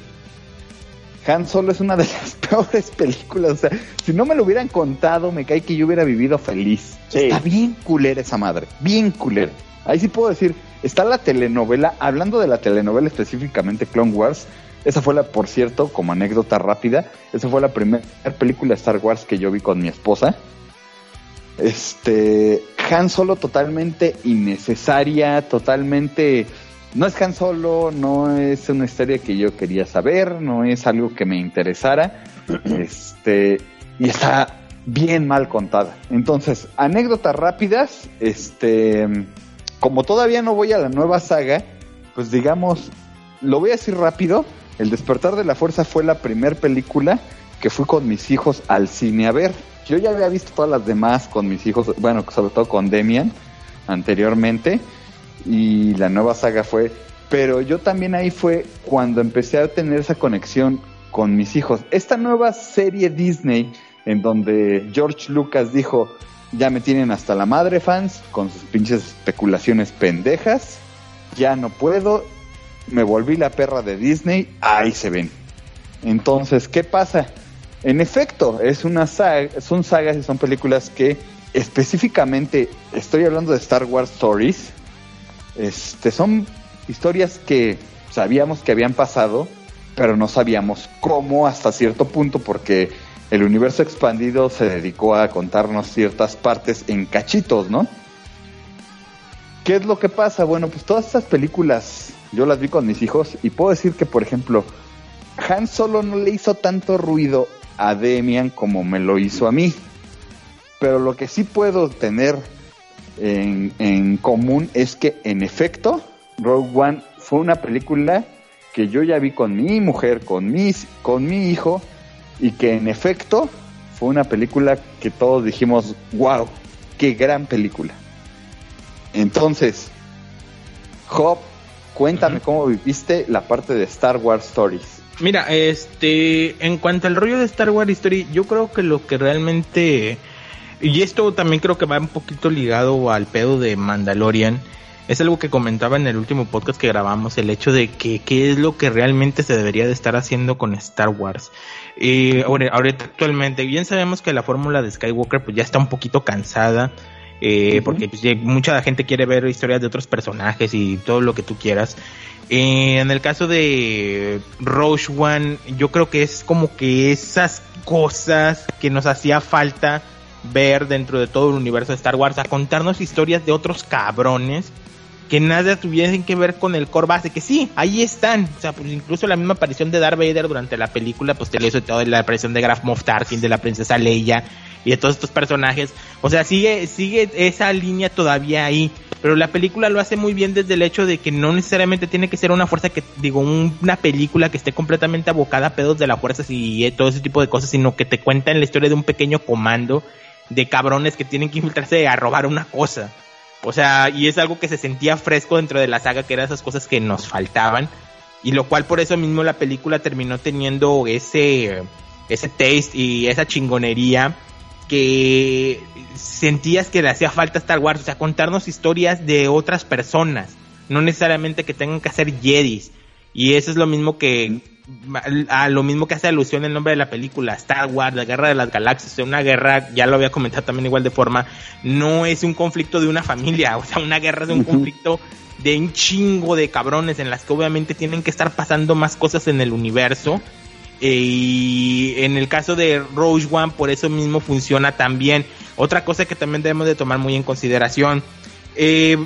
[SPEAKER 2] Han Solo es una de las peores películas. O sea, si no me lo hubieran contado, me cae que yo hubiera vivido feliz. Está bien culera esa madre, bien culera. Ahí sí puedo decir, está la telenovela, hablando de la telenovela específicamente Clone Wars, esa fue la, por cierto, como anécdota rápida, esa fue la primera película de Star Wars que yo vi con mi esposa. Este, Han Solo totalmente innecesaria, totalmente... No es Han Solo, no es una historia que yo quería saber, no es algo que me interesara. Este, y está bien mal contada. Entonces, anécdotas rápidas, este, como todavía no voy a la nueva saga, pues digamos, lo voy a decir rápido, el despertar de la fuerza fue la primera película que fui con mis hijos al cine a ver. Yo ya había visto todas las demás con mis hijos, bueno, sobre todo con Demian anteriormente y la nueva saga fue, pero yo también ahí fue cuando empecé a tener esa conexión con mis hijos. Esta nueva serie Disney en donde George Lucas dijo, ya me tienen hasta la madre fans con sus pinches especulaciones pendejas, ya no puedo, me volví la perra de Disney, ahí se ven. Entonces, ¿qué pasa? En efecto, es una saga, son sagas y son películas que específicamente estoy hablando de Star Wars Stories. Este son historias que sabíamos que habían pasado, pero no sabíamos cómo hasta cierto punto porque el universo expandido se dedicó a contarnos ciertas partes en cachitos, ¿no? ¿Qué es lo que pasa? Bueno, pues todas estas películas yo las vi con mis hijos y puedo decir que, por ejemplo, Han Solo no le hizo tanto ruido a Demian como me lo hizo a mí. Pero lo que sí puedo tener en, en común es que, en efecto, Rogue One fue una película que yo ya vi con mi mujer, con, mis, con mi hijo, y que en efecto fue una película que todos dijimos, wow, qué gran película. Entonces, Hop Cuéntame cómo viviste la parte de Star Wars Stories.
[SPEAKER 3] Mira, este, en cuanto al rollo de Star Wars Story, yo creo que lo que realmente, y esto también creo que va un poquito ligado al pedo de Mandalorian, es algo que comentaba en el último podcast que grabamos, el hecho de que qué es lo que realmente se debería de estar haciendo con Star Wars. Eh, ahorita actualmente, bien sabemos que la fórmula de Skywalker pues ya está un poquito cansada eh, porque pues, mucha gente quiere ver historias de otros personajes y todo lo que tú quieras. Eh, en el caso de Roche One, yo creo que es como que esas cosas que nos hacía falta ver dentro de todo el universo de Star Wars, a contarnos historias de otros cabrones que nada tuviesen que ver con el core base, que sí, ahí están, o sea, pues incluso la misma aparición de Darth Vader durante la película, pues te lo hizo todo la aparición de Graf Moff Tarkin, de la princesa Leia, y de todos estos personajes. O sea, sigue, sigue esa línea todavía ahí. Pero la película lo hace muy bien desde el hecho de que no necesariamente tiene que ser una fuerza que, digo, una película que esté completamente abocada a pedos de la fuerza y todo ese tipo de cosas, sino que te cuentan la historia de un pequeño comando de cabrones que tienen que infiltrarse a robar una cosa. O sea, y es algo que se sentía fresco dentro de la saga, que eran esas cosas que nos faltaban. Y lo cual por eso mismo la película terminó teniendo ese, ese taste y esa chingonería que sentías que le hacía falta Star Wars, o sea, contarnos historias de otras personas, no necesariamente que tengan que ser Jedis. Y eso es lo mismo que a lo mismo que hace alusión el nombre de la película, Star Wars, la guerra de las galaxias, una guerra, ya lo había comentado también igual de forma, no es un conflicto de una familia, o sea, una guerra es un conflicto de un chingo de cabrones en las que obviamente tienen que estar pasando más cosas en el universo. Eh, y en el caso de Rogue One, por eso mismo funciona también. Otra cosa que también debemos de tomar muy en consideración. Eh,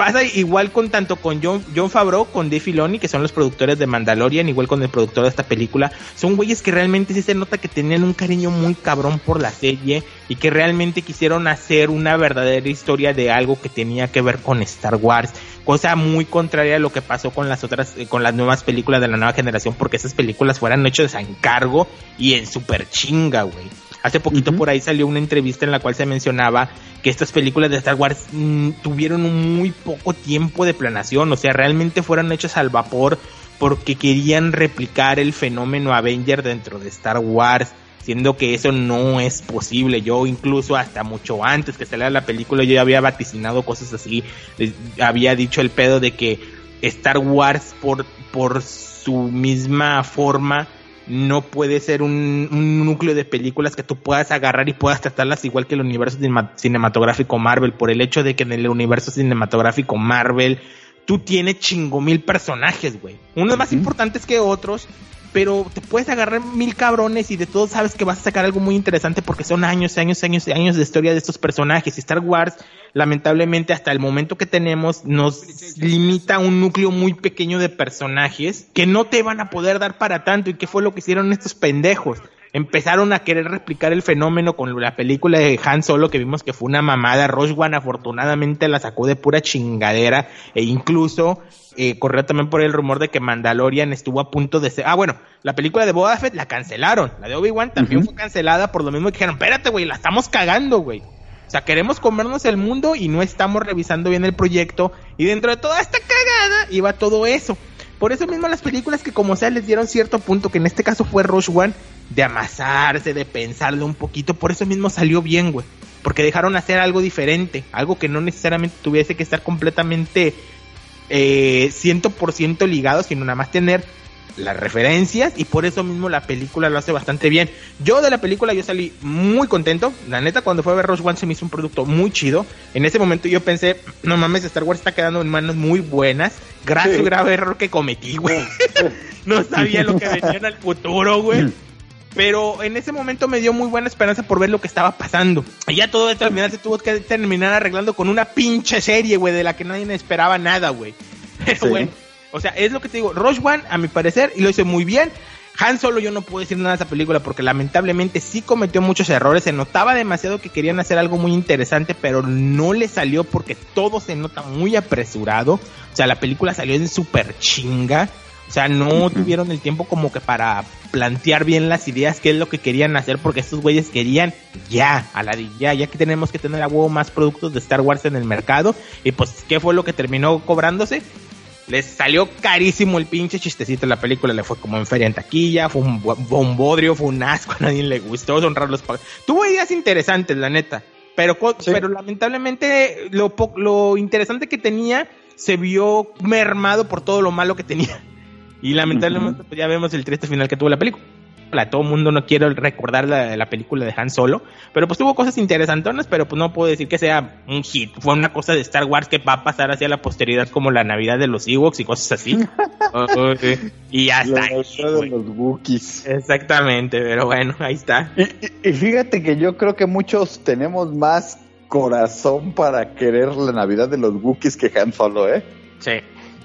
[SPEAKER 3] pasa igual con tanto con John, John Favreau, con Dave Filoni, que son los productores de Mandalorian, igual con el productor de esta película. Son güeyes que realmente sí se nota que tenían un cariño muy cabrón por la serie y que realmente quisieron hacer una verdadera historia de algo que tenía que ver con Star Wars. Cosa muy contraria a lo que pasó con las otras, eh, con las nuevas películas de la nueva generación, porque esas películas fueran hechas a encargo y en super chinga, güey. Hace poquito por ahí salió una entrevista en la cual se mencionaba que estas películas de Star Wars mm, tuvieron un muy poco tiempo de planación, o sea, realmente fueron hechas al vapor porque querían replicar el fenómeno Avenger dentro de Star Wars, siendo que eso no es posible. Yo incluso hasta mucho antes que saliera la película yo ya había vaticinado cosas así, había dicho el pedo de que Star Wars por por su misma forma no puede ser un, núcleo de películas que tú puedas agarrar y puedas tratarlas igual que el universo cinematográfico Marvel, por el hecho de que en el universo cinematográfico Marvel tú tienes chingo mil personajes, güey. Unos más importantes que otros, pero te puedes agarrar mil cabrones y de todos sabes que vas a sacar algo muy interesante porque son años, años, años y años de historia de estos personajes. Y Star Wars, lamentablemente, hasta el momento que tenemos, nos limita a un núcleo muy pequeño de personajes que no te van a poder dar para tanto. ¿Y qué fue lo que hicieron estos pendejos? Empezaron a querer replicar el fenómeno con la película de Han Solo que vimos que fue una mamada. Rogue One afortunadamente la sacó de pura chingadera e incluso eh, corrió también por el rumor de que Mandalorian estuvo a punto de ser... Ah, bueno, la película de Boba Fett la cancelaron. La de Obi-Wan también fue cancelada por lo mismo que dijeron, espérate, güey, la estamos cagando, güey. O sea, queremos comernos el mundo y no estamos revisando bien el proyecto. Y dentro de toda esta cagada iba todo eso. Por eso mismo las películas que como sea les dieron cierto punto, que en este caso fue Rush One, de amasarse, de pensarlo un poquito, por eso mismo salió bien, güey. Porque dejaron hacer algo diferente, algo que no necesariamente tuviese que estar completamente eh, 100% ligado, sino nada más tener las referencias y por eso mismo la película lo hace bastante bien. Yo de la película yo salí muy contento. La neta cuando fue a ver Rose One se me hizo un producto muy chido. En ese momento yo pensé, no mames, Star Wars está quedando en manos muy buenas. Gracias grave error que cometí, güey. no sabía lo que venía en el futuro, güey. Pero en ese momento me dio muy buena esperanza por ver lo que estaba pasando. Y ya todo esto al final se tuvo que terminar arreglando con una pinche serie, güey, de la que nadie esperaba nada, güey. Pero bueno o sea, es lo que te digo. Rush One, a mi parecer, y lo hice muy bien. Han Solo yo no puedo decir nada de esa película porque lamentablemente sí cometió muchos errores, se notaba demasiado que querían hacer algo muy interesante, pero no le salió porque todo se nota muy apresurado, o sea, la película salió en súper chinga, o sea, no tuvieron el tiempo como que para plantear bien las ideas, qué es lo que querían hacer, porque estos güeyes querían ya, a la ya, ya que tenemos que tener a huevo más productos de Star Wars en el mercado, y pues, ¿qué fue lo que terminó cobrándose? Les salió carísimo el pinche chistecito la película, le fue como en feria en taquilla, fue un bombodrio, fue un asco, a nadie le gustó, son raros los Tuvo ideas interesantes, la neta, pero, pero lamentablemente lo, lo interesante que tenía se vio mermado por todo lo malo que tenía. Y lamentablemente pues ya vemos el triste final que tuvo la película todo el mundo no quiere recordar la, la, película de Han Solo, pero pues tuvo cosas interesantes, pero pues no puedo decir que sea un hit. Fue una cosa de Star Wars que va a pasar hacia la posteridad como la Navidad de los Ewoks y cosas así. Oh, y ya está.
[SPEAKER 2] de los Wookiees.
[SPEAKER 3] Exactamente, pero bueno, ahí está.
[SPEAKER 2] Y, fíjate que yo creo que muchos tenemos más corazón para querer la Navidad de los Wookiees que Han Solo, ¿eh?
[SPEAKER 3] Sí.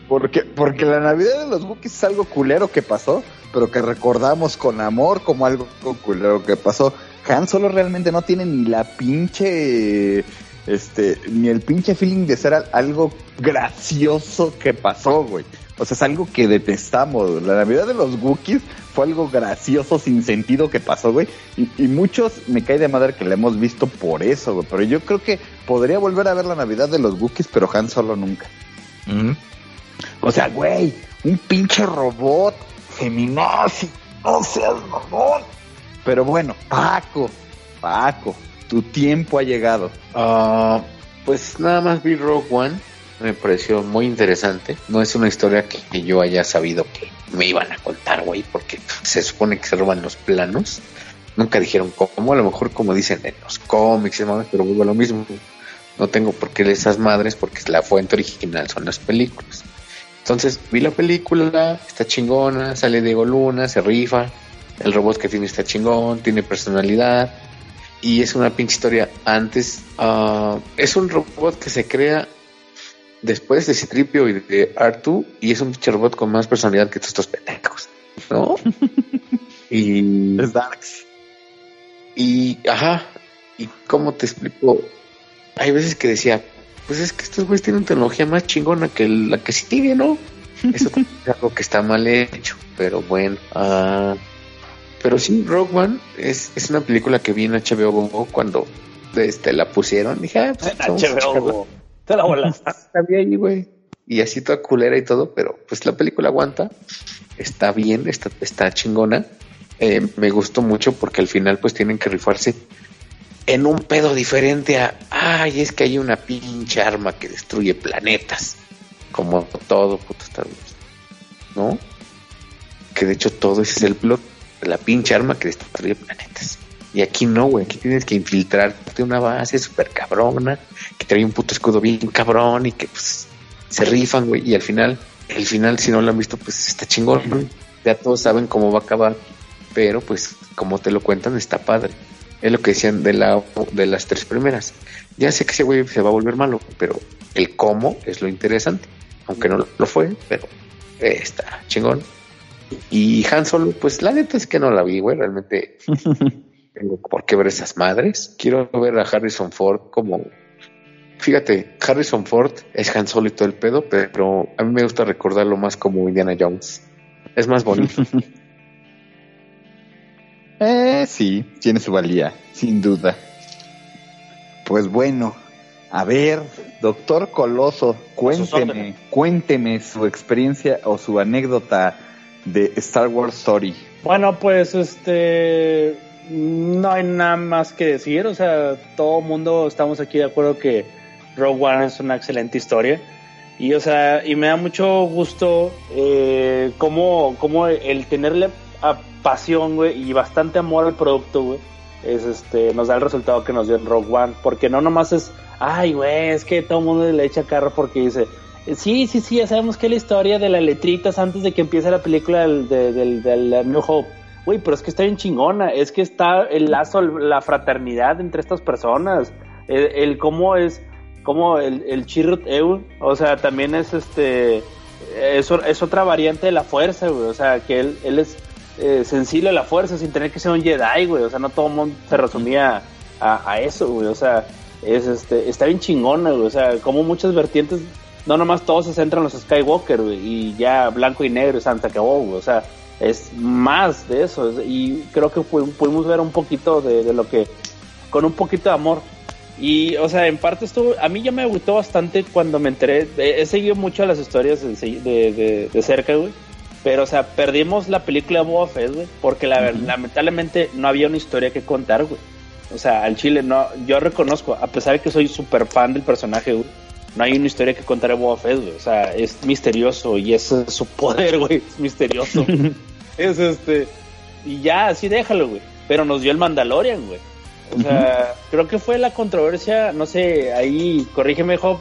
[SPEAKER 2] Porque, porque la Navidad de los Wookiees es algo culero que pasó, pero que recordamos con amor como algo culero que pasó. Han Solo realmente no tiene ni la pinche este, ni el pinche feeling de ser algo gracioso que pasó, güey. O sea, es algo que detestamos. La Navidad de los Wookiees fue algo gracioso, sin sentido que pasó, güey. Y, muchos me cae de madre que la hemos visto por eso, güey. Pero yo creo que podría volver a ver la Navidad de los Wookiees, pero Han Solo nunca. O sea, güey, un pinche robot feminazi, no seas mamón. Pero bueno, Paco, Paco, tu tiempo ha llegado.
[SPEAKER 4] Ah, pues nada más vi Rogue One. Me pareció muy interesante. No es una historia que, yo haya sabido que me iban a contar, güey, porque se supone que se roban los planos. Nunca dijeron cómo, a lo mejor como dicen en los cómics, pero vuelvo a lo mismo. No tengo por qué esas madres porque la fuente original son las películas. Entonces vi la película, está chingona, sale Diego Luna, se rifa, el robot que tiene está chingón, tiene personalidad y es una pinche historia antes. Uh, es un robot que se crea después de Citripio y de Artu y es un pinche robot con más personalidad que todos estos pendejos, ¿no? y...
[SPEAKER 2] Es Darks.
[SPEAKER 4] Y, ajá, y cómo te explico, hay veces que decía, pues es que estos güeyes tienen tecnología más chingona que la que sí tiene, ¿no? Eso es algo que está mal hecho, pero bueno. Uh, pero sí, Rogue One es, es una película que vi en HBO cuando este, la pusieron. Dije, ah, pues,
[SPEAKER 6] HBO Te la volaste.
[SPEAKER 4] Está bien, güey. Y así toda culera y todo, pero pues la película aguanta. Está bien, está, está chingona. Eh, me gustó mucho porque al final pues tienen que rifarse en un pedo diferente a, ay, es que hay una pinche arma que destruye planetas, como todo puto Star Wars, ¿no? Que de hecho todo ese es el plot, la pinche arma que destruye planetas. Y aquí no, güey, aquí tienes que infiltrarte una base súper cabrona, que trae un puto escudo bien cabrón y que pues se rifan, güey, y al final, el final, si no lo han visto, pues está chingón, Ya todos saben cómo va a acabar, pero pues como te lo cuentan, está padre. Es lo que decían de, la, de las tres primeras. Ya sé que ese güey se va a volver malo, pero el cómo es lo interesante. Aunque no lo fue, pero está chingón. Y Han Solo, pues la neta es que no la vi, güey. Realmente tengo por qué ver esas madres. Quiero ver a Harrison Ford como. Fíjate, Harrison Ford es Han Solo y todo el pedo, pero a mí me gusta recordarlo más como Indiana Jones. Es más bonito.
[SPEAKER 2] Eh, sí, tiene su valía, sin duda. Pues bueno, a ver, doctor Coloso, cuénteme, cuénteme su experiencia o su anécdota de Star Wars Story.
[SPEAKER 6] Bueno, pues este, no hay nada más que decir, o sea, todo el mundo estamos aquí de acuerdo que Rogue One es una excelente historia. Y, o sea, y me da mucho gusto eh, como, como el tenerle pasión, güey, y bastante amor al producto, güey, es este, nos da el resultado que nos dio en Rogue One. Porque no nomás es, ay, güey, es que todo el mundo le echa carro porque dice, sí, sí, sí, ya sabemos que la historia de las letritas antes de que empiece la película del, del, New Hope. Güey, pero es que está bien chingona, es que está el lazo, la fraternidad entre estas personas, el, cómo es, cómo el, el Chirrut Eul, o sea, también es este, es, es otra variante de la fuerza, güey, o sea, que él, él es eh, sensible a la fuerza sin tener que ser un Jedi, güey. O sea, no todo el mundo se resumía a, eso, güey. O sea, es este, está bien chingona, güey. O sea, como muchas vertientes, no nomás todos se centran en los Skywalker, güey, y ya blanco y negro, se acabó, güey. O sea, es más de eso. Y creo que pudimos ver un poquito de, lo que, con un poquito de amor. Y, o sea, en parte esto, a mí ya me gustó bastante cuando me enteré. He, seguido mucho las historias de, de, de cerca, güey pero, o sea, perdimos la película de Boba Fett, güey, porque la, lamentablemente no había una historia que contar, güey. O sea, al chile no, yo reconozco, a pesar de que soy súper fan del personaje, güey, no hay una historia que contar de Boba Fett, güey. O sea, es misterioso y es su poder, güey, es misterioso. es este, y ya, así déjalo, güey. Pero nos dio el Mandalorian, güey. O sea, creo que fue la controversia, no sé, ahí, corrígeme, Job,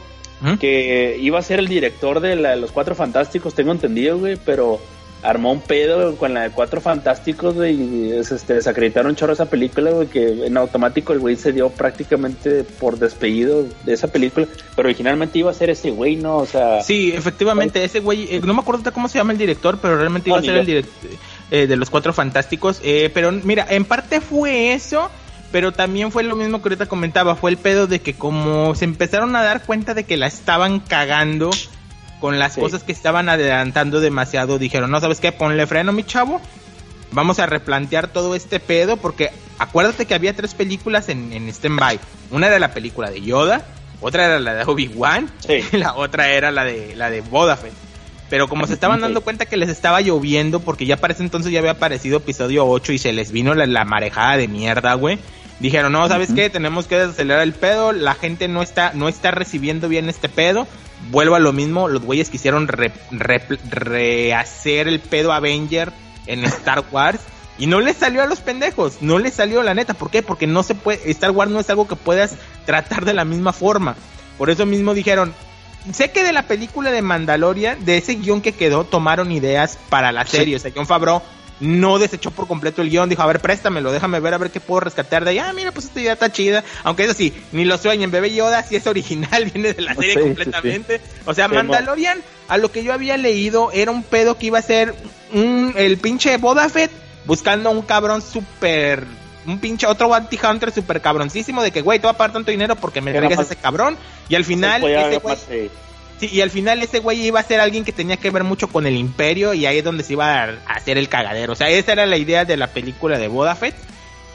[SPEAKER 6] que iba a ser el director de, la, de los Cuatro Fantásticos, tengo entendido, güey, pero armó un pedo con la de Cuatro Fantásticos, güey, y este, desacreditaron chorro esa película, güey, que en automático el güey se dio prácticamente por despedido de esa película, pero originalmente iba a ser ese güey, ¿no? O sea...
[SPEAKER 3] Sí, efectivamente, ese güey, eh, no me acuerdo cómo se llama el director, pero realmente iba a ser el director eh, de los Cuatro Fantásticos, eh, pero mira, en parte fue eso... Pero también fue lo mismo que ahorita comentaba, fue el pedo de que como se empezaron a dar cuenta de que la estaban cagando con las cosas que estaban adelantando demasiado, dijeron, no, ¿sabes qué? Ponle freno, mi chavo. Vamos a replantear todo este pedo porque acuérdate que había tres películas en, en stand-by. Una era la película de Yoda, otra era la de Obi-Wan y la otra era la de, la de Boba Pero como se estaban dando cuenta que les estaba lloviendo, porque ya para ese entonces ya había aparecido episodio 8 y se les vino la, la marejada de mierda, güey dijeron, no, ¿sabes qué? Tenemos que desacelerar el pedo, la gente no está, no está recibiendo bien este pedo. Vuelvo a lo mismo, los güeyes quisieron rehacer el pedo Avenger en Star Wars. Y no les salió a los pendejos, no les salió la neta. ¿Por qué? Porque no se puede, Star Wars no es algo que puedas tratar de la misma forma. Por eso mismo dijeron, sé que de la película de Mandalorian, de ese guion que quedó, tomaron ideas para la serie. O sea, John Favreau no desechó por completo el guion, dijo, a ver, préstamelo, déjame ver a ver qué puedo rescatar de ahí. Ah, mira, pues esta idea está chida. Aunque eso sí, ni lo sueñen, Bebé Yoda si es original, viene de la serie completamente. O sea, Mandalorian, a lo que yo había leído, era un pedo que iba a ser un, el pinche Boba Fett buscando un cabrón súper un pinche otro bounty hunter súper cabroncísimo de que, güey, te voy a pagar tanto dinero porque me traigas a ese cabrón. Y al final, ese güey, Sí, y al final ese güey iba a ser alguien que tenía que ver mucho con el imperio y ahí es donde se iba a hacer el cagadero. O sea, esa era la idea de la película de Boba Fett.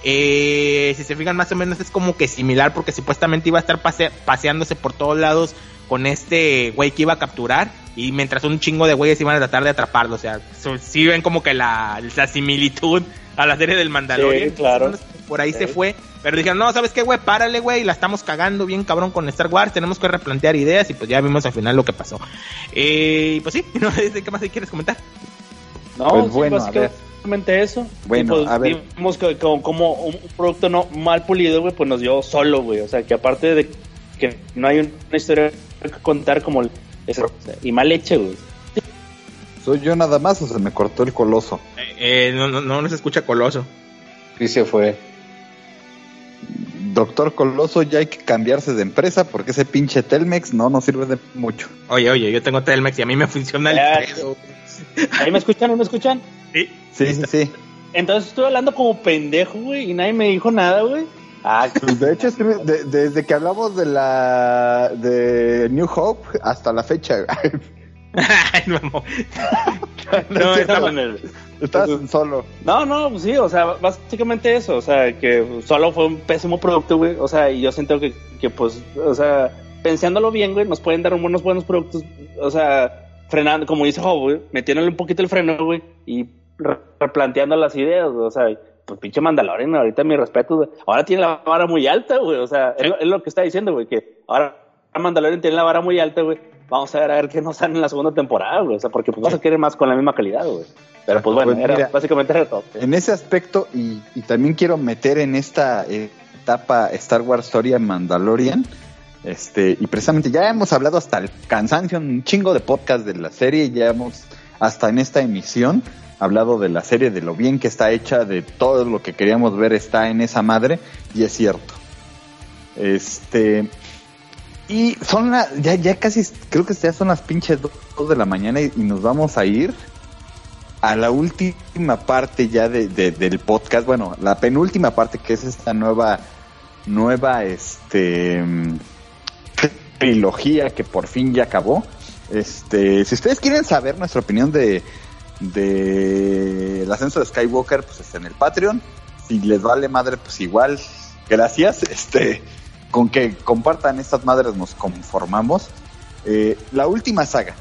[SPEAKER 3] Eh, si se fijan más o menos es como que similar porque supuestamente iba a estar paseándose por todos lados con este güey que iba a capturar y mientras un chingo de güeyes iban a tratar de atraparlo. O sea, sí ven como que la, la similitud a la serie del Mandalorian.
[SPEAKER 6] claro.
[SPEAKER 3] Por ahí se fue. Pero dijeron, no, ¿sabes qué, güey? Párale, güey. La estamos cagando bien cabrón con Star Wars. Tenemos que replantear ideas. Y pues ya vimos al final lo que pasó. Eh, y pues sí, no sé qué más quieres comentar.
[SPEAKER 6] No, pues bueno, básicamente eso.
[SPEAKER 2] Bueno,
[SPEAKER 6] pues
[SPEAKER 2] a ver.
[SPEAKER 6] Vimos que como, un producto no mal pulido, güey, pues nos dio solo, güey. O sea, que aparte de que no hay una historia contar como y mal hecho, güey.
[SPEAKER 2] ¿Soy yo nada más o se me cortó el coloso?
[SPEAKER 3] Eh, no, no, no, se escucha coloso.
[SPEAKER 4] Sí se fue.
[SPEAKER 2] Doctor Coloso, ya hay que cambiarse de empresa porque ese pinche Telmex no nos sirve de mucho.
[SPEAKER 3] Oye, oye, yo tengo Telmex y a mí me funciona el pedo.
[SPEAKER 6] ¿Ahí me escuchan? ¿Ahí me escuchan?
[SPEAKER 3] Sí.
[SPEAKER 2] Sí, sí, sí.
[SPEAKER 6] Entonces estuve hablando como pendejo, güey, y nadie me dijo nada, güey.
[SPEAKER 2] Ah, pues de hecho, desde que hablamos de la de New Hope hasta la fecha.
[SPEAKER 3] no,
[SPEAKER 6] no, estaba,
[SPEAKER 2] Estás solo.
[SPEAKER 6] No, no, pues sí, o sea, básicamente eso, o sea, que solo fue un pésimo producto, güey, o sea, y yo siento que, que pues, o sea, pensándolo bien, güey, nos pueden dar unos buenos productos, o sea, frenando, como dice Joe, güey, metiéndole un poquito el freno, güey, y replanteando las ideas, o sea, pues pinche Mandalorian, ahorita mi respeto, güey, ahora tiene la vara muy alta, güey, o sea, es, es lo que está diciendo, güey, que ahora Mandalorian tiene la vara muy alta, güey, vamos a ver a ver qué nos sale en la segunda temporada, güey. O sea, porque pues, vas a querer más con la misma calidad, güey. Pero pues bueno, pues, era, básicamente era todo.
[SPEAKER 2] En ese aspecto, y, también quiero meter en esta etapa Star Wars Story Mandalorian. Este, y precisamente ya hemos hablado hasta el cansancio, un chingo de podcast de la serie, ya hemos hasta en esta emisión hablado de la serie, de lo bien que está hecha, de todo lo que queríamos ver está en esa madre, y es cierto. Este, y son la, ya, ya casi, creo que ya son las pinches dos de la mañana y, nos vamos a ir a la última parte ya de, del podcast, bueno, la penúltima parte que es esta nueva, nueva, este, trilogía que por fin ya acabó. Este, si ustedes quieren saber nuestra opinión de, de el ascenso de Skywalker, pues está en el Patreon. Si les vale madre, pues igual, gracias. Este, con que compartan estas madres nos conformamos. Eh, la última saga,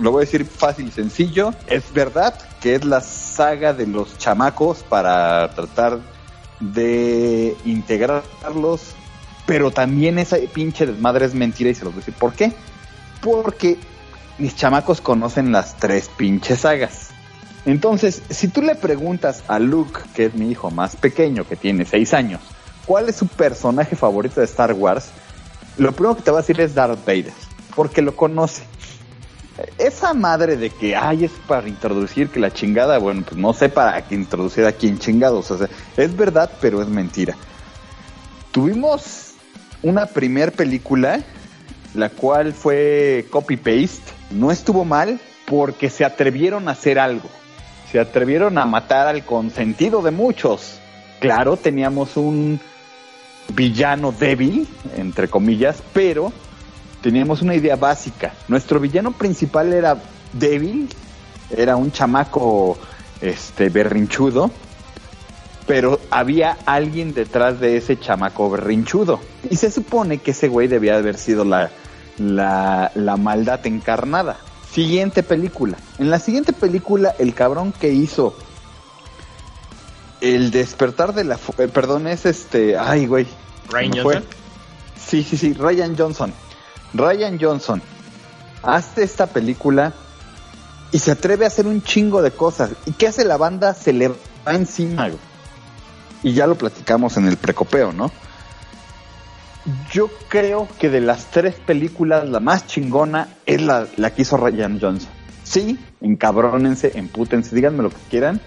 [SPEAKER 2] lo voy a decir fácil y sencillo, es verdad que es la saga de los chamacos para tratar de integrarlos, pero también esa pinche desmadre es mentira y se los voy a decir. ¿Por qué? Porque mis chamacos conocen las tres pinches sagas. Entonces, si tú le preguntas a Luke, que es mi hijo más pequeño, que tiene seis años, cuál es su personaje favorito de Star Wars, lo primero que te va a decir es Darth Vader, porque lo conoce. Esa madre de que, ay, es para introducir que la chingada, bueno, pues no sé para introducir a quién chingados, o sea, es verdad, pero es mentira. Tuvimos una primer película, la cual fue copy-paste, no estuvo mal porque se atrevieron a hacer algo, se atrevieron a matar al consentido de muchos. Claro, teníamos un villano débil, entre comillas, pero teníamos una idea básica. Nuestro villano principal era débil, era un chamaco este berrinchudo, pero había alguien detrás de ese chamaco berrinchudo. Y se supone que ese güey debía haber sido la, la, la maldad encarnada. Siguiente película. En la siguiente película, el cabrón que hizo El despertar de la... Eh, perdón, es este... Ay, güey.
[SPEAKER 3] Ryan Johnson.
[SPEAKER 2] Sí, sí, sí, Ryan Johnson. Ryan Johnson hace esta película y se atreve a hacer un chingo de cosas. ¿Y qué hace la banda? Se le va encima. Y ya lo platicamos en el precopeo, ¿no? Yo creo que de las tres películas, la más chingona es la, que hizo Ryan Johnson. Sí, encabrónense, empútense, díganme lo que quieran.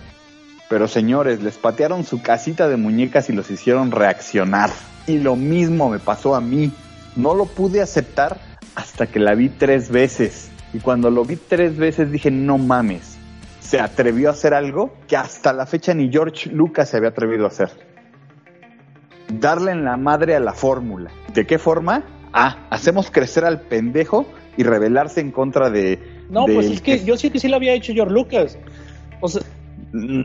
[SPEAKER 2] Pero señores, les patearon su casita de muñecas y los hicieron reaccionar. Y lo mismo me pasó a mí. No lo pude aceptar hasta que la vi tres veces. Y cuando lo vi tres veces dije, no mames. Se atrevió a hacer algo que hasta la fecha ni George Lucas se había atrevido a hacer. Darle en la madre a la fórmula. ¿De qué forma? Ah, hacemos crecer al pendejo y rebelarse en contra de...
[SPEAKER 6] No, pues es que, yo sí que sí lo había hecho George Lucas. O sea, mm.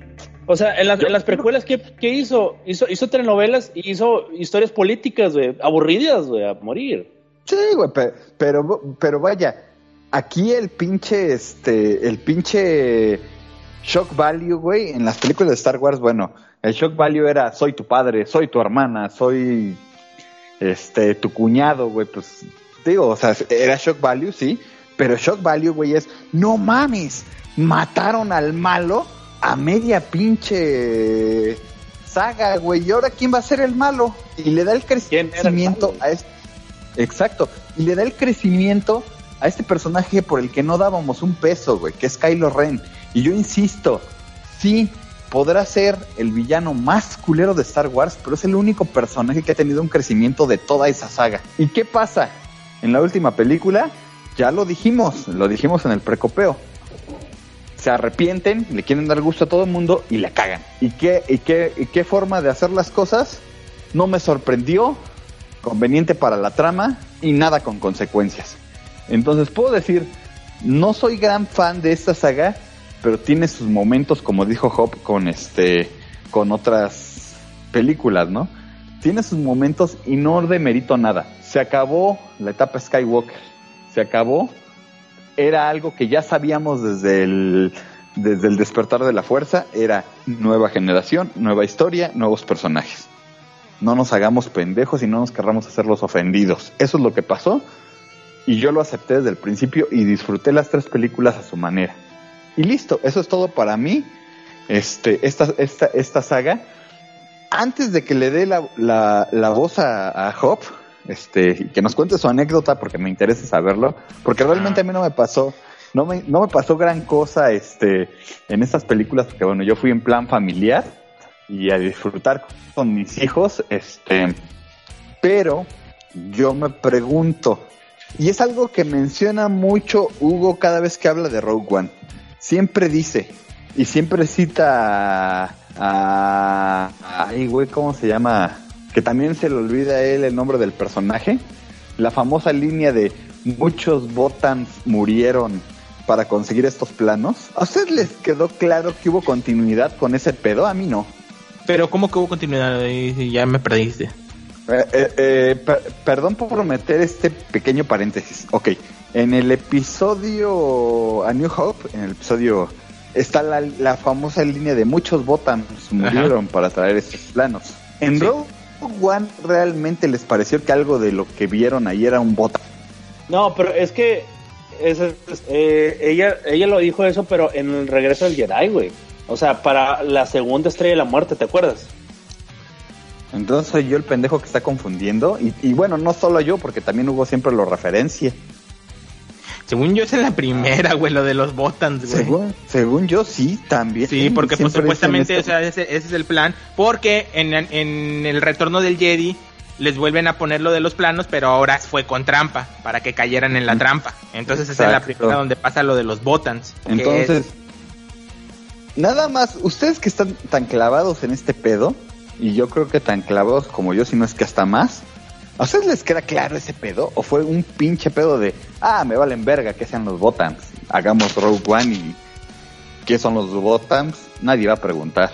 [SPEAKER 6] o sea en, las, en las precuelas, ¿qué, hizo? hizo? Hizo telenovelas y hizo historias políticas, güey, aburridas, güey, a morir.
[SPEAKER 2] Sí, güey, pero, pero, vaya, aquí el pinche, este, el pinche shock value, güey, en las películas de Star Wars, bueno, el shock value era soy tu padre, soy tu hermana, soy, este, tu cuñado, güey, pues, digo, o sea, era shock value, sí, pero shock value, güey, es, no mames, mataron al malo a media pinche saga, güey, y ahora quién va a ser el malo, y le da el crecimiento a este Exacto. Y le da el crecimiento a este personaje por el que no dábamos un peso, güey, que es Kylo Ren. Y yo insisto, sí, podrá ser el villano más culero de Star Wars, pero es el único personaje que ha tenido un crecimiento de toda esa saga. ¿Y qué pasa? En la última película, ya lo dijimos, lo dijimos en el precopeo. Se arrepienten, le quieren dar gusto a todo el mundo y le cagan. ¿Y qué, y qué, y qué forma de hacer las cosas? No me sorprendió, conveniente para la trama y nada con consecuencias. Entonces puedo decir, no soy gran fan de esta saga, pero tiene sus momentos, como dijo Hop, con este, con otras películas, ¿no? Tiene sus momentos y no demerito nada. Se acabó la etapa Skywalker, se acabó. Era algo que ya sabíamos desde el, desde el despertar de la fuerza, era nueva generación, nueva historia, nuevos personajes no nos hagamos pendejos y no nos querramos hacer los ofendidos. Eso es lo que pasó y yo lo acepté desde el principio y disfruté las tres películas a su manera. Y listo, eso es todo para mí. Este, esta, esta, esta saga. Antes de que le dé la, la, voz a, a Hop, este, que nos cuente su anécdota porque me interesa saberlo, porque realmente a mí no me pasó, no me, no me pasó gran cosa este, en estas películas, porque bueno, yo fui en plan familiar y a disfrutar con mis hijos, este, pero yo me pregunto, y es algo que menciona mucho Hugo cada vez que habla de Rogue One, siempre dice, y siempre cita a, ay güey, ¿cómo se llama? Que también se le olvida a él el nombre del personaje, la famosa línea de muchos Botans murieron para conseguir estos planos. ¿A ustedes les quedó claro que hubo continuidad con ese pedo? A mí no.
[SPEAKER 3] Pero ¿cómo que hubo continuidad? Ya me perdiste.
[SPEAKER 2] Eh, eh, eh perdón por meter este pequeño paréntesis. Ok, en el episodio A New Hope, en el episodio está la, famosa línea de muchos Botans murieron para traer estos planos. En Rogue One realmente les pareció que algo de lo que vieron ahí era un Botan.
[SPEAKER 6] No, pero es que eh, ella ella lo dijo eso, pero en el regreso del Jedi, güey. O sea, para la segunda estrella de la muerte, ¿te acuerdas?
[SPEAKER 2] Entonces soy yo el pendejo que está confundiendo. Y, bueno, no solo yo, porque también Hugo siempre lo referencia.
[SPEAKER 3] Según yo es en la primera, güey, lo de los Botans,
[SPEAKER 2] güey. Según, yo sí, también.
[SPEAKER 3] Sí, porque pues, supuestamente, o sea, ese, es el plan. Porque en, en el retorno del Jedi les vuelven a poner lo de los planos, pero ahora fue con trampa, para que cayeran en la trampa. Entonces esa es la primera donde pasa lo de los Botans.
[SPEAKER 2] Entonces... Nada más, ustedes que están tan clavados en este pedo, y yo creo que tan clavados como yo, si no es que hasta más, ¿a ustedes les queda claro ese pedo? ¿O fue un pinche pedo de, ah, me valen verga que sean los Botams? Hagamos Rogue One y ¿qué son los Botams? Nadie va a preguntar.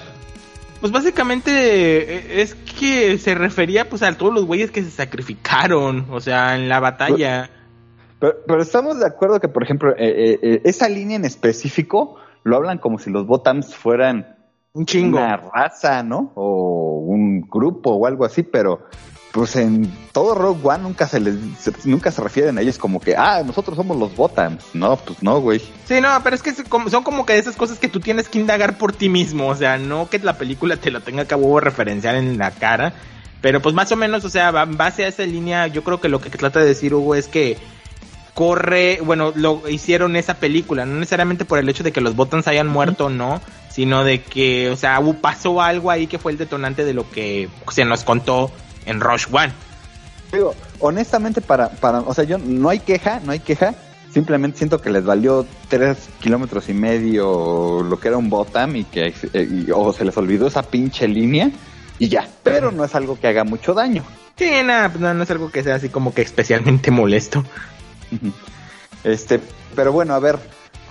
[SPEAKER 3] Pues básicamente eh, es que se refería pues a todos los güeyes que se sacrificaron, o sea, en la batalla.
[SPEAKER 2] Pero, estamos de acuerdo que, por ejemplo, eh, eh, esa línea en específico lo hablan como si los Botams fueran un chingo. Una raza, ¿no? O un grupo o algo así, pero pues en todo Rogue One nunca se les nunca se refieren a ellos como que ah nosotros somos los Botans no pues no güey.
[SPEAKER 3] Sí no pero es que son como que esas cosas que tú tienes que indagar por ti mismo o sea no que la película te lo tenga que huevo referenciar en la cara pero pues más o menos o sea en base a esa línea yo creo que lo que trata de decir Hugo es que corre, bueno, lo hicieron esa película, no necesariamente por el hecho de que los Botans hayan muerto o no, sino de que, o sea, pasó algo ahí que fue el detonante de lo que se nos contó en Rush One.
[SPEAKER 2] Digo, honestamente, para, para, o sea, yo no hay queja, no hay queja. Simplemente siento que les valió tres kilómetros y medio lo que era un bottom y que eh, o se les olvidó esa pinche línea y ya. Pero no es algo que haga mucho daño.
[SPEAKER 3] Sí, nada, pues no, no es algo que sea así como que especialmente molesto.
[SPEAKER 2] Este, pero bueno, a ver,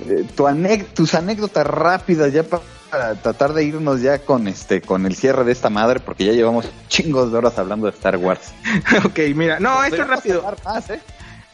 [SPEAKER 2] eh, tu tus anécdotas rápidas ya para para tratar de irnos ya con este con el cierre de esta madre porque ya llevamos chingos de horas hablando de Star Wars.
[SPEAKER 3] ok, mira, no, esto es rápido. ¿eh?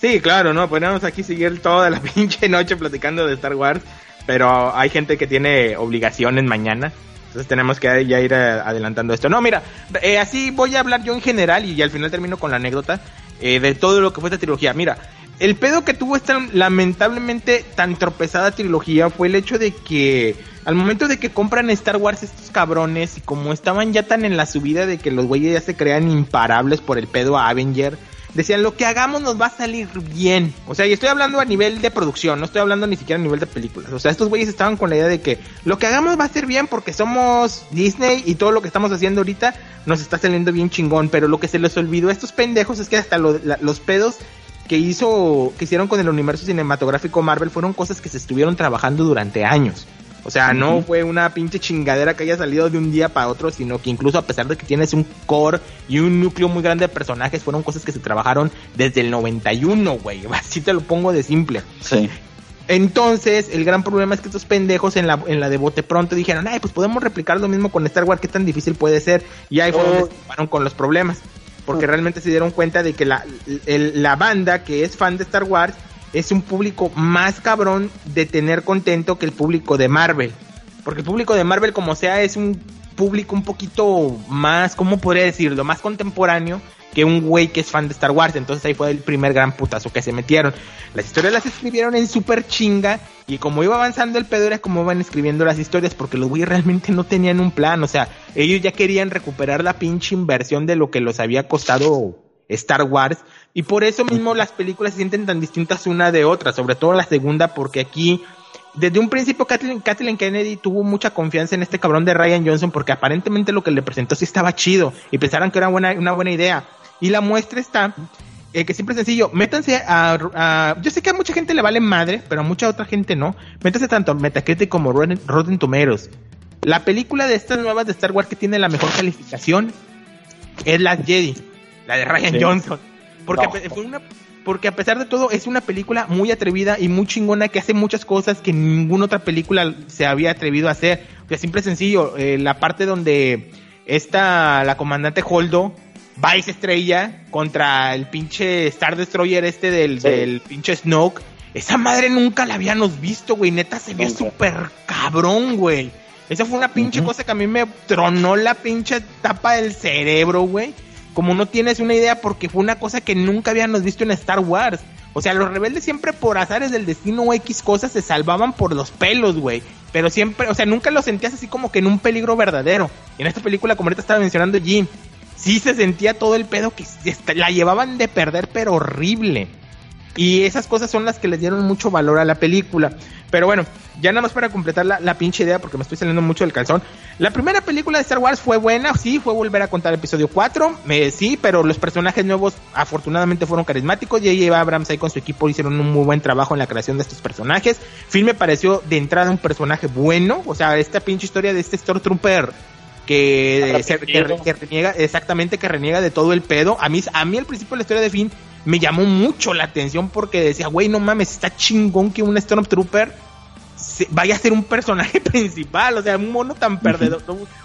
[SPEAKER 3] Sí, claro, no, podemos aquí seguir toda la pinche noche platicando de Star Wars, pero hay gente que tiene obligaciones mañana. Entonces tenemos que ya ir eh, adelantando esto. No, mira, eh, así voy a hablar yo en general y, al final termino con la anécdota de todo lo que fue esta trilogía. Mira, el pedo que tuvo esta lamentablemente tan tropezada trilogía fue el hecho de que al momento de que compran Star Wars estos cabrones y como estaban ya tan en la subida de que los güeyes ya se crean imparables por el pedo a Avenger, decían lo que hagamos nos va a salir bien. O sea, y estoy hablando a nivel de producción, no estoy hablando ni siquiera a nivel de películas. O sea, estos güeyes estaban con la idea de que lo que hagamos va a ser bien porque somos Disney y todo lo que estamos haciendo ahorita nos está saliendo bien chingón. Pero lo que se les olvidó a estos pendejos es que hasta los pedos que hizo, que hicieron con el universo cinematográfico Marvel fueron cosas que se estuvieron trabajando durante años. O sea, no fue una pinche chingadera que haya salido de un día para otro, sino que incluso a pesar de que tienes un core y un núcleo muy grande de personajes, fueron cosas que se trabajaron desde el 91, güey. Así te lo pongo de simple.
[SPEAKER 2] Sí.
[SPEAKER 3] Entonces, el gran problema es que estos pendejos en la, en la de bote pronto dijeron, ay, pues podemos replicar lo mismo con Star Wars, qué tan difícil puede ser. Y ahí fueron oh. con los problemas porque realmente se dieron cuenta de que la, la banda que es fan de Star Wars es un público más cabrón de tener contento que el público de Marvel. Porque el público de Marvel, como sea, es un público un poquito más, ¿cómo podría decirlo? Más contemporáneo que un güey que es fan de Star Wars. Entonces ahí fue el primer gran putazo que se metieron. Las historias las escribieron en super chinga. Y como iba avanzando el pedo, era como iban escribiendo las historias. Porque los güeyes realmente no tenían un plan. O sea, ellos ya querían recuperar la pinche inversión de lo que los había costado Star Wars. Y por eso mismo las películas se sienten tan distintas una de otra. Sobre todo la segunda, porque aquí desde un principio Kathleen, Kathleen, Kennedy tuvo mucha confianza en este cabrón de Ryan Johnson porque aparentemente lo que le presentó sí estaba chido y pensaron que era buena, una buena idea. Y la muestra está eh, que siempre es sencillo, métanse a, Yo sé que a mucha gente le vale madre, pero a mucha otra gente no. Métanse tanto a Metacritic como Rotten, Rotten Tomatoes. La película de estas nuevas de Star Wars que tiene la mejor calificación es La Jedi, la de Ryan Johnson. Porque fue una porque a pesar de todo es una película muy atrevida y muy chingona que hace muchas cosas que ninguna otra película se había atrevido a hacer. O sea, simple sencillo, eh, la parte donde está la comandante Holdo Vice Estrella contra el pinche Star Destroyer este del, del pinche Snoke. Esa madre nunca la habíamos visto, güey. Neta se vio súper cabrón, güey. Esa fue una pinche cosa que a mí me tronó la pinche tapa del cerebro, güey. Como no tienes una idea, porque fue una cosa que nunca habíamos visto en Star Wars. O sea, los rebeldes siempre por azares del destino o X cosas se salvaban por los pelos, güey. Pero siempre, o sea, nunca lo sentías así como que en un peligro verdadero. Y en esta película, como ahorita estaba mencionando Jim, sí se sentía todo el pedo que la llevaban de perder, pero horrible. Y esas cosas son las que le dieron mucho valor a la película. Pero bueno, ya nada más para completar la, pinche idea, porque me estoy saliendo mucho del calzón. La primera película de Star Wars fue buena, sí, fue volver a contar episodio 4, sí, pero los personajes nuevos afortunadamente fueron carismáticos. J.J. Abrams ahí con su equipo hicieron un muy buen trabajo en la creación de estos personajes. Film me pareció de entrada un personaje bueno, o sea, esta pinche historia de este Stormtrooper que, reniega, exactamente, que reniega de todo el pedo. A mí, a mí al principio la historia de Finn me llamó mucho la atención porque decía, güey, no mames, está chingón que un Stormtrooper vaya a ser un personaje principal, o sea, un mono tan perdedor,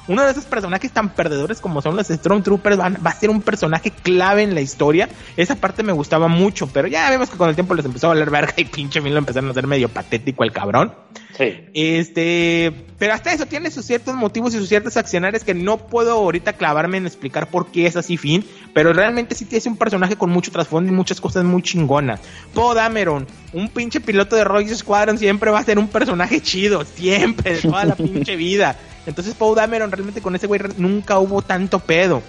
[SPEAKER 3] uno de esos personajes tan perdedores como son los Stormtroopers va a ser un personaje clave en la historia. Esa parte me gustaba mucho, pero ya vemos que con el tiempo les empezó a valer verga y pinche mí lo empezaron a hacer medio patético el cabrón.
[SPEAKER 6] Sí.
[SPEAKER 3] Este, pero hasta eso tiene sus ciertos motivos y sus ciertas accionarias que no puedo ahorita clavarme en explicar por qué es así fin, pero realmente sí es un personaje con mucho trasfondo y muchas cosas muy chingonas. Poe Dameron, un pinche piloto de Royce Squadron siempre va a ser un personaje chido, siempre, de toda la pinche vida. Entonces Poe Dameron realmente con ese güey nunca hubo tanto pedo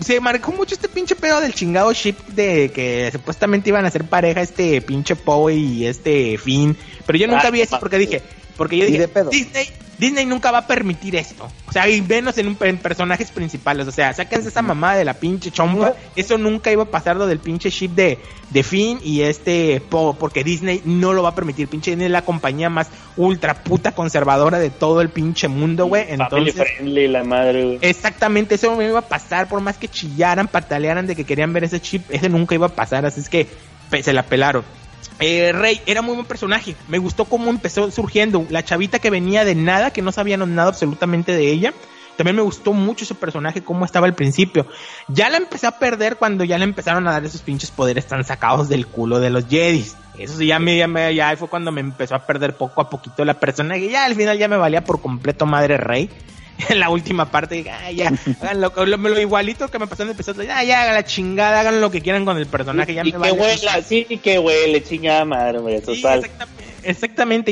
[SPEAKER 3] se marcó mucho este pinche pedo del chingado ship de que supuestamente iban a ser pareja este pinche Poe y este Finn. Pero yo nunca vi eso porque dije, porque yo dije, Disney, Disney nunca va a permitir esto. O sea, y menos en, un, personajes principales. O sea, sáquense esa mamada de la pinche chompa. Eso nunca iba a pasar lo del pinche ship de, de Finn y este Poe, porque Disney no lo va a permitir. Pinche Disney es la compañía más ultra puta conservadora de todo el pinche mundo, güey. Entonces,
[SPEAKER 6] friendly, la madre,
[SPEAKER 3] Exactamente, eso no iba a pasar. Por más que chillaran, patalearan de que querían ver ese chip, ese nunca iba a pasar. Así es que se la pelaron. Eh, Rey era muy buen personaje. Me gustó cómo empezó surgiendo. La chavita que venía de nada, que no sabían nada absolutamente de ella. También me gustó mucho ese personaje, cómo estaba al principio. Ya la empecé a perder cuando ya le empezaron a dar esos pinches poderes tan sacados del culo de los Jedis. Eso sí, ya, me, ya, ya fue cuando me empezó a perder poco a poquito la persona. Y ya al final ya me valía por completo madre Rey. en la última parte, ah, ya, hagan lo, lo, igualito que me pasó en el episodio, ya, ya, hagan la chingada, hagan lo que quieran con el personaje, ya
[SPEAKER 6] y me que huele, sí, que huele, chingada madre, hombre, total.
[SPEAKER 3] exactamente,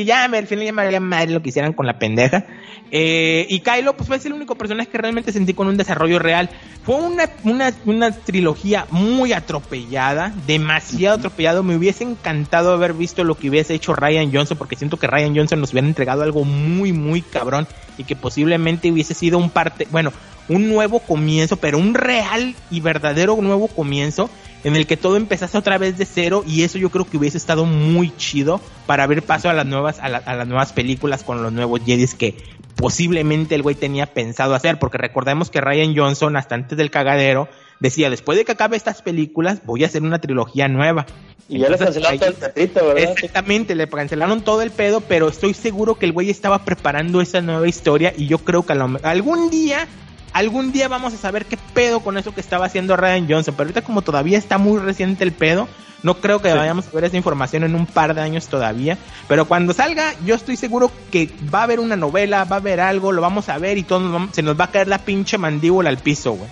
[SPEAKER 3] ya, al final ya me valía madre lo que hicieran con la pendeja. Eh, y Kylo, pues fue el único personaje que realmente sentí con un desarrollo real. Fue una, una, una trilogía muy atropellada, demasiado atropellado. Me hubiese encantado haber visto lo que hubiese hecho Ryan Johnson, porque siento que Ryan Johnson nos hubiera entregado algo muy, muy cabrón y que posiblemente hubiese sido un parte, bueno, un nuevo comienzo, pero un real y verdadero nuevo comienzo en el que todo empezase otra vez de cero y eso yo creo que hubiese estado muy chido para abrir paso a las nuevas a, las nuevas películas con los nuevos Jedis que posiblemente el güey tenía pensado hacer porque recordemos que Ryan Johnson hasta antes del cagadero decía después de que acabe estas películas voy a hacer una trilogía nueva
[SPEAKER 6] y ya le cancelaron todo el ¿verdad?
[SPEAKER 3] Exactamente, le cancelaron todo el pedo, pero estoy seguro que el güey estaba preparando esa nueva historia y yo creo que algún día algún día vamos a saber qué pedo con eso que estaba haciendo Ryan Johnson. Pero ahorita como todavía está muy reciente el pedo, no creo que vayamos a ver esa información en un par de años todavía. Pero cuando salga, yo estoy seguro que va a haber una novela, va a haber algo, lo vamos a ver y todo se nos va a caer la pinche mandíbula al piso, güey.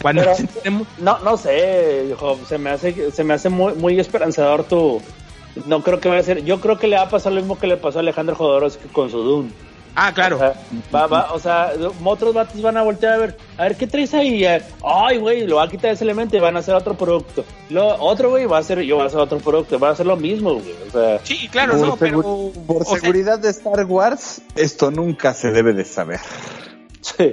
[SPEAKER 6] Cuando no, no sé, se me hace, se me hace muy, muy esperanzador tu, no creo que vaya a ser, yo creo que le va a pasar lo mismo que le pasó a Alejandro Jodorowsky con su Dune
[SPEAKER 3] Ah, claro.
[SPEAKER 6] O sea, otros vatos van a voltear a ver, a ver qué traes ahí. Ay, güey, lo va a quitar ese elemento y van a hacer otro producto. Lo, otro, güey, va a hacer, yo voy a hacer otro producto, va a hacer lo mismo, güey. O sea,
[SPEAKER 3] sí, claro, no, pero.
[SPEAKER 2] Por seguridad de Star Wars, esto nunca se debe de saber.
[SPEAKER 6] Sí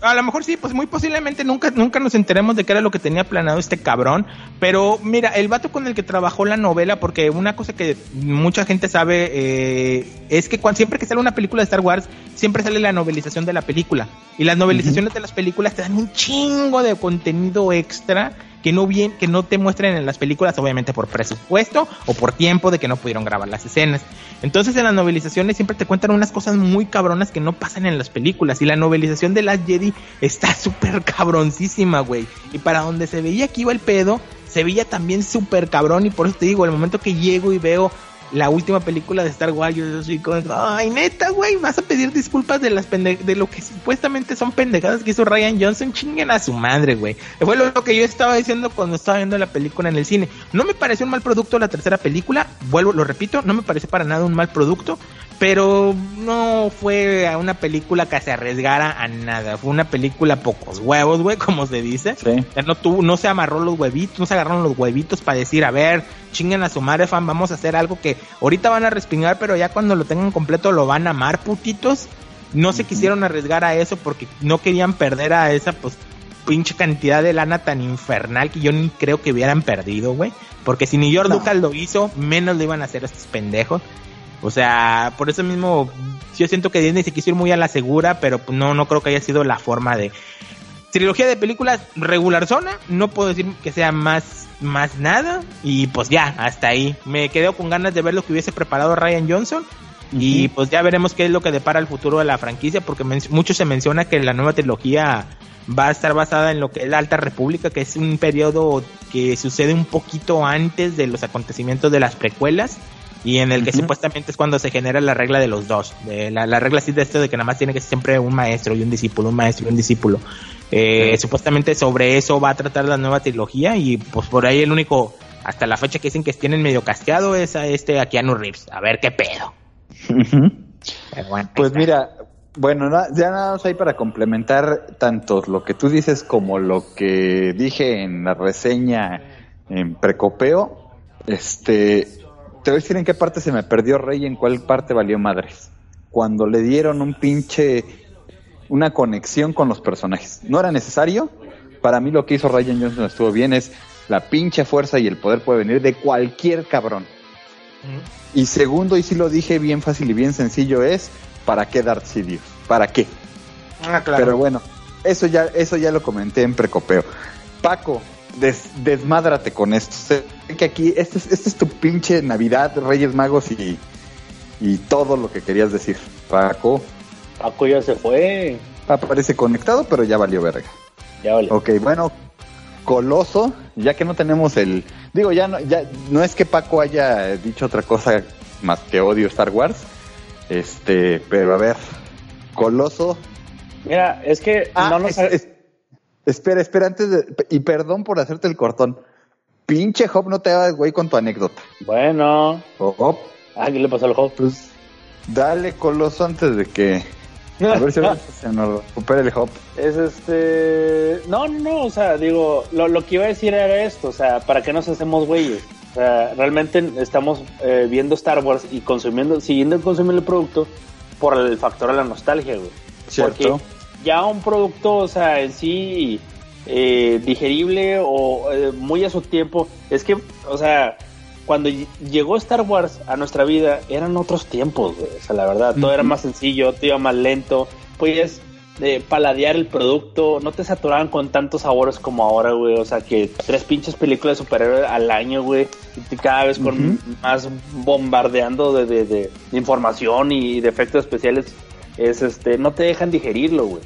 [SPEAKER 3] a lo mejor sí, pues muy posiblemente nunca, nunca nos enteremos de qué era lo que tenía planeado este cabrón. Pero mira, el vato con el que trabajó la novela, porque una cosa que mucha gente sabe eh, es que cuando, siempre que sale una película de Star Wars, siempre sale la novelización de la película. Y las novelizaciones de las películas te dan un chingo de contenido extra que no bien, que no te muestren en las películas, obviamente por presupuesto o por tiempo de que no pudieron grabar las escenas. Entonces en las novelizaciones siempre te cuentan unas cosas muy cabronas que no pasan en las películas. Y la novelización de Last Jedi está súper cabroncísima, güey. Y para donde se veía que iba el pedo, se veía también súper cabrón. Y por eso te digo, el momento que llego y veo la última película de Star Wars, yo soy como, ay, neta, güey, vas a pedir disculpas de las de lo que supuestamente son pendejadas que hizo Ryan Johnson, chinguen a su madre, güey. Fue lo, que yo estaba diciendo cuando estaba viendo la película en el cine. No me pareció un mal producto la tercera película, vuelvo, lo repito, no me pareció para nada un mal producto, pero no fue una película que se arriesgara a nada. Fue una película pocos huevos, güey, como se dice. No, tuvo, no se amarró los huevitos, no se agarraron los huevitos para decir, a ver, chinguen a su madre, fan, vamos a hacer algo que ahorita van a respingar, pero ya cuando lo tengan completo lo van a amar, putitos. No se quisieron arriesgar a eso porque no querían perder a esa, pues, pinche cantidad de lana tan infernal que yo ni creo que hubieran perdido, güey. Porque si ni George Lucas lo hizo, menos lo iban a hacer estos pendejos. O sea, por eso mismo yo siento que Disney se quiso ir muy a la segura, pero no, no creo que haya sido la forma de... Trilogía de películas regular zona, no puedo decir que sea más, más nada, y pues ya, hasta ahí. Me quedo con ganas de ver lo que hubiese preparado Ryan Johnson. Y pues ya veremos qué es lo que depara el futuro de la franquicia, porque mucho se menciona que la nueva trilogía va a estar basada en lo que es la Alta República, que es un periodo que sucede un poquito antes de los acontecimientos de las precuelas y en el que supuestamente es cuando se genera la regla de los dos. De la, regla así de esto de que nada más tiene que ser siempre un maestro y un discípulo, un maestro y un discípulo. Eh, supuestamente sobre eso va a tratar la nueva trilogía y pues por ahí el único, hasta la fecha que dicen que tienen medio casteado es a este a Keanu Reeves. A ver qué pedo.
[SPEAKER 2] pues mira, bueno, ya nada más hay para complementar tanto lo que tú dices como lo que dije en la reseña en Precopeo. Este, te voy a decir en qué parte se me perdió Rey y en cuál parte valió madres. Cuando le dieron un pinche, una conexión con los personajes. No era necesario. Para mí lo que hizo Ryan Johnson estuvo bien. Es la pinche fuerza y el poder puede venir de cualquier cabrón. Y segundo, y si lo dije bien fácil y bien sencillo, es ¿para qué Darth Sidious? ¿Para qué? Ah, claro. Pero bueno, eso ya, eso ya lo comenté en precopeo. Paco, desmádrate con esto. Sé que aquí, este es, este es tu pinche Navidad, Reyes Magos y, y todo lo que querías decir. Paco.
[SPEAKER 6] Paco ya se fue.
[SPEAKER 2] Aparece conectado, pero ya valió verga.
[SPEAKER 6] Ya valió.
[SPEAKER 2] Ok, bueno, Coloso, ya que no tenemos el... Digo, ya no, ya no es que Paco haya dicho otra cosa más que odio Star Wars, este, pero a ver, Coloso.
[SPEAKER 6] Mira, es que
[SPEAKER 2] ah, no nos... espera, espera, antes de... Y perdón por hacerte el cortón. Pinche Hop, no te hagas güey con tu anécdota.
[SPEAKER 6] Bueno.
[SPEAKER 2] Hop.
[SPEAKER 6] Ah, ¿qué le pasó al Hop?
[SPEAKER 2] Pues dale, Coloso, antes de que a ver si se nos recupera el hop.
[SPEAKER 6] Es este. No, no, o sea, digo, lo, que iba a decir era esto, o sea, ¿para qué nos hacemos güeyes? O sea, realmente estamos eh, viendo Star Wars y consumiendo, siguiendo consumiendo el producto por el factor de la nostalgia, güey. Porque ya un producto, o sea, en sí eh, digerible o eh, muy a su tiempo, es que, o sea, cuando llegó Star Wars a nuestra vida eran otros tiempos, güey. O sea, la verdad, todo era más sencillo, todo iba más lento. Podías eh, paladear el producto, no te saturaban con tantos sabores como ahora, güey. O sea, que tres pinches películas de superhéroes al año, güey. Y cada vez con más bombardeando de, de, información y de efectos especiales. Es este, no te dejan digerirlo, güey.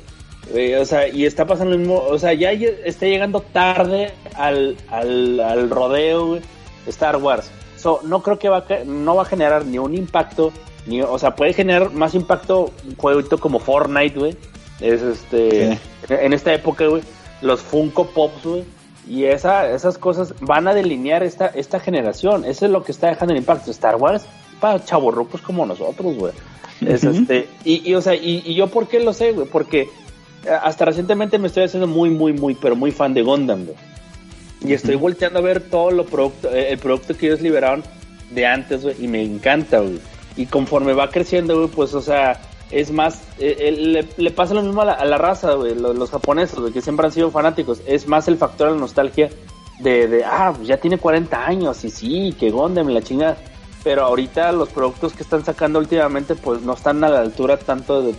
[SPEAKER 6] Eh, o sea, y está pasando lo mismo, o sea, ya está llegando tarde al, al, al rodeo, güey Star Wars. So, no creo que va a, no va a generar ni un impacto, ni, o sea, puede generar más impacto un jueguito como Fortnite, güey. Es este, en esta época, güey, los Funko Pops, güey. Y esa, esas cosas van a delinear esta, esta generación. Eso es lo que está dejando el impacto. Star Wars para chavorrucos como nosotros, güey. Es este, y, y, o sea, y, y, yo por qué lo sé, güey, porque eh, hasta recientemente me estoy haciendo muy, muy, muy, pero muy fan de Gundam, güey. Y estoy volteando a ver todo lo producto, eh, el producto que ellos liberaron de antes, güey, y me encanta, güey. Y conforme va creciendo, güey, pues, o sea, es más, eh, le, pasa lo mismo a la, raza, güey, los, japoneses, güey, que siempre han sido fanáticos. Es más el factor de la nostalgia de, de ah, pues ya tiene 40 años, y sí, que me la chingada. Pero ahorita los productos que están sacando últimamente, pues no están a la altura tanto de,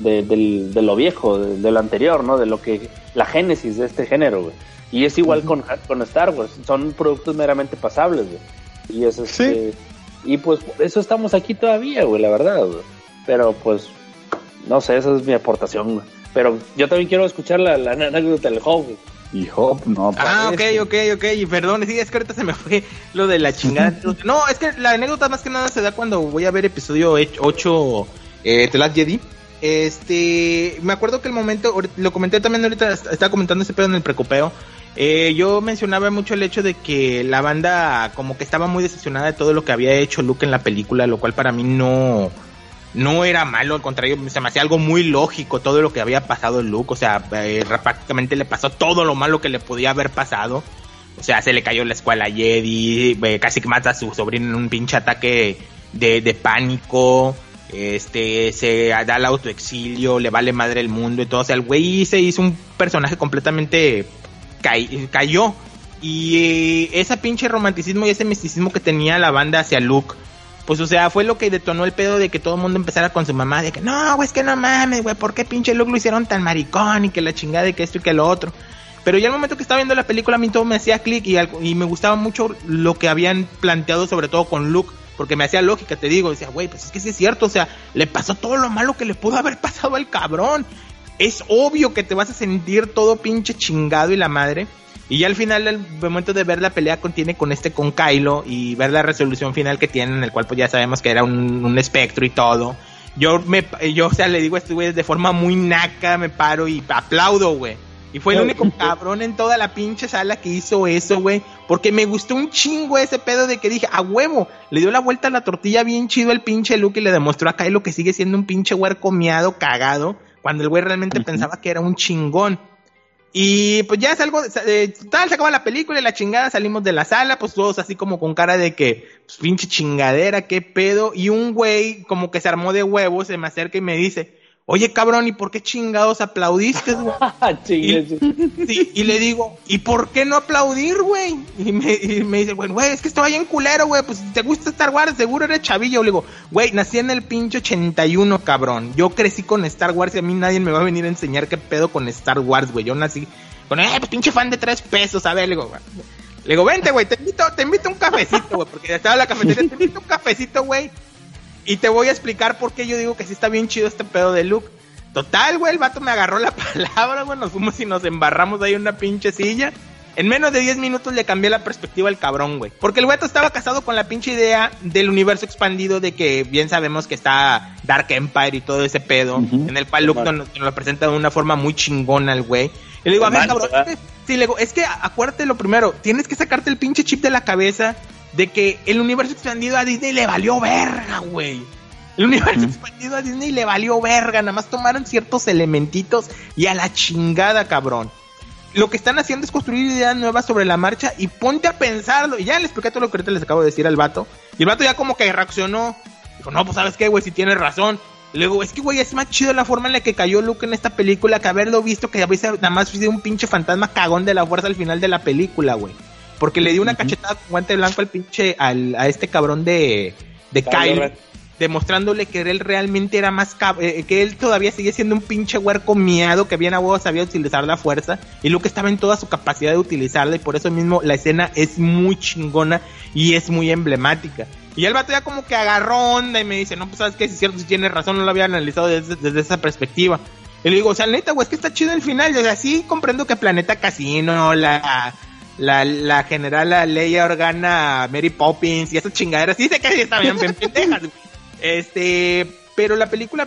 [SPEAKER 6] de, de lo viejo, de, lo anterior, ¿no? De lo que, la génesis de este género, güey. Y es igual con, con Star Wars, son productos meramente pasables, güey. Y eso este, y pues por eso estamos aquí todavía, güey, la verdad, güey. Pero pues, no sé, esa es mi aportación, güey. Pero yo también quiero escuchar la, la anécdota del güey.
[SPEAKER 2] Y Hop, no.
[SPEAKER 3] Ah, ok, ok, ok. Y perdón, sí, es que ahorita se me fue lo de la chingada. no, es que la anécdota más que nada se da cuando voy a ver episodio 8 eh, The Last Jedi. Este, me acuerdo que el momento, lo comenté también ahorita, estaba comentando ese pedo en el precopeo. Eh, yo mencionaba mucho el hecho de que la banda como que estaba muy decepcionada de todo lo que había hecho Luke en la película, lo cual para mí no, no era malo, al contrario, se me hacía algo muy lógico todo lo que había pasado en Luke, o sea, eh, prácticamente le pasó todo lo malo que le podía haber pasado. O sea, se le cayó la escuela a Jedi, eh, casi que mata a su sobrino en un pinche ataque de, de pánico este se da el autoexilio, le vale madre el mundo y todo. O sea, el güey se hizo un personaje completamente cayó. Y eh, ese pinche romanticismo y ese misticismo que tenía la banda hacia Luke, pues o sea, fue lo que detonó el pedo de que todo el mundo empezara con su mamá, de que no, güey, es que no mames, güey, ¿por qué pinche Luke lo hicieron tan maricón y que la chingada y que esto y que lo otro? Pero ya el momento que estaba viendo la película a mí todo me hacía clic y, y me gustaba mucho lo que habían planteado sobre todo con Luke porque me hacía lógica, te digo, decía, güey, pues es que sí es cierto, o sea, le pasó todo lo malo que le pudo haber pasado al cabrón. Es obvio que te vas a sentir todo pinche chingado y la madre. Y ya al final, el momento de ver la pelea contiene con este, con Kylo, y ver la resolución final que tiene, en el cual pues ya sabemos que era un, un espectro y todo. Yo me, yo, o sea, le digo a este güey de forma muy naca, me paro y aplaudo, güey. Y fue el único cabrón en toda la pinche sala que hizo eso, güey. Porque me gustó un chingo ese pedo de que dije, a huevo, le dio la vuelta a la tortilla bien chido el pinche Luke y le demostró a Kylo que sigue siendo un pinche huerco miado, cagado, cuando el güey realmente pensaba que era un chingón. Y pues ya salgo, eh, tal, se acaba la película y la chingada, salimos de la sala, pues todos así como con cara de que, pues pinche chingadera, qué pedo. Y un güey como que se armó de huevos, se me acerca y me dice, Oye, cabrón, ¿y por qué chingados aplaudiste, güey? y, y, le digo, ¿y por qué no aplaudir, güey? Y me, dice, güey, güey, es que estaba en culero, güey, pues si te gusta Star Wars, seguro eres chavillo. Le digo, güey, nací en el pinche 81, cabrón. Yo crecí con Star Wars y a mí nadie me va a venir a enseñar qué pedo con Star Wars, güey. Yo nací con, eh, pues pinche fan de tres pesos, a ver, le digo, güey. Le digo, vente, güey, te invito, te invito un cafecito, güey, porque estaba la cafetería, te invito un cafecito, güey y te voy a explicar por qué yo digo que sí está bien chido este pedo de Luke. Total, güey, el vato me agarró la palabra, güey, nos fuimos y nos embarramos ahí en una pinche silla. En menos de 10 minutos le cambié la perspectiva al cabrón, güey. Porque el vato estaba casado con la pinche idea del universo expandido de que bien sabemos que está Dark Empire y todo ese pedo, en el cual Luke nos, lo presenta de una forma muy chingona al güey. Y le digo, a ver, cabrón, sí, le digo, es que acuérdate lo primero, tienes que sacarte el pinche chip de la cabeza de que el universo expandido a Disney le valió verga, güey. El universo expandido a Disney le valió verga, nada más tomaron ciertos elementitos y a la chingada, cabrón. Lo que están haciendo es construir ideas nuevas sobre la marcha y ponte a pensarlo. Y ya les expliqué todo lo que ahorita les acabo de decir al vato. Y el vato ya como que reaccionó. Dijo, no, pues sabes qué, güey, si tienes razón. Luego, es que, güey, es más chido la forma en la que cayó Luke en esta película que haberlo visto que veces nada más fue un pinche fantasma cagón de la fuerza al final de la película, güey. Porque le dio una cachetada con guante blanco al pinche, al, a este cabrón de, de Kyle, demostrándole que él realmente era más, eh, que él todavía sigue siendo un pinche huerco miado, que bien a huevo sabía utilizar la fuerza, y Luke estaba en toda su capacidad de utilizarla, y por eso mismo la escena es muy chingona y es muy emblemática. Y el vato ya como que agarró onda y me dice, no, pues sabes que si es cierto, si tienes razón, no lo había analizado desde, desde esa perspectiva. Y le digo, o sea, neta, güey, es que está chido el final. O sea, sí comprendo que Planeta Casino, la, la, la general la Leia Organa, Mary Poppins y esas chingaderas. Sí sé que están bien pendejas. Este, pero la película,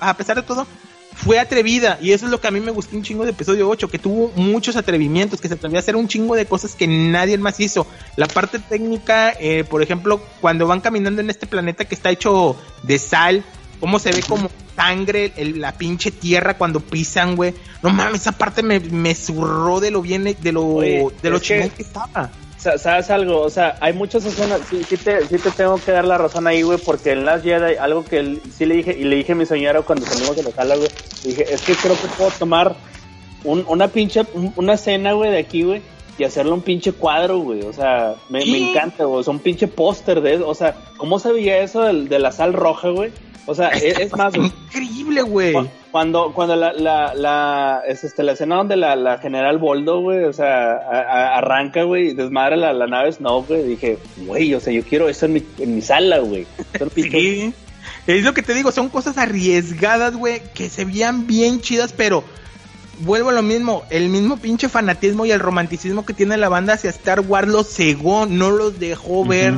[SPEAKER 3] a, pesar de todo, fue atrevida. Y eso es lo que a mí me gustó un chingo de episodio 8, que tuvo muchos atrevimientos, que se atrevió a hacer un chingo de cosas que nadie más hizo. La parte técnica, eh, por ejemplo, cuando van caminando en este planeta que está hecho de sal, cómo se ve como sangre, la pinche tierra cuando pisan, güey. No mames, esa parte me, me zurró de lo bien, de lo, de lo chingón que, estaba.
[SPEAKER 6] ¿Sabes algo? O sea, hay muchas escenas, sí, sí, te, sí te tengo que dar la razón ahí, güey, porque en Last Jedi, algo que sí le dije, y le dije a mi señora cuando salimos de la sala, güey, dije, es que creo que puedo tomar un, una pinche, una escena, güey, de aquí, güey, y hacerle un pinche cuadro, güey. O sea, me, me encanta, güey. O un pinche póster de eso. O sea, ¿cómo se veía eso de, de la sal roja, güey? O sea, es, más.
[SPEAKER 3] Increíble, güey.
[SPEAKER 6] Cuando, cuando la, la, la, es este, la escena donde la, la general Boldo, güey, o sea, arranca, güey, y desmadra la, la nave Snow, güey, dije, güey, o sea, yo quiero eso en mi, en mi sala, güey.
[SPEAKER 3] Sí. Es lo que te digo, son cosas arriesgadas, güey, que se veían bien chidas, pero vuelvo a lo mismo, el mismo pinche fanatismo y el romanticismo que tiene la banda hacia Star Wars los cegó, no los dejó ver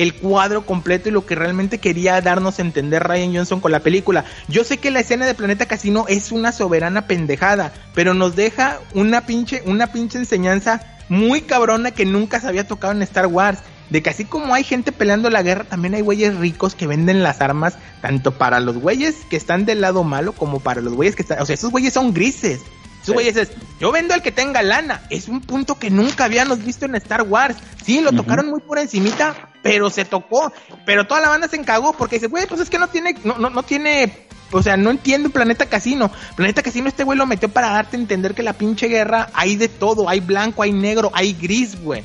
[SPEAKER 3] el cuadro completo y lo que realmente quería darnos a entender Ryan Johnson con la película. Yo sé que la escena de Planeta Casino es una soberana pendejada, pero nos deja una pinche, una pinche enseñanza muy cabrona que nunca se había tocado en Star Wars. De que así como hay gente peleando la guerra, también hay güeyes ricos que venden las armas, tanto para los güeyes que están del lado malo como para los güeyes que están. O sea, esos güeyes son grises. Esos güeyes es, yo vendo al que tenga lana. Es un punto que nunca habíamos visto en Star Wars. Sí, lo tocaron muy por encimita, pero se tocó. Pero toda la banda se encagó porque dice, güey, pues es que no tiene, no, no, no tiene, o sea, no entiendo Planeta Casino. Planeta Casino este güey lo metió para darte a entender que la pinche guerra hay de todo. Hay blanco, hay negro, hay gris, güey.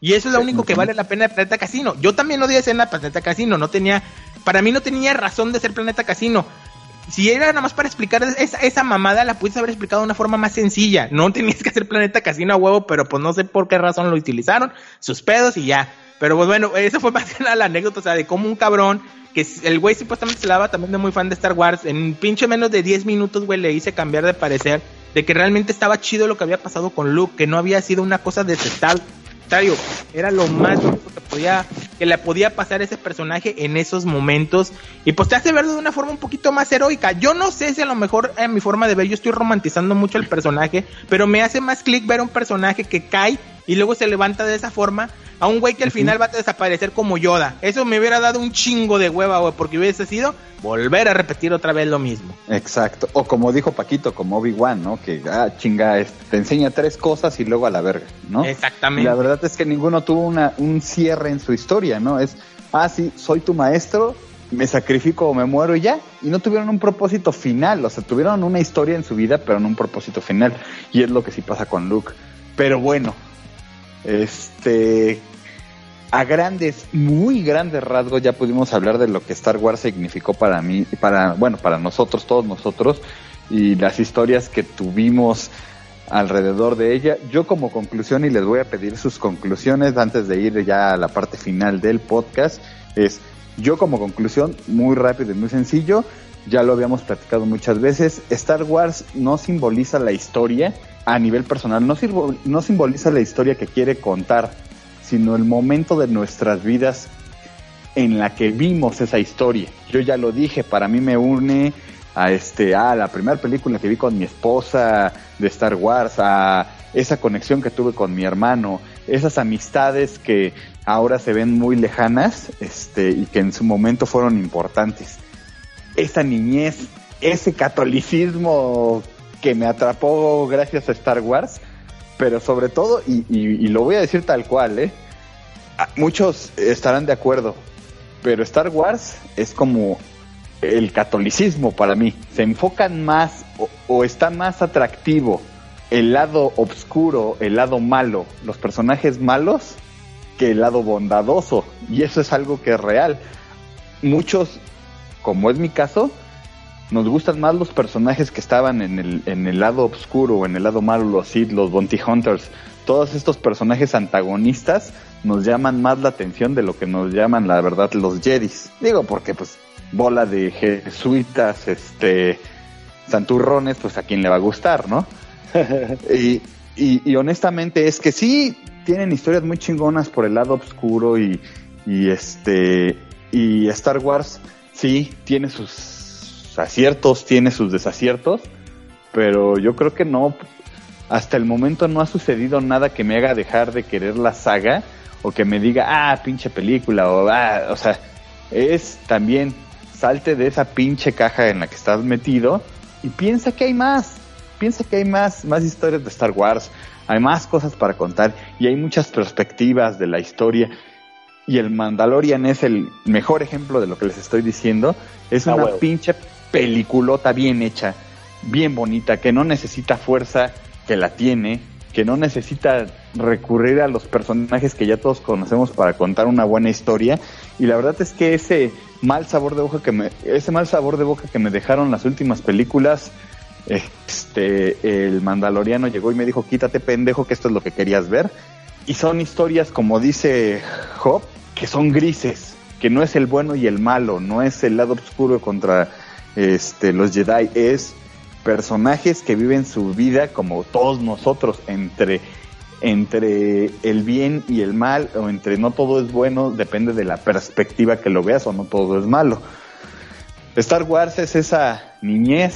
[SPEAKER 3] Y eso es lo único que vale la pena de Planeta Casino. Yo también odié escena Planeta Casino. No tenía, para mí no tenía razón de ser Planeta Casino si era nada más para explicar esa, esa mamada, la pudiste haber explicado de una forma más sencilla. No tenías que hacer Planeta Casino a huevo, pero pues no sé por qué razón lo utilizaron, sus pedos y ya. Pero pues bueno, eso fue más que nada la anécdota, o sea, de cómo un cabrón, que el güey supuestamente se lava también de muy fan de Star Wars, en pinche menos de 10 minutos, güey, le hice cambiar de parecer, de que realmente estaba chido lo que había pasado con Luke, que no había sido una cosa detestable era lo más que podía que le podía pasar a ese personaje en esos momentos y pues te hace verlo de una forma un poquito más heroica. Yo no sé si a lo mejor en mi forma de ver yo estoy romantizando mucho el personaje, pero me hace más clic ver un personaje que cae y luego se levanta de esa forma a un güey que al final va a desaparecer como Yoda. Eso me hubiera dado un chingo de hueva, güey, porque hubiese sido volver a repetir otra vez lo mismo.
[SPEAKER 2] Exacto. O como dijo Paquito, como Obi-Wan, ¿no? Que, ah, chinga, te enseña tres cosas y luego a la verga, ¿no?
[SPEAKER 3] Exactamente.
[SPEAKER 2] la verdad es que ninguno tuvo una, un cierre en su historia, ¿no? Es, ah, sí, soy tu maestro, me sacrifico o me muero y ya. Y no tuvieron un propósito final, o sea, tuvieron una historia en su vida, pero no un propósito final. Y es lo que sí pasa con Luke. Pero bueno, este, a grandes, muy grandes rasgos ya pudimos hablar de lo que Star Wars significó para mí, para, bueno, para nosotros, todos nosotros, y las historias que tuvimos alrededor de ella. Yo como conclusión, y les voy a pedir sus conclusiones antes de ir ya a la parte final del podcast, es, yo como conclusión, muy rápido y muy sencillo, ya lo habíamos platicado muchas veces, Star Wars no simboliza la historia a nivel personal, no, no simboliza la historia que quiere contar, sino el momento de nuestras vidas en la que vimos esa historia. Yo ya lo dije, para mí me une a este a la primera película que vi con mi esposa de Star Wars, a esa conexión que tuve con mi hermano, esas amistades que ahora se ven muy lejanas, este y que en su momento fueron importantes esa niñez, ese catolicismo que me atrapó gracias a Star Wars, pero sobre todo, y, lo voy a decir tal cual, ¿eh? Ah, muchos estarán de acuerdo, pero Star Wars es como el catolicismo para mí. Se enfocan más o, o, está más atractivo el lado oscuro, el lado malo, los personajes malos, que el lado bondadoso. Y eso es algo que es real. Muchos como es mi caso, nos gustan más los personajes que estaban en el, en el lado oscuro, en el lado malo, los Sith, los Bounty Hunters, todos estos personajes antagonistas nos llaman más la atención de lo que nos llaman, la verdad, los Jedis. Digo, porque pues bola de jesuitas, este, santurrones, pues a quien le va a gustar, ¿no? y, y, honestamente es que sí tienen historias muy chingonas por el lado oscuro y, y este, y Star Wars sí, tiene sus aciertos, tiene sus desaciertos, pero yo creo que no, hasta el momento no ha sucedido nada que me haga dejar de querer la saga o que me diga, ah, pinche película, o, ah, o sea, es también salte de esa pinche caja en la que estás metido y piensa que hay más, piensa que hay más, más historias de Star Wars, hay más cosas para contar y hay muchas perspectivas de la historia y el Mandalorian es el mejor ejemplo de lo que les estoy diciendo. Es ah, una pinche peliculota bien hecha, bien bonita, que no necesita fuerza, que la tiene, que no necesita recurrir a los personajes que ya todos conocemos para contar una buena historia. Y la verdad es que ese mal sabor de boca que me, ese mal sabor de boca que me dejaron las últimas películas, este, el Mandaloriano llegó y me dijo, quítate pendejo, que esto es lo que querías ver. Y son historias, como dice Job, que son grises, que no es el bueno y el malo, no es el lado oscuro contra este, los Jedi, es personajes que viven su vida como todos nosotros, entre, entre el bien y el mal, o entre no todo es bueno, depende de la perspectiva que lo veas, o no todo es malo. Star Wars es esa niñez,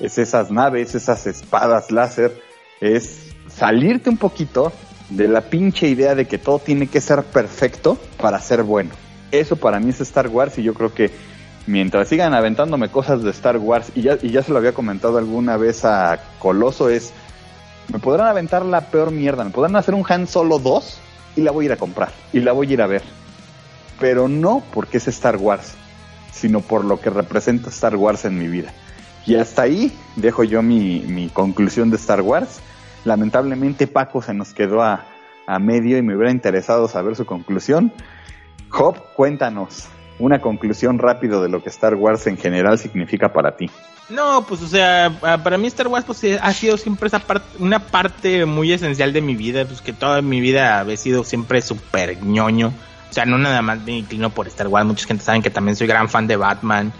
[SPEAKER 2] es esas naves, esas espadas láser, es salirte un poquito de la pinche idea de que todo tiene que ser perfecto para ser bueno. Eso para mí es Star Wars y yo creo que mientras sigan aventándome cosas de Star Wars, y ya, y ya se lo había comentado alguna vez a Coloso, es, me podrán aventar la peor mierda, me podrán hacer un Han Solo 2 y la voy a ir a comprar y la voy a ir a ver. Pero no porque es Star Wars, sino por lo que representa Star Wars en mi vida. Y hasta ahí dejo yo mi, mi conclusión de Star Wars Lamentablemente Paco se nos quedó a, medio y me hubiera interesado saber su conclusión. Job, cuéntanos una conclusión rápido de lo que Star Wars en general significa para ti.
[SPEAKER 3] No, pues o sea, para mí Star Wars pues ha sido siempre esa parte, una parte muy esencial de mi vida, pues que toda mi vida ha sido siempre súper ñoño. O sea, no nada más me inclino por Star Wars, mucha gente sabe que también soy gran fan de Batman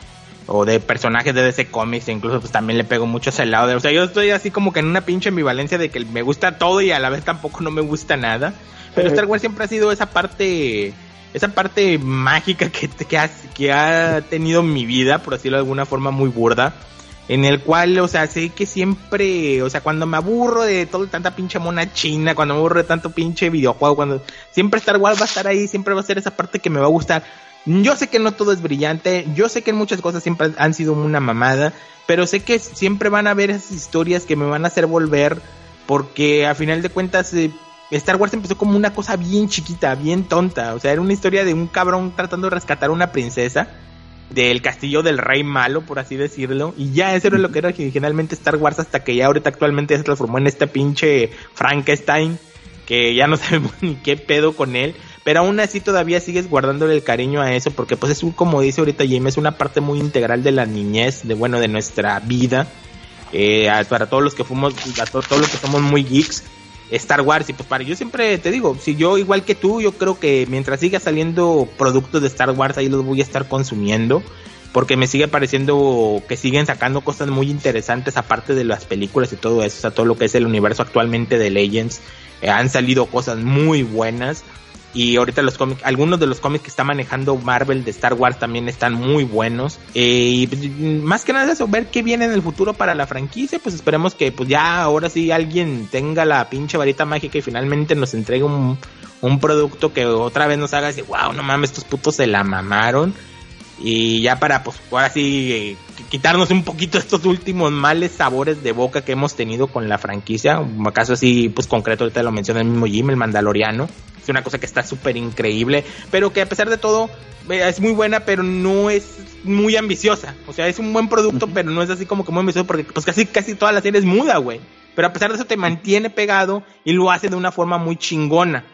[SPEAKER 3] o de personajes de DC Comics, e incluso pues también le pego mucho a ese lado. De, o sea, yo estoy así como que en una pinche ambivalencia de que me gusta todo y a la vez tampoco no me gusta nada. Pero Star Wars siempre ha sido esa parte esa parte mágica que, que, ha, que ha tenido mi vida, por decirlo de alguna forma muy burda, en el cual, o sea, sé que siempre, o sea, cuando me aburro de todo tanta pinche mona china, cuando me aburro de tanto pinche videojuego, cuando siempre Star Wars va a estar ahí, siempre va a ser esa parte que me va a gustar. Yo sé que no todo es brillante, yo sé que muchas cosas siempre han sido una mamada, pero sé que siempre van a haber esas historias que me van a hacer volver, porque a final de cuentas, eh, Star Wars empezó como una cosa bien chiquita, bien tonta. O sea, era una historia de un cabrón tratando de rescatar a una princesa del castillo del rey malo, por así decirlo. Y ya eso era lo que era originalmente Star Wars hasta que ya ahorita actualmente se transformó en este pinche Frankenstein, que ya no sabemos ni qué pedo con él. Pero aún así todavía sigues guardándole el cariño a eso, porque pues es un, como dice ahorita James, es una parte muy integral de la niñez, de bueno, de nuestra vida. Eh, para todos los que fuimos, a todos los que somos muy geeks, Star Wars. Y pues para yo siempre te digo, si yo igual que tú, yo creo que mientras siga saliendo productos de Star Wars, ahí los voy a estar consumiendo. Porque me sigue pareciendo que siguen sacando cosas muy interesantes aparte de las películas y todo eso. O sea, todo lo que es el universo actualmente de Legends. Eh, han salido cosas muy buenas. Y ahorita los cómics, algunos de los cómics que está manejando Marvel de Star Wars también están muy buenos. Eh, y pues, más que nada eso, ver qué viene en el futuro para la franquicia. Pues esperemos que pues ya ahora sí alguien tenga la pinche varita mágica y finalmente nos entregue un, un producto que otra vez nos haga decir, wow, no mames, estos putos se la mamaron. Y ya para pues ahora sí eh, quitarnos un poquito estos últimos males sabores de boca que hemos tenido con la franquicia. Un así pues concreto, ahorita lo menciona el mismo Jim, el Mandaloriano es una cosa que está súper increíble, pero que a pesar de todo eh, es muy buena, pero no es muy ambiciosa. O sea, es un buen producto, pero no es así como que muy ambicioso, porque pues casi, casi toda la serie es muda, güey. Pero a pesar de eso te mantiene pegado y lo hace de una forma muy chingona.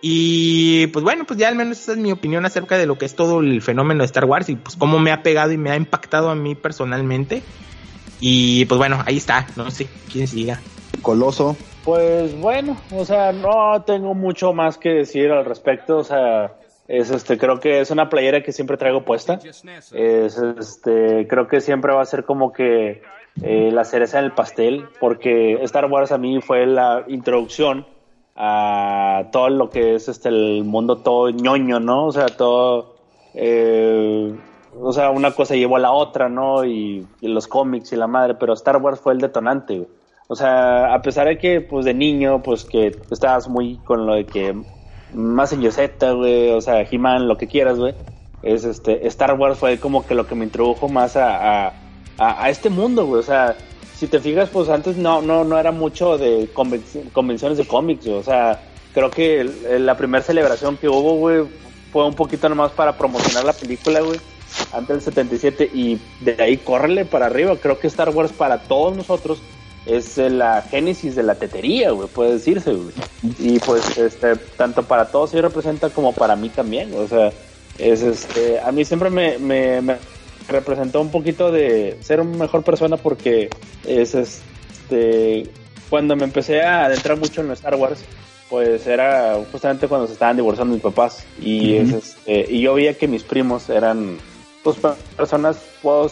[SPEAKER 3] Y pues bueno, pues ya al menos esa es mi opinión acerca de lo que es todo el fenómeno de Star Wars y pues cómo me ha pegado y me ha impactado a mí personalmente. Y pues bueno, ahí está, no sé quién siga.
[SPEAKER 2] Coloso.
[SPEAKER 6] Pues bueno, o sea, no tengo mucho más que decir al respecto, o sea, es este, creo que es una playera que siempre traigo puesta. Es este, creo que siempre va a ser como que eh, la cereza en el pastel, porque Star Wars a mí fue la introducción a todo lo que es este el mundo todo ñoño, ¿no? O sea, todo eh, o sea, una cosa llevó a la otra, ¿no? Y, y, los cómics y la madre, pero Star Wars fue el detonante. O sea, a pesar de que, pues, de niño, pues, que estabas muy con lo de que más en Yoseta, güey, o sea, He-Man, lo que quieras, güey, es este, Star Wars fue como que lo que me introdujo más a, a, este mundo, güey, o sea, si te fijas, pues antes no, no, no era mucho de convenciones de cómics, o sea, creo que la primera celebración que hubo, güey, fue un poquito nomás para promocionar la película, güey, antes del 77, y de ahí córrele para arriba, creo que Star Wars para todos nosotros es la génesis de la tetería, güey, puede decirse, güey. Y pues, este, tanto para todos ellos representa como para mí también, o sea, es este, a mí siempre me, me, me representó un poquito de ser una mejor persona porque es este, cuando me empecé a adentrar mucho en Star Wars, pues era justamente cuando se estaban divorciando mis papás y, es, este, y yo veía que mis primos eran pues personas puedo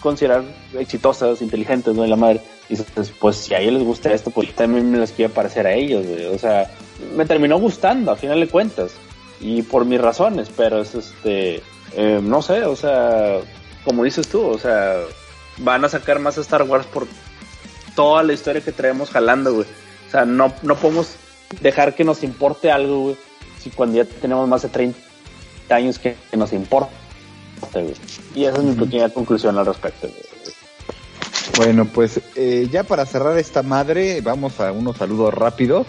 [SPEAKER 6] considerar exitosas, inteligentes, ¿no? Y la madre. Y pues si a ellos les gusta esto, pues también me les quiero parecer a ellos, O sea, me terminó gustando a final de cuentas. Y por mis razones, pero es este, eh, no sé, o sea, como dices tú, o sea, van a sacar más Star Wars por toda la historia que traemos jalando, güey. O sea, no, no podemos dejar que nos importe algo, güey, si cuando ya tenemos más de 30 años que, nos importa, güey. Y esa es mi pequeña conclusión al respecto, güey.
[SPEAKER 2] Bueno, pues eh, ya para cerrar esta madre, vamos a unos saludos rápidos.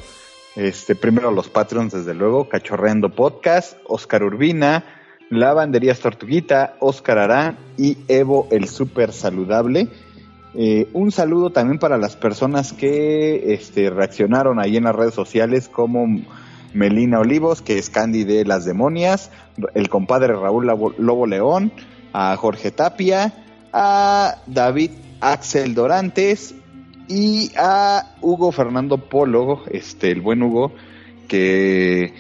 [SPEAKER 2] Este, primero los patrons, desde luego, Cachorreando Podcast, Oscar Urbina, Lavanderías Tortuguita, Oscar Arán y Evo el Super Saludable. Eh, un saludo también para las personas que este, reaccionaron ahí en las redes sociales como Melina Olivos, que es Candy de las Demonias, el compadre Raúl Lobo León, a Jorge Tapia, a David Axel Dorantes y a Hugo Fernando Polo, este, el buen Hugo, que,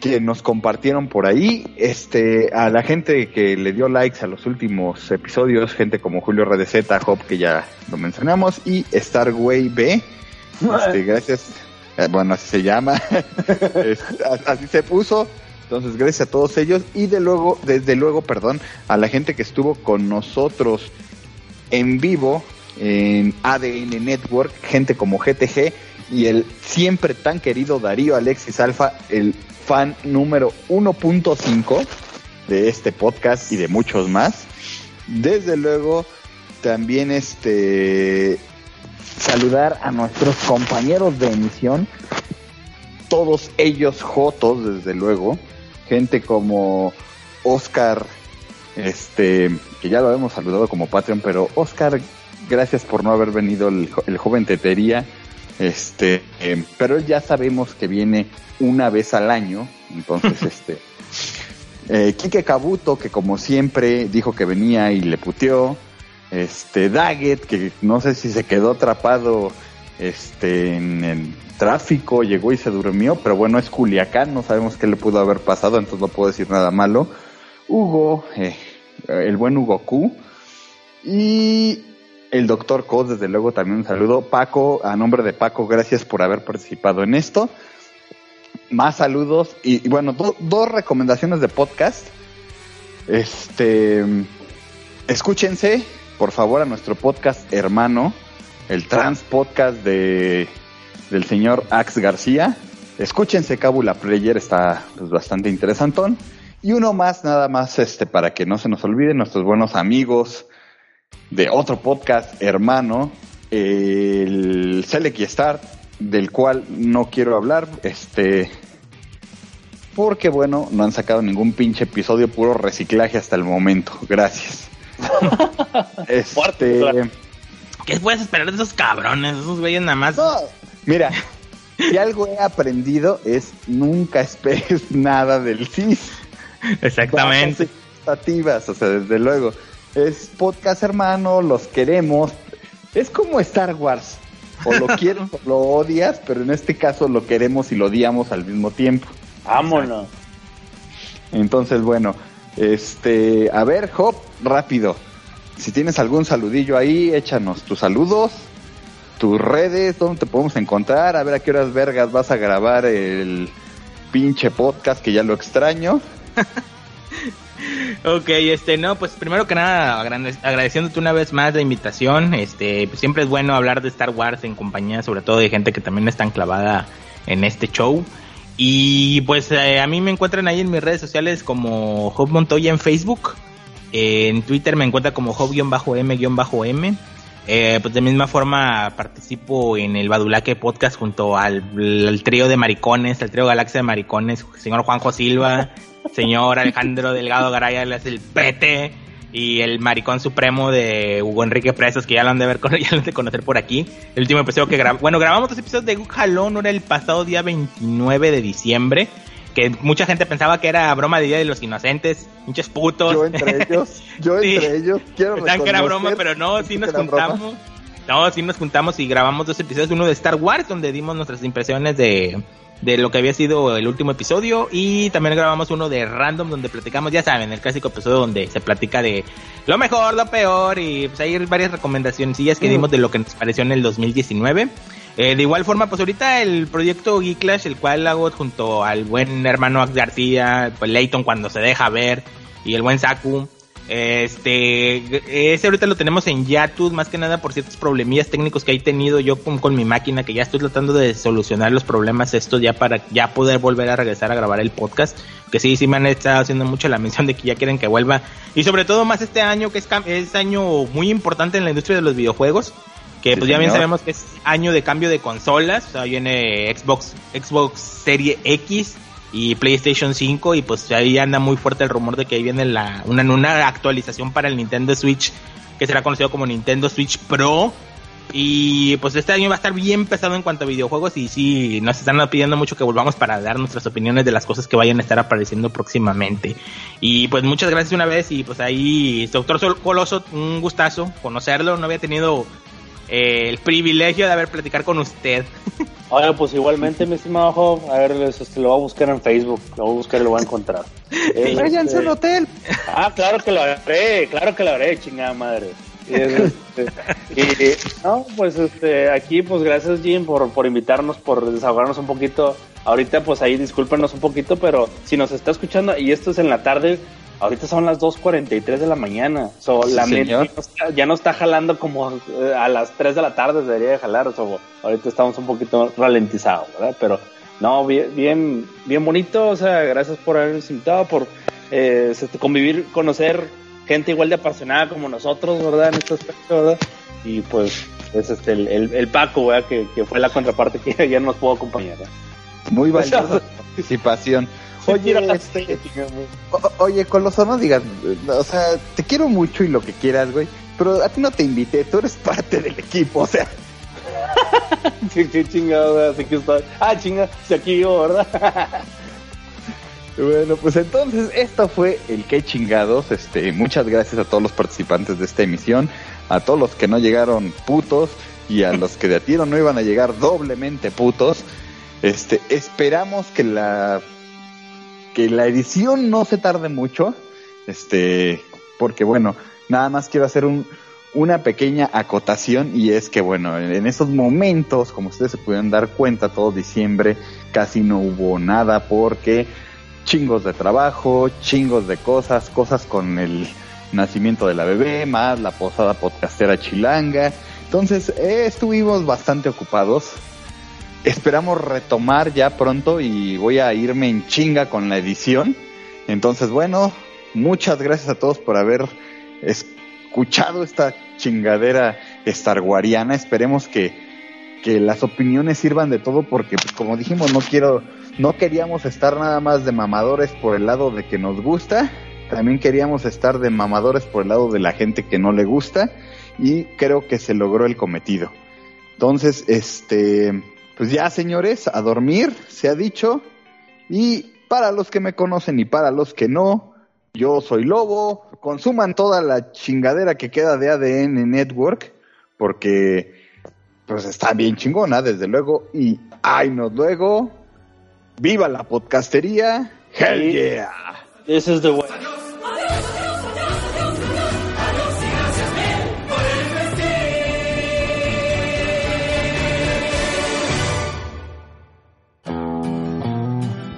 [SPEAKER 2] que nos compartieron por ahí, este, a la gente que le dio likes a los últimos episodios, gente como Julio Redeceta, Hop, que ya lo mencionamos, y Starway B, este, gracias, eh, bueno, así se llama, así se puso, entonces, gracias a todos ellos. Y de luego, desde luego, perdón, a la gente que estuvo con nosotros en vivo en ADN Network, gente como GTG y el siempre tan querido Darío Alexis Alfa, el fan número 1.5 de este podcast y de muchos más. Desde luego, también este saludar a nuestros compañeros de emisión, todos ellos jotos, desde luego, gente como Oscar, este, que ya lo hemos saludado como Patreon, pero Oscar gracias por no haber venido el, joven Tetería. Este, eh, pero ya sabemos que viene una vez al año. Entonces, este. Eh, Kike Kabuto, que como siempre dijo que venía y le puteó. Este, Daggett, que no sé si se quedó atrapado este, en el tráfico, llegó y se durmió, pero bueno, es Culiacán, no sabemos qué le pudo haber pasado, entonces no puedo decir nada malo. Hugo, eh, el buen Hugo Q. Y el doctor Cos, desde luego, también un saludo. Paco, a nombre de Paco, gracias por haber participado en esto. Más saludos y, bueno, dos recomendaciones de podcast. Este, escúchense, por favor, a nuestro podcast hermano, el Trans Podcast de, del señor Ax García. Escúchense Cábula Player, está pues, bastante interesantón. Y uno más, nada más, este, para que no se nos olviden, nuestros buenos amigos, de otro podcast hermano, el Select Start, del cual no quiero hablar, este, porque bueno, no han sacado ningún pinche episodio, puro reciclaje hasta el momento. Gracias.
[SPEAKER 3] este, ¿Qué puedes esperar de esos cabrones? Esos güeyes nada más.
[SPEAKER 2] mira, si algo he aprendido es nunca esperes nada del CIS.
[SPEAKER 3] Exactamente.
[SPEAKER 2] Expectativas, o sea, desde luego es podcast hermano, los queremos. Es como Star Wars. O lo quieres o lo odias, pero en este caso lo queremos y lo odiamos al mismo tiempo.
[SPEAKER 6] Vámonos.
[SPEAKER 2] Entonces, bueno, este, a ver, Hop, rápido. Si tienes algún saludillo ahí, échanos tus saludos, tus redes, dónde te podemos encontrar, a ver a qué horas vergas vas a grabar el pinche podcast que ya lo extraño.
[SPEAKER 3] ok, este, no, pues primero que nada, agradeciéndote una vez más la invitación. Este, pues siempre es bueno hablar de Star Wars en compañía, sobre todo de gente que también está enclavada en este show. Y pues eh, a mí me encuentran ahí en mis redes sociales como Job Montoya en Facebook. en Twitter me encuentra como Job-M-M. Eh, pues de misma forma participo en el Badulaque Podcast junto al, al trío de maricones, al trío Galaxia de Maricones, señor Juanjo Silva, señor Alejandro Delgado Garay, es el PT y el maricón supremo de Hugo Enrique Presos, que ya lo han de ver ya lo han de conocer por aquí. El último episodio que grabamos, bueno, grabamos dos episodios de Jalón, era el pasado día 29 de diciembre, que mucha gente pensaba que era broma de Día de los Inocentes, pinches putos.
[SPEAKER 2] Yo entre ellos, yo entre ellos, quiero
[SPEAKER 3] Pensaban que era broma, pero no, sí nos juntamos. No, sí nos juntamos y grabamos dos episodios, uno de Star Wars, donde dimos nuestras impresiones de de lo que había sido el último episodio y también grabamos uno de random donde platicamos, ya saben, el clásico episodio donde se platica de lo mejor, lo peor y pues hay varias recomendaciones que mm. dimos de lo que nos pareció en el 2019. Eh, de igual forma, pues ahorita el proyecto Geeklash, el cual hago junto al buen hermano García, pues Leighton cuando se deja ver y el buen Saku. Este, ese ahorita lo tenemos en Yatud, más que nada por ciertos problemillas técnicos que he tenido yo con, mi máquina, que ya estoy tratando de solucionar los problemas estos ya para ya poder volver a regresar a grabar el podcast. Que sí, sí me han estado haciendo mucho la mención de que ya quieren que vuelva. Y sobre todo más este año, que es, es año muy importante en la industria de los videojuegos. Que pues ya bien sabemos que es año de cambio de consolas. O sea, viene Xbox, Xbox Serie X y PlayStation 5 y pues ahí anda muy fuerte el rumor de que ahí viene la, una, una actualización para el Nintendo Switch que será conocido como Nintendo Switch Pro Y pues este año va a estar bien pesado en cuanto a videojuegos y sí, nos están pidiendo mucho que volvamos para dar nuestras opiniones de las cosas que vayan a estar apareciendo próximamente. Y pues muchas gracias una vez y pues ahí, doctor Coloso, un gustazo conocerlo, no había tenido eh, el privilegio de haber platicar con usted.
[SPEAKER 6] Ahora, pues igualmente, mi estimado Job, a ver, este, lo voy a buscar en Facebook, lo voy a buscar y lo voy a encontrar.
[SPEAKER 2] Váyanse al hotel.
[SPEAKER 6] Ah, claro que lo haré, claro que lo haré, chingada madre. Y, este, no, pues este, aquí, pues gracias Jim por, por invitarnos, por desahogarnos un poquito. Ahorita, pues ahí discúlpenos un poquito, pero si nos está escuchando y esto es en la tarde, ahorita son las 2.43 de la mañana. So, la mente ya no está jalando como eh, a las 3 de la tarde, debería de jalar. So, ahorita estamos un poquito ralentizados, ¿verdad? Pero no, bien, bien, bien bonito. O sea, gracias por habernos invitado, por eh, este, convivir, conocer gente igual de apasionada como nosotros, ¿verdad? En este aspecto, ¿verdad? Y pues es este el, el, Paco, ¿verdad? Que, que, fue la contraparte que ya nos pudo acompañar.
[SPEAKER 2] Muy valiosa participación. Oye, este, oye, Coloso, no digas, o sea, te quiero mucho y lo que quieras, güey, pero a ti no te invité, tú eres parte del equipo, o sea.
[SPEAKER 6] qué, qué chingado, así que está. Ah, chinga, si aquí yo, ¿verdad?
[SPEAKER 2] Bueno, pues entonces esto fue el que chingados. Este, muchas gracias a todos los participantes de esta emisión, a todos los que no llegaron putos y a los que de a tiro no iban a llegar doblemente putos. Este, esperamos que la que la edición no se tarde mucho. Este, porque bueno, nada más quiero hacer un, una pequeña acotación y es que bueno, en esos momentos, como ustedes se pudieron dar cuenta, todo diciembre casi no hubo nada porque chingos de trabajo, chingos de cosas, cosas con el nacimiento de la bebé, más la posada podcastera chilanga. Entonces, eh, estuvimos bastante ocupados. Esperamos retomar ya pronto y voy a irme en chinga con la edición. Entonces, bueno, muchas gracias a todos por haber escuchado esta chingadera starguariana. Esperemos que, que las opiniones sirvan de todo porque, pues, como dijimos, no quiero no queríamos estar nada más de mamadores por el lado de que nos gusta, también queríamos estar de mamadores por el lado de la gente que no le gusta y creo que se logró el cometido. Entonces, este, pues ya señores, a dormir, se ha dicho. Y para los que me conocen y para los que no, yo soy Lobo, consuman toda la chingadera que queda de ADN Network, porque pues está bien chingona, desde luego, y ay nos luego, ¡Viva la podcastería! ¡Hell yeah!
[SPEAKER 6] This is the way.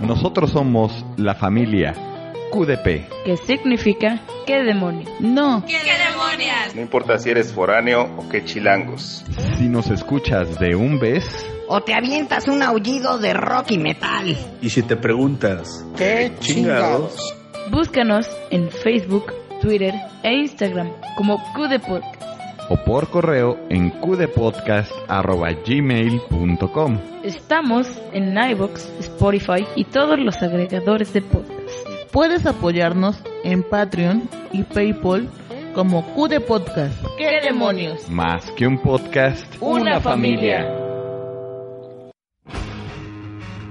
[SPEAKER 2] Nosotros somos la familia QDP.
[SPEAKER 7] ¿Qué significa? ¿Qué demonio?
[SPEAKER 8] No. ¿Qué demonios?
[SPEAKER 9] No importa si eres foráneo o qué chilangos.
[SPEAKER 2] Si nos escuchas de un vez
[SPEAKER 10] o te avientas un aullido de rock y metal.
[SPEAKER 11] Y si te preguntas, ¿qué chingados?
[SPEAKER 7] Búscanos en Facebook, Twitter e Instagram como Podcast.
[SPEAKER 2] O por correo en cudepodcast.gmail.com
[SPEAKER 7] Estamos en iVoox, Spotify y todos los agregadores de podcast.
[SPEAKER 8] Puedes apoyarnos en Patreon y PayPal como QD Podcast.
[SPEAKER 7] ¿Qué demonios?
[SPEAKER 2] Más que un podcast,
[SPEAKER 7] una, familia.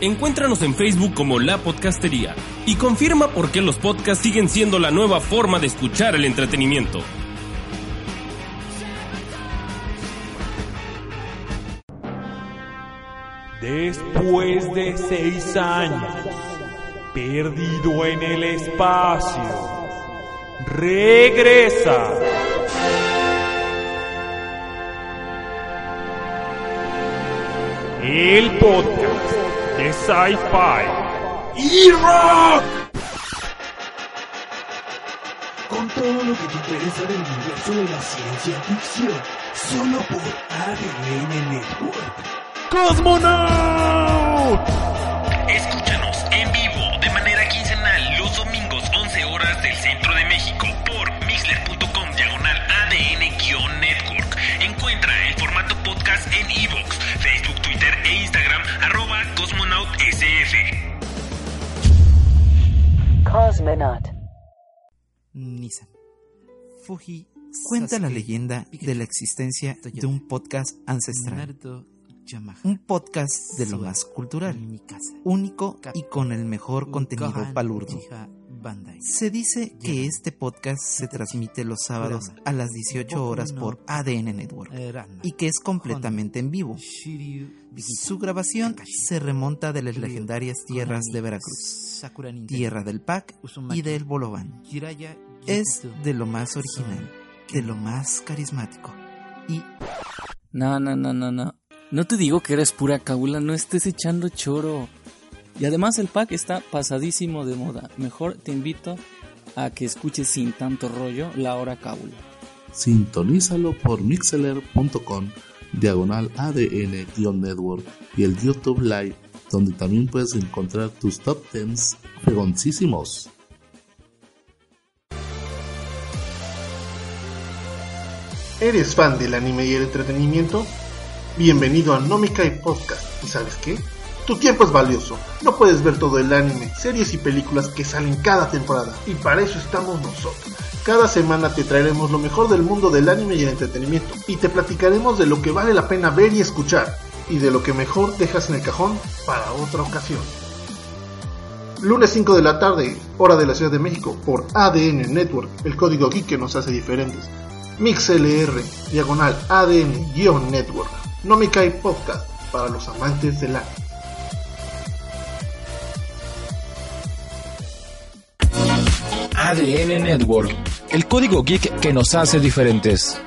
[SPEAKER 12] Encuéntranos en Facebook como La Podcastería y confirma por qué los podcasts siguen siendo la nueva forma de escuchar el entretenimiento.
[SPEAKER 13] Después de seis años, perdido en el espacio, regresa. El podcast de Sci-Fi y Rock.
[SPEAKER 14] Con todo lo que te interesa del universo de la ciencia ficción, solo por ADN Network.
[SPEAKER 13] ¡Cosmonaut!
[SPEAKER 14] Cosmonaut. Nissan.
[SPEAKER 15] Fuji Cuenta la leyenda de la existencia de un podcast ancestral. Un podcast de lo más cultural, único y con el mejor contenido palurdo. Se dice que este podcast se transmite los sábados a las 18 horas por ADN Network. Y que es completamente en vivo. Su grabación se remonta de las legendarias tierras de Veracruz, tierra del PAC y del Bolobán. Es de lo más original, de lo más carismático. Y...
[SPEAKER 16] No, no, no, no, no. No te digo que eres pura cabula, no estés echando choro. Y además el pack está pasadísimo de moda. Mejor te invito a que escuches sin tanto rollo la hora cábula.
[SPEAKER 17] Sintonízalo por mixeler.com diagonal ADN-network y el YouTube Live, donde también puedes encontrar tus top 10 fregoncísimos.
[SPEAKER 18] ¿Eres fan del anime y el entretenimiento? Bienvenido a Nomikai Podcast. ¿Y sabes qué? Tu tiempo es valioso. No puedes ver todo el anime, series y películas que salen cada temporada. Y para eso estamos nosotros. Cada semana te traeremos lo mejor del mundo del anime y el entretenimiento. Y te platicaremos de lo que vale la pena ver y escuchar. Y de lo que mejor dejas en el cajón para otra ocasión. Lunes 5 de la tarde, hora de la Ciudad de México, por ADN Network, el código geek que nos hace diferentes. MixLR, diagonal ADN-Network. No me cae podcast para los amantes del arte.
[SPEAKER 19] ADN Network, el código geek que nos hace diferentes.